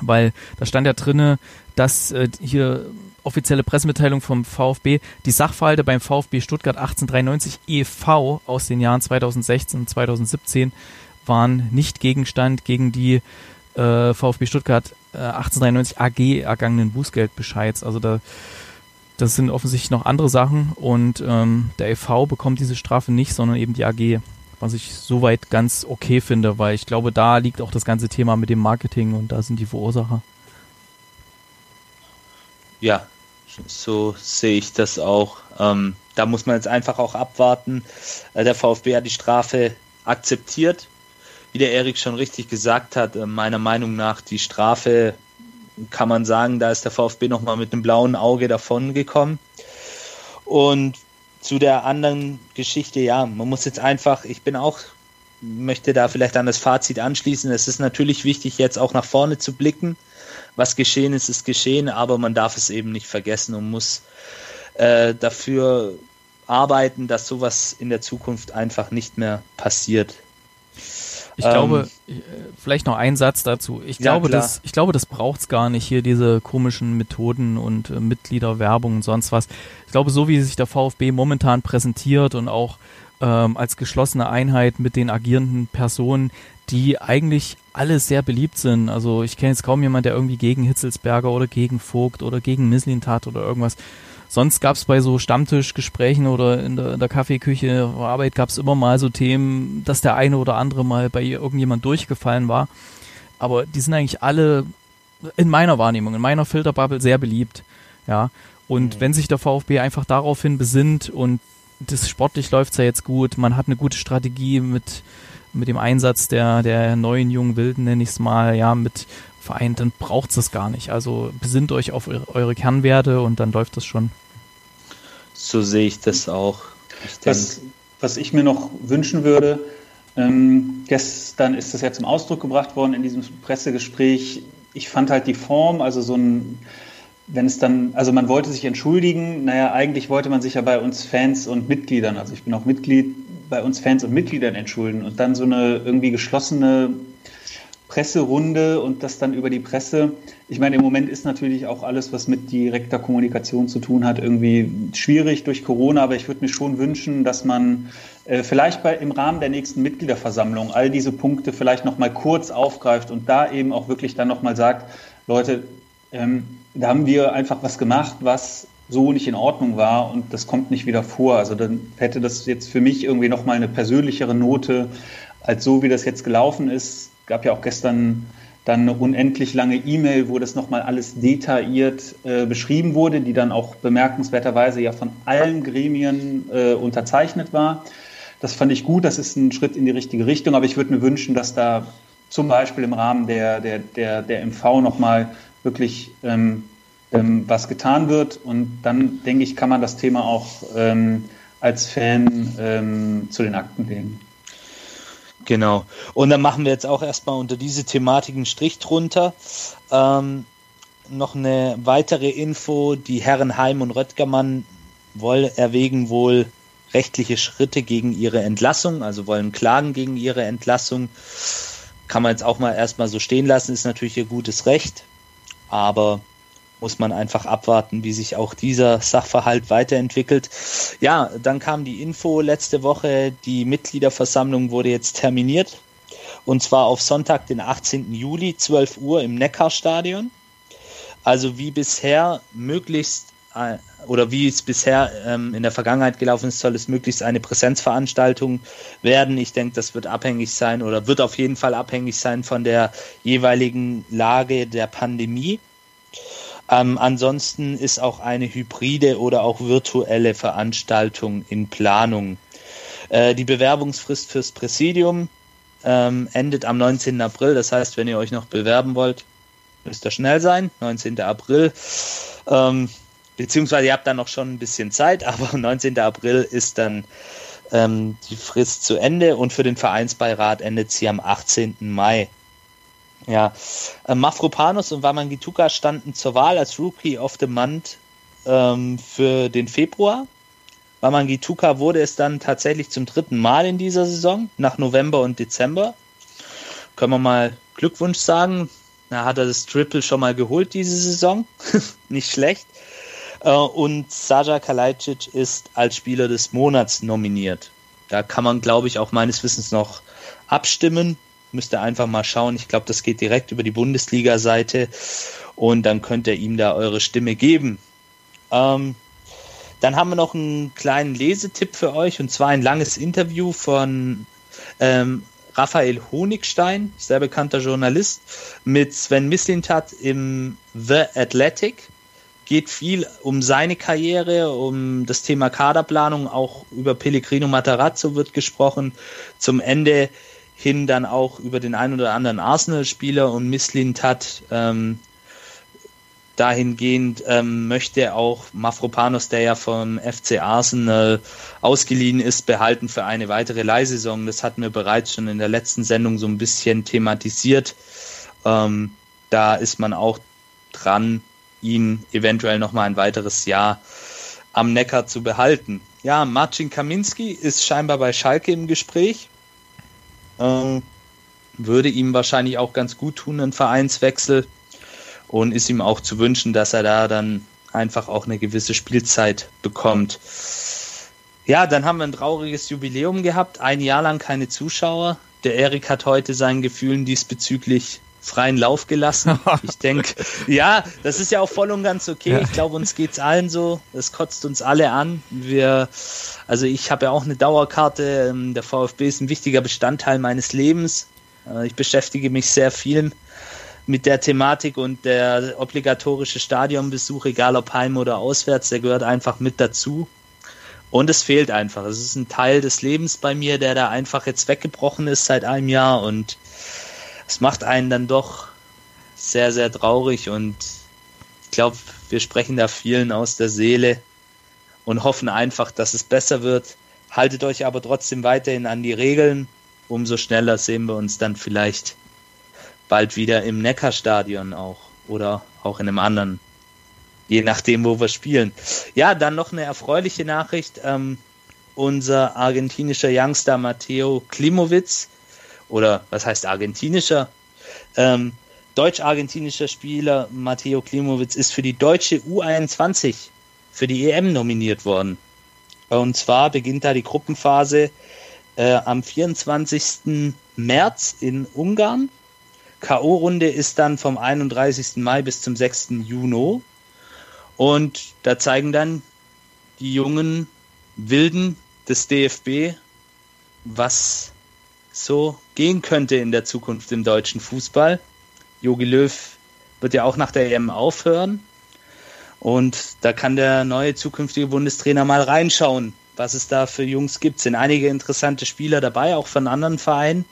Speaker 1: weil da stand ja drinne, dass äh, hier offizielle Pressemitteilung vom VfB, die Sachverhalte beim VfB Stuttgart 1893 e.V. aus den Jahren 2016 und 2017 waren nicht Gegenstand gegen die äh, VfB Stuttgart äh, 1893 AG ergangenen Bußgeldbescheids. Also da das sind offensichtlich noch andere Sachen und ähm, der e.V. bekommt diese Strafe nicht, sondern eben die AG, was ich soweit ganz okay finde, weil ich glaube, da liegt auch das ganze Thema mit dem Marketing und da sind die Verursacher.
Speaker 2: Ja, so sehe ich das auch. Ähm, da muss man jetzt einfach auch abwarten. Äh, der VfB hat die Strafe akzeptiert wie der Erik schon richtig gesagt hat, äh, meiner Meinung nach die Strafe kann man sagen, da ist der VfB nochmal mit einem blauen Auge davon gekommen. Und zu der anderen Geschichte, ja, man muss jetzt einfach, ich bin auch, möchte da vielleicht an das Fazit anschließen. Es ist natürlich wichtig, jetzt auch nach vorne zu blicken. Was geschehen ist, ist geschehen, aber man darf es eben nicht vergessen und muss äh, dafür arbeiten, dass sowas in der Zukunft einfach nicht mehr passiert.
Speaker 1: Ich ähm, glaube, äh, vielleicht noch ein Satz dazu. Ich ja, glaube, klar. das, ich glaube, das braucht's gar nicht hier diese komischen Methoden und äh, Mitgliederwerbung und sonst was. Ich glaube, so wie sich der VfB momentan präsentiert und auch ähm, als geschlossene Einheit mit den agierenden Personen, die eigentlich alle sehr beliebt sind. Also ich kenne jetzt kaum jemand, der irgendwie gegen Hitzelsberger oder gegen Vogt oder gegen Misslintat oder irgendwas sonst gab es bei so Stammtischgesprächen oder in der, in der Kaffeeküche Arbeit gab es immer mal so Themen, dass der eine oder andere mal bei irgendjemand durchgefallen war. Aber die sind eigentlich alle in meiner Wahrnehmung, in meiner Filterbubble sehr beliebt. Ja. Und mhm. wenn sich der VfB einfach daraufhin besinnt und das sportlich läuft's ja jetzt gut, man hat eine gute Strategie mit, mit dem Einsatz der, der neuen jungen Wilden, nenne ich es mal, ja, mit vereint, dann braucht's das gar nicht. Also besinnt euch auf eure Kernwerte und dann läuft das schon.
Speaker 2: So sehe ich das auch.
Speaker 3: Ich was, was ich mir noch wünschen würde, ähm, gestern ist das ja zum Ausdruck gebracht worden in diesem Pressegespräch. Ich fand halt die Form, also so ein, wenn es dann, also man wollte sich entschuldigen, naja, eigentlich wollte man sich ja bei uns Fans und Mitgliedern, also ich bin auch Mitglied, bei uns Fans und Mitgliedern entschuldigen und dann so eine irgendwie geschlossene Presserunde und das dann über die Presse. Ich meine, im Moment ist natürlich auch alles, was mit direkter Kommunikation zu tun hat, irgendwie schwierig durch Corona, aber ich würde mir schon wünschen, dass man äh, vielleicht bei, im Rahmen der nächsten Mitgliederversammlung all diese Punkte vielleicht nochmal kurz aufgreift und da eben auch wirklich dann nochmal sagt, Leute, ähm, da haben wir einfach was gemacht, was so nicht in Ordnung war und das kommt nicht wieder vor. Also dann hätte das jetzt für mich irgendwie nochmal eine persönlichere Note, als so wie das jetzt gelaufen ist gab ja auch gestern dann eine unendlich lange E-Mail, wo das nochmal alles detailliert äh, beschrieben wurde, die dann auch bemerkenswerterweise ja von allen Gremien äh, unterzeichnet war. Das fand ich gut, das ist ein Schritt in die richtige Richtung, aber ich würde mir wünschen, dass da zum Beispiel im Rahmen der, der, der, der MV nochmal wirklich ähm, ähm, was getan wird. Und dann, denke ich, kann man das Thema auch ähm, als Fan ähm, zu den Akten legen.
Speaker 2: Genau. Und dann machen wir jetzt auch erstmal unter diese Thematik einen Strich drunter. Ähm, noch eine weitere Info. Die Herren Heim und Röttgermann wollen erwägen wohl rechtliche Schritte gegen ihre Entlassung, also wollen klagen gegen ihre Entlassung. Kann man jetzt auch mal erstmal so stehen lassen, ist natürlich ihr gutes Recht, aber muss man einfach abwarten, wie sich auch dieser Sachverhalt weiterentwickelt. Ja, dann kam die Info letzte Woche, die Mitgliederversammlung wurde jetzt terminiert und zwar auf Sonntag, den 18. Juli, 12 Uhr im Neckarstadion. Also wie bisher möglichst äh, oder wie es bisher ähm, in der Vergangenheit gelaufen ist, soll es möglichst eine Präsenzveranstaltung werden. Ich denke, das wird abhängig sein oder wird auf jeden Fall abhängig sein von der jeweiligen Lage der Pandemie. Ähm, ansonsten ist auch eine hybride oder auch virtuelle Veranstaltung in Planung. Äh, die Bewerbungsfrist fürs Präsidium ähm, endet am 19. April. Das heißt, wenn ihr euch noch bewerben wollt, müsst ihr schnell sein. 19. April. Ähm, beziehungsweise ihr habt dann noch schon ein bisschen Zeit, [LAUGHS] aber 19. April ist dann ähm, die Frist zu Ende und für den Vereinsbeirat endet sie am 18. Mai. Ja, äh, Mafropanos und Wamangituka standen zur Wahl als Rookie of the Month ähm, für den Februar. Wamangituka wurde es dann tatsächlich zum dritten Mal in dieser Saison, nach November und Dezember. Können wir mal Glückwunsch sagen. Da hat er das Triple schon mal geholt diese Saison. [LAUGHS] Nicht schlecht. Äh, und Saja Kalajdzic ist als Spieler des Monats nominiert. Da kann man, glaube ich, auch meines Wissens noch abstimmen. Müsst ihr einfach mal schauen. Ich glaube, das geht direkt über die Bundesliga-Seite und dann könnt ihr ihm da eure Stimme geben. Ähm, dann haben wir noch einen kleinen Lesetipp für euch und zwar ein langes Interview von ähm, Raphael Honigstein, sehr bekannter Journalist, mit Sven Mislintat im The Athletic. Geht viel um seine Karriere, um das Thema Kaderplanung, auch über Pellegrino Matarazzo wird gesprochen. Zum Ende hin dann auch über den einen oder anderen Arsenal-Spieler und Mislintat ähm, dahingehend ähm, möchte auch Mafropanos, der ja vom FC Arsenal ausgeliehen ist, behalten für eine weitere Leihsaison. Das hatten wir bereits schon in der letzten Sendung so ein bisschen thematisiert. Ähm, da ist man auch dran, ihn eventuell noch mal ein weiteres Jahr am Neckar zu behalten. Ja, Marcin Kaminski ist scheinbar bei Schalke im Gespräch. Ähm, würde ihm wahrscheinlich auch ganz gut tun, ein Vereinswechsel und ist ihm auch zu wünschen, dass er da dann einfach auch eine gewisse Spielzeit bekommt. Ja, dann haben wir ein trauriges Jubiläum gehabt, ein Jahr lang keine Zuschauer. Der Erik hat heute seinen Gefühlen diesbezüglich freien Lauf gelassen. [LAUGHS] Ich denke, ja, das ist ja auch voll und ganz okay. Ich glaube, uns geht's allen so. Es kotzt uns alle an. Wir, also ich habe ja auch eine Dauerkarte. Ähm, der VfB ist ein wichtiger Bestandteil meines Lebens. Äh, ich beschäftige mich sehr viel mit der Thematik und der obligatorische Stadionbesuch, egal ob heim oder auswärts, der gehört einfach mit dazu. Und es fehlt einfach. Es ist ein Teil des Lebens bei mir, der da einfach jetzt weggebrochen ist seit einem Jahr und es macht einen dann doch sehr, sehr traurig und ich glaube, wir sprechen da vielen aus der Seele und hoffen einfach, dass es besser wird. Haltet euch aber trotzdem weiterhin an die Regeln. Umso schneller sehen wir uns dann vielleicht bald wieder im Neckarstadion auch oder auch in einem anderen, je nachdem, wo wir spielen. Ja, dann noch eine erfreuliche Nachricht. Ähm, unser argentinischer Youngster Matteo Klimowitz, oder was heißt argentinischer? Ähm, Deutsch-argentinischer Spieler Matteo Klimowitz ist für die deutsche U21 für die EM nominiert worden. Und zwar beginnt da die Gruppenphase äh, am 24. März in Ungarn K.O.-Runde ist dann vom 31. Mai bis zum 6. Juni. Und da zeigen dann die jungen Wilden des DFB, was so gehen könnte in der Zukunft im deutschen Fußball. Jogi Löw wird ja auch nach der EM aufhören. Und da kann der neue zukünftige Bundestrainer mal reinschauen, was es da für Jungs gibt. Sind einige interessante Spieler dabei, auch von anderen Vereinen.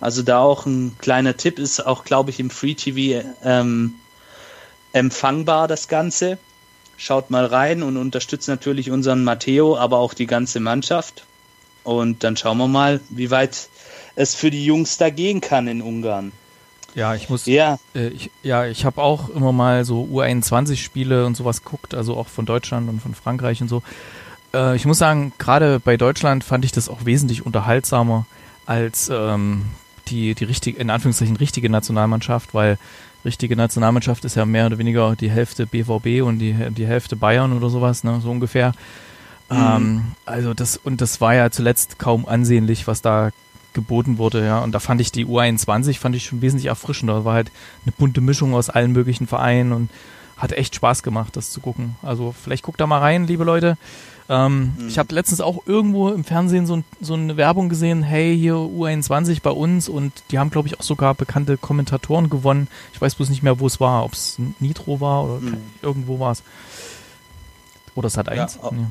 Speaker 2: Also da auch ein kleiner Tipp ist auch, glaube ich, im Free TV ähm, empfangbar das Ganze. Schaut mal rein und unterstützt natürlich unseren Matteo, aber auch die ganze Mannschaft. Und dann schauen wir mal, wie weit es für die Jungs da gehen kann in Ungarn.
Speaker 1: Ja, ich muss.
Speaker 2: Ja.
Speaker 1: Äh, ich, ja, ich habe auch immer mal so U21-Spiele und sowas guckt, also auch von Deutschland und von Frankreich und so. Äh, ich muss sagen, gerade bei Deutschland fand ich das auch wesentlich unterhaltsamer als ähm, die, die richtige, in Anführungszeichen richtige Nationalmannschaft, weil richtige Nationalmannschaft ist ja mehr oder weniger die Hälfte BVB und die, die Hälfte Bayern oder sowas, ne, so ungefähr. Mhm. Ähm, also das, und das war ja zuletzt kaum ansehnlich, was da geboten wurde, ja. Und da fand ich die U21 fand ich schon wesentlich erfrischender. Da war halt eine bunte Mischung aus allen möglichen Vereinen und hat echt Spaß gemacht, das zu gucken. Also vielleicht guckt da mal rein, liebe Leute. Ähm, mhm. Ich habe letztens auch irgendwo im Fernsehen so, so, eine Werbung gesehen, hey, hier U21 bei uns und die haben, glaube ich, auch sogar bekannte Kommentatoren gewonnen. Ich weiß bloß nicht mehr, wo es war, ob es Nitro war oder mhm. irgendwo war es. Oder Sat 1? Ja, nee,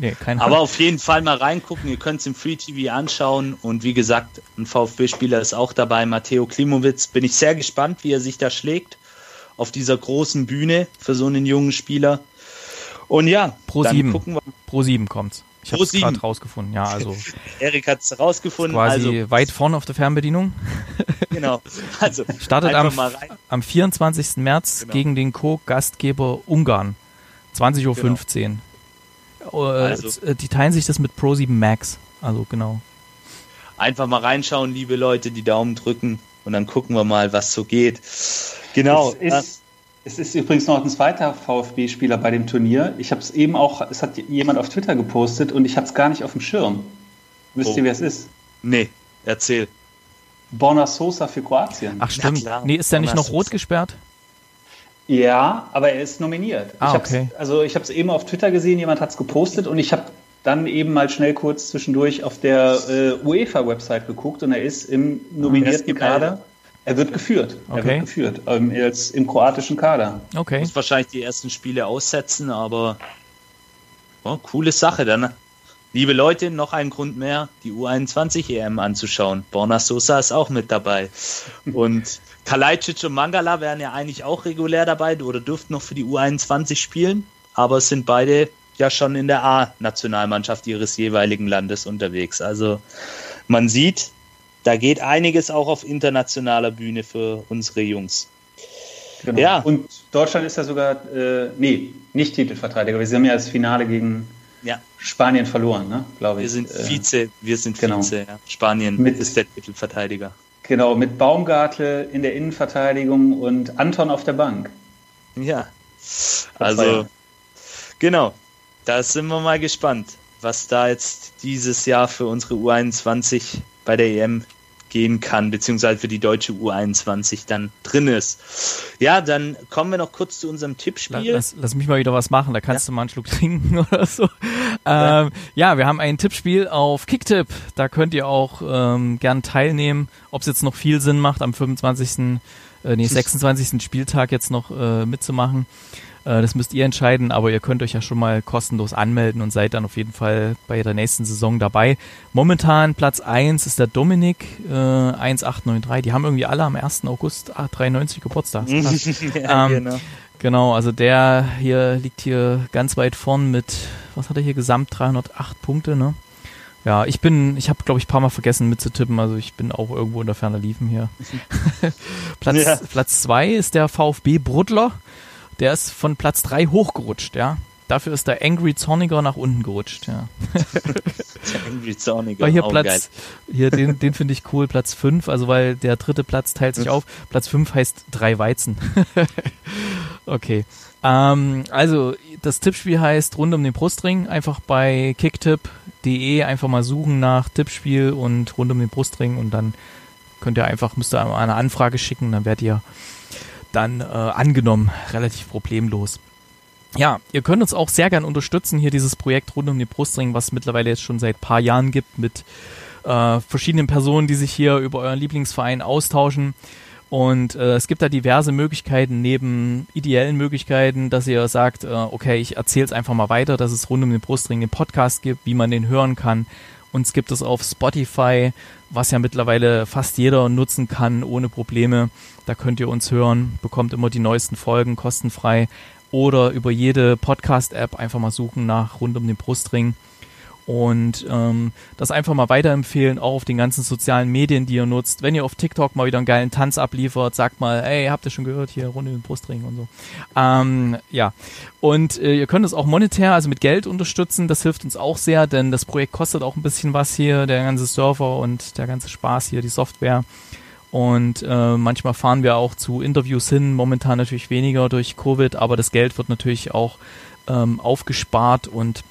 Speaker 2: nee, keine [LAUGHS] Aber auf jeden Fall mal reingucken. Ihr könnt es im Free TV anschauen. Und wie gesagt, ein VfB-Spieler ist auch dabei, Matteo Klimowitz. Bin ich sehr gespannt, wie er sich da schlägt. Auf dieser großen Bühne für so einen jungen Spieler. Und ja,
Speaker 1: Pro 7. Pro 7 kommt's. Ich habe es gerade rausgefunden. Ja, also. [LAUGHS]
Speaker 2: Erik hat es rausgefunden.
Speaker 1: Quasi also, weit vorne auf der Fernbedienung. [LAUGHS]
Speaker 2: genau. Also
Speaker 1: startet am, am 24. März genau. gegen den Co-Gastgeber Ungarn. 20.15 Uhr. Genau. Äh, also. Äh, die teilen sich das mit Pro 7 Max. Also genau.
Speaker 2: Einfach mal reinschauen, liebe Leute, die Daumen drücken und dann gucken wir mal, was so geht. Genau.
Speaker 3: Es ist, es ist übrigens noch ein zweiter VfB-Spieler bei dem Turnier. Ich habe es eben auch, es hat jemand auf Twitter gepostet und ich hatte es gar nicht auf dem Schirm. Wisst oh. ihr, wer es ist?
Speaker 2: Nee, erzähl.
Speaker 3: Borna Sosa für Kroatien.
Speaker 1: Ach stimmt. Nee, ist der nicht noch rot gesperrt?
Speaker 3: Ja, aber er ist nominiert.
Speaker 1: Ah, ich okay.
Speaker 3: Also ich habe es eben auf Twitter gesehen, jemand hat es gepostet und ich habe dann eben mal schnell kurz zwischendurch auf der äh, UEFA-Website geguckt und er ist im nominierten Kader. Er wird geführt. Okay. Er wird geführt. Ähm, jetzt im kroatischen Kader.
Speaker 2: Okay. Muss wahrscheinlich die ersten Spiele aussetzen, aber oh, coole Sache dann. Liebe Leute, noch ein Grund mehr, die U21 EM anzuschauen. Borna Sosa ist auch mit dabei. Und Kalajdzic und Mangala wären ja eigentlich auch regulär dabei oder dürften noch für die U21 spielen, aber es sind beide ja schon in der A-Nationalmannschaft ihres jeweiligen Landes unterwegs. Also man sieht, da geht einiges auch auf internationaler Bühne für unsere Jungs.
Speaker 3: Genau. Ja. Und Deutschland ist ja sogar, äh, nee, nicht Titelverteidiger. Wir haben ja das Finale gegen ja. Spanien verloren, ne?
Speaker 2: glaube ich. Wir sind Vize, wir sind genau. Vize. Ja. Spanien Mit, ist der Titelverteidiger.
Speaker 3: Genau, mit Baumgartel in der Innenverteidigung und Anton auf der Bank.
Speaker 2: Ja, also genau, da sind wir mal gespannt, was da jetzt dieses Jahr für unsere U21 bei der EM gehen kann, beziehungsweise für die deutsche U21 dann drin ist. Ja, dann kommen wir noch kurz zu unserem Tippspiel.
Speaker 1: Lass, lass mich mal wieder was machen, da kannst ja. du mal einen Schluck trinken [LAUGHS] oder so. Ja. Ähm, ja, wir haben ein Tippspiel auf Kicktip. Da könnt ihr auch ähm, gern teilnehmen, ob es jetzt noch viel Sinn macht, am 25. Äh, nee, 26. Spieltag jetzt noch äh, mitzumachen. Äh, das müsst ihr entscheiden, aber ihr könnt euch ja schon mal kostenlos anmelden und seid dann auf jeden Fall bei der nächsten Saison dabei. Momentan Platz 1 ist der Dominik äh, 1893. Die haben irgendwie alle am 1. August 93 Geburtstag. [LAUGHS] ja, ähm, genau. Genau, also der hier liegt hier ganz weit vorn mit, was hat er hier gesamt? 308 Punkte, ne? Ja, ich bin, ich habe glaube ich ein paar Mal vergessen mitzutippen, also ich bin auch irgendwo in der Ferne liefen hier. [LAUGHS] [LAUGHS] Platz, ja. Platz zwei ist der VfB Brudler der ist von Platz 3 hochgerutscht, ja. Dafür ist der Angry Zorniger nach unten gerutscht, ja. [LAUGHS] der Angry Zorniger, weil hier oh, Platz, geil. hier den, den finde ich cool, Platz 5, also weil der dritte Platz teilt sich auf. Platz 5 heißt drei Weizen. [LAUGHS] okay. Ähm, also, das Tippspiel heißt rund um den Brustring. Einfach bei kicktip.de einfach mal suchen nach Tippspiel und rund um den Brustring und dann könnt ihr einfach, müsst ihr eine Anfrage schicken, dann werdet ihr dann äh, angenommen, relativ problemlos. Ja, ihr könnt uns auch sehr gern unterstützen, hier dieses Projekt rund um den Brustring, was es mittlerweile jetzt schon seit paar Jahren gibt, mit äh, verschiedenen Personen, die sich hier über euren Lieblingsverein austauschen. Und äh, es gibt da diverse Möglichkeiten, neben ideellen Möglichkeiten, dass ihr sagt, äh, okay, ich erzähle es einfach mal weiter, dass es rund um den Brustring den Podcast gibt, wie man den hören kann. Uns gibt es auf Spotify, was ja mittlerweile fast jeder nutzen kann, ohne Probleme. Da könnt ihr uns hören, bekommt immer die neuesten Folgen kostenfrei oder über jede Podcast-App einfach mal suchen nach rund um den Brustring. Und ähm, das einfach mal weiterempfehlen, auch auf den ganzen sozialen Medien, die ihr nutzt. Wenn ihr auf TikTok mal wieder einen geilen Tanz abliefert, sagt mal, ey, habt ihr schon gehört, hier Runde den Brustring und so. Ähm, ja, und äh, ihr könnt es auch monetär, also mit Geld unterstützen, das hilft uns auch sehr, denn das Projekt kostet auch ein bisschen was hier, der ganze Server und der ganze Spaß hier, die Software. Und äh, manchmal fahren wir auch zu Interviews hin, momentan natürlich weniger durch Covid, aber das Geld wird natürlich auch ähm, aufgespart und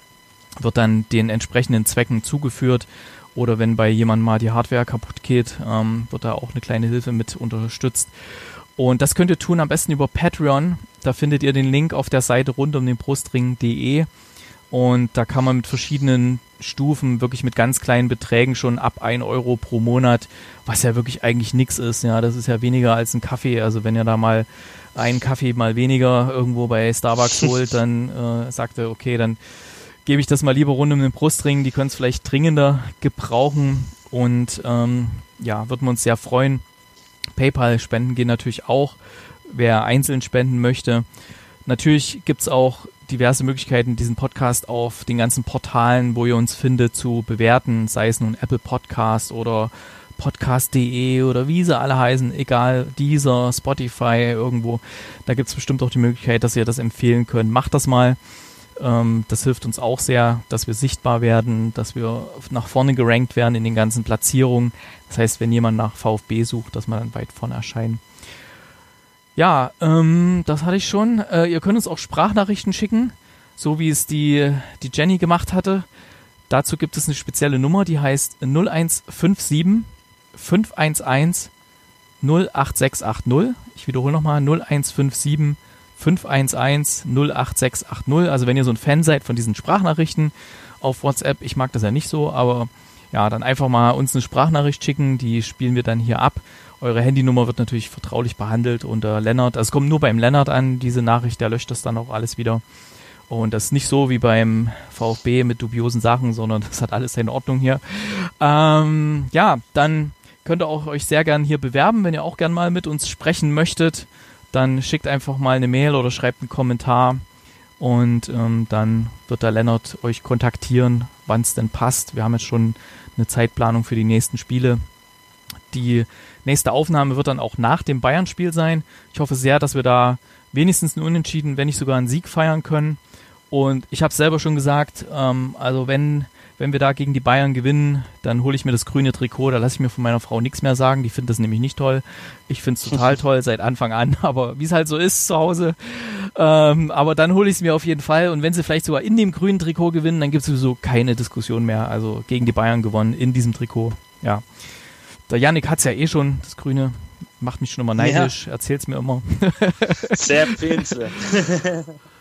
Speaker 1: wird dann den entsprechenden Zwecken zugeführt. Oder wenn bei jemandem mal die Hardware kaputt geht, ähm, wird da auch eine kleine Hilfe mit unterstützt. Und das könnt ihr tun am besten über Patreon. Da findet ihr den Link auf der Seite rund um den Brustring.de. Und da kann man mit verschiedenen Stufen, wirklich mit ganz kleinen Beträgen schon ab 1 Euro pro Monat, was ja wirklich eigentlich nichts ist. Ja, das ist ja weniger als ein Kaffee. Also wenn ihr da mal einen Kaffee mal weniger irgendwo bei Starbucks [LAUGHS] holt, dann äh, sagt er, okay, dann gebe ich das mal lieber rund um den Brustring. Die können es vielleicht dringender gebrauchen und ähm, ja, würden wir uns sehr freuen. PayPal-Spenden gehen natürlich auch, wer einzeln spenden möchte. Natürlich gibt es auch diverse Möglichkeiten, diesen Podcast auf den ganzen Portalen, wo ihr uns findet, zu bewerten, sei es nun Apple Podcast oder podcast.de oder wie sie alle heißen, egal, dieser, Spotify, irgendwo. Da gibt es bestimmt auch die Möglichkeit, dass ihr das empfehlen könnt. Macht das mal. Ähm, das hilft uns auch sehr, dass wir sichtbar werden, dass wir nach vorne gerankt werden in den ganzen Platzierungen. Das heißt, wenn jemand nach VfB sucht, dass wir dann weit vorne erscheinen. Ja, ähm, das hatte ich schon. Äh, ihr könnt uns auch Sprachnachrichten schicken, so wie es die, die Jenny gemacht hatte. Dazu gibt es eine spezielle Nummer, die heißt 0157 511 08680. Ich wiederhole nochmal 0157 511 08680. Also wenn ihr so ein Fan seid von diesen Sprachnachrichten auf WhatsApp, ich mag das ja nicht so, aber ja, dann einfach mal uns eine Sprachnachricht schicken, die spielen wir dann hier ab. Eure Handynummer wird natürlich vertraulich behandelt unter Lennart. Also es kommt nur beim Lennart an, diese Nachricht, der löscht das dann auch alles wieder. Und das ist nicht so wie beim VfB mit dubiosen Sachen, sondern [LAUGHS] das hat alles seine Ordnung hier. Ähm, ja, dann könnt ihr auch euch sehr gern hier bewerben, wenn ihr auch gern mal mit uns sprechen möchtet dann schickt einfach mal eine Mail oder schreibt einen Kommentar und ähm, dann wird der Lennart euch kontaktieren, wann es denn passt. Wir haben jetzt schon eine Zeitplanung für die nächsten Spiele. Die nächste Aufnahme wird dann auch nach dem Bayern-Spiel sein. Ich hoffe sehr, dass wir da wenigstens einen Unentschieden, wenn nicht sogar einen Sieg feiern können. Und ich habe selber schon gesagt, ähm, also wenn wenn wir da gegen die Bayern gewinnen, dann hole ich mir das grüne Trikot. Da lasse ich mir von meiner Frau nichts mehr sagen. Die findet das nämlich nicht toll. Ich finde es total [LAUGHS] toll seit Anfang an. [LAUGHS] Aber wie es halt so ist zu Hause. Ähm, aber dann hole ich es mir auf jeden Fall. Und wenn sie vielleicht sogar in dem grünen Trikot gewinnen, dann gibt es sowieso keine Diskussion mehr. Also gegen die Bayern gewonnen in diesem Trikot. Ja. Der Yannick hat es ja eh schon, das grüne. Macht mich schon immer neidisch. Ja. Erzählt's mir immer.
Speaker 2: Sehr empfehlenswert. [LAUGHS]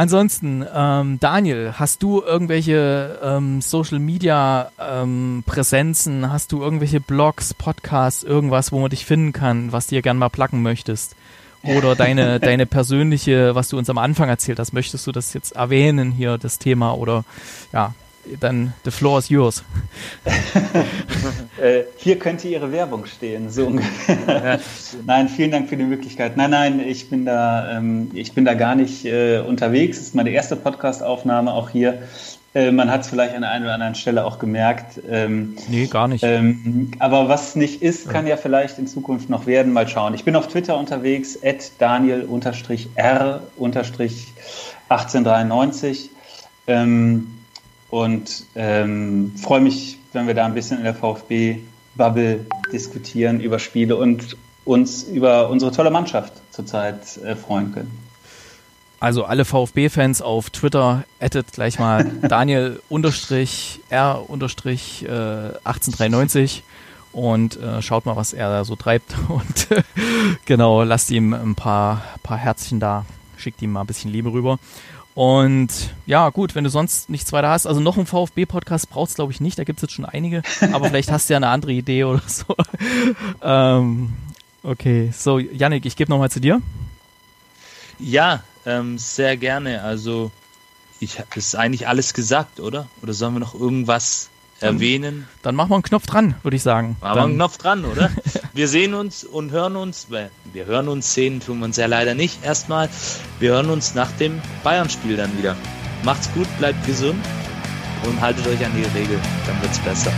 Speaker 1: Ansonsten, ähm, Daniel, hast du irgendwelche ähm, Social Media ähm, Präsenzen? Hast du irgendwelche Blogs, Podcasts, irgendwas, wo man dich finden kann, was dir gern mal placken möchtest? Oder deine, [LAUGHS] deine persönliche, was du uns am Anfang erzählt hast, möchtest du das jetzt erwähnen hier, das Thema? Oder ja, dann the floor is yours.
Speaker 3: äh, hier könnte Ihre Werbung stehen, so ungefähr. nein, vielen Dank für die Möglichkeit. Nein, nein, ich bin da, ähm, ich bin da gar nicht äh, unterwegs. Das ist meine erste Podcast-Aufnahme auch hier. Äh, man hat es vielleicht an einer oder anderen Stelle auch gemerkt. Ähm,
Speaker 1: nee, gar nicht.
Speaker 3: Ähm, aber was nicht ist, kann ja. ja vielleicht in Zukunft noch werden. Mal schauen. Ich bin auf Twitter unterwegs, at Daniel-R-1893. Ähm, und ähm, freue mich, wenn wir da ein bisschen in der VfB-Bubble diskutieren über Spiele und uns über unsere tolle Mannschaft zurzeit äh, freuen können.
Speaker 1: Also alle VfB-Fans auf Twitter addet gleich mal [LAUGHS] Daniel unterstrich R unterstrich äh, 1893 und äh, schaut mal, was er da so treibt [LAUGHS] und genau, lasst ihm ein paar, paar Herzchen da, schickt ihm mal ein bisschen Liebe rüber. Und ja, gut, wenn du sonst nichts weiter hast, also noch einen VfB-Podcast brauchst glaube ich nicht, da gibt es jetzt schon einige, [LAUGHS] aber vielleicht hast du ja eine andere Idee oder so. [LAUGHS] ähm, okay, so, Yannick, ich gebe nochmal zu dir.
Speaker 2: Ja, ähm, sehr gerne. Also, ich habe ist eigentlich alles gesagt, oder? Oder sollen wir noch irgendwas erwähnen.
Speaker 1: Dann machen wir einen Knopf dran, würde ich sagen.
Speaker 2: Machen wir einen Knopf dran, oder? [LAUGHS] wir sehen uns und hören uns, wir hören uns, sehen tun wir uns ja leider nicht erstmal. Wir hören uns nach dem Bayern-Spiel dann wieder. Macht's gut, bleibt gesund. und haltet euch an die Regel, dann wird's besser.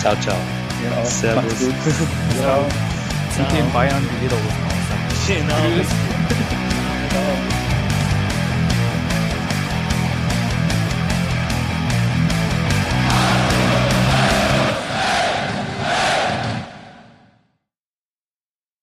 Speaker 2: Ciao, ciao.
Speaker 3: Ja, auch.
Speaker 2: Servus.
Speaker 3: Gut. [LAUGHS]
Speaker 1: Zieht den Bayern die Lederhosen aus.
Speaker 2: Genau.
Speaker 1: Tschüss. [LAUGHS]
Speaker 3: Ciao.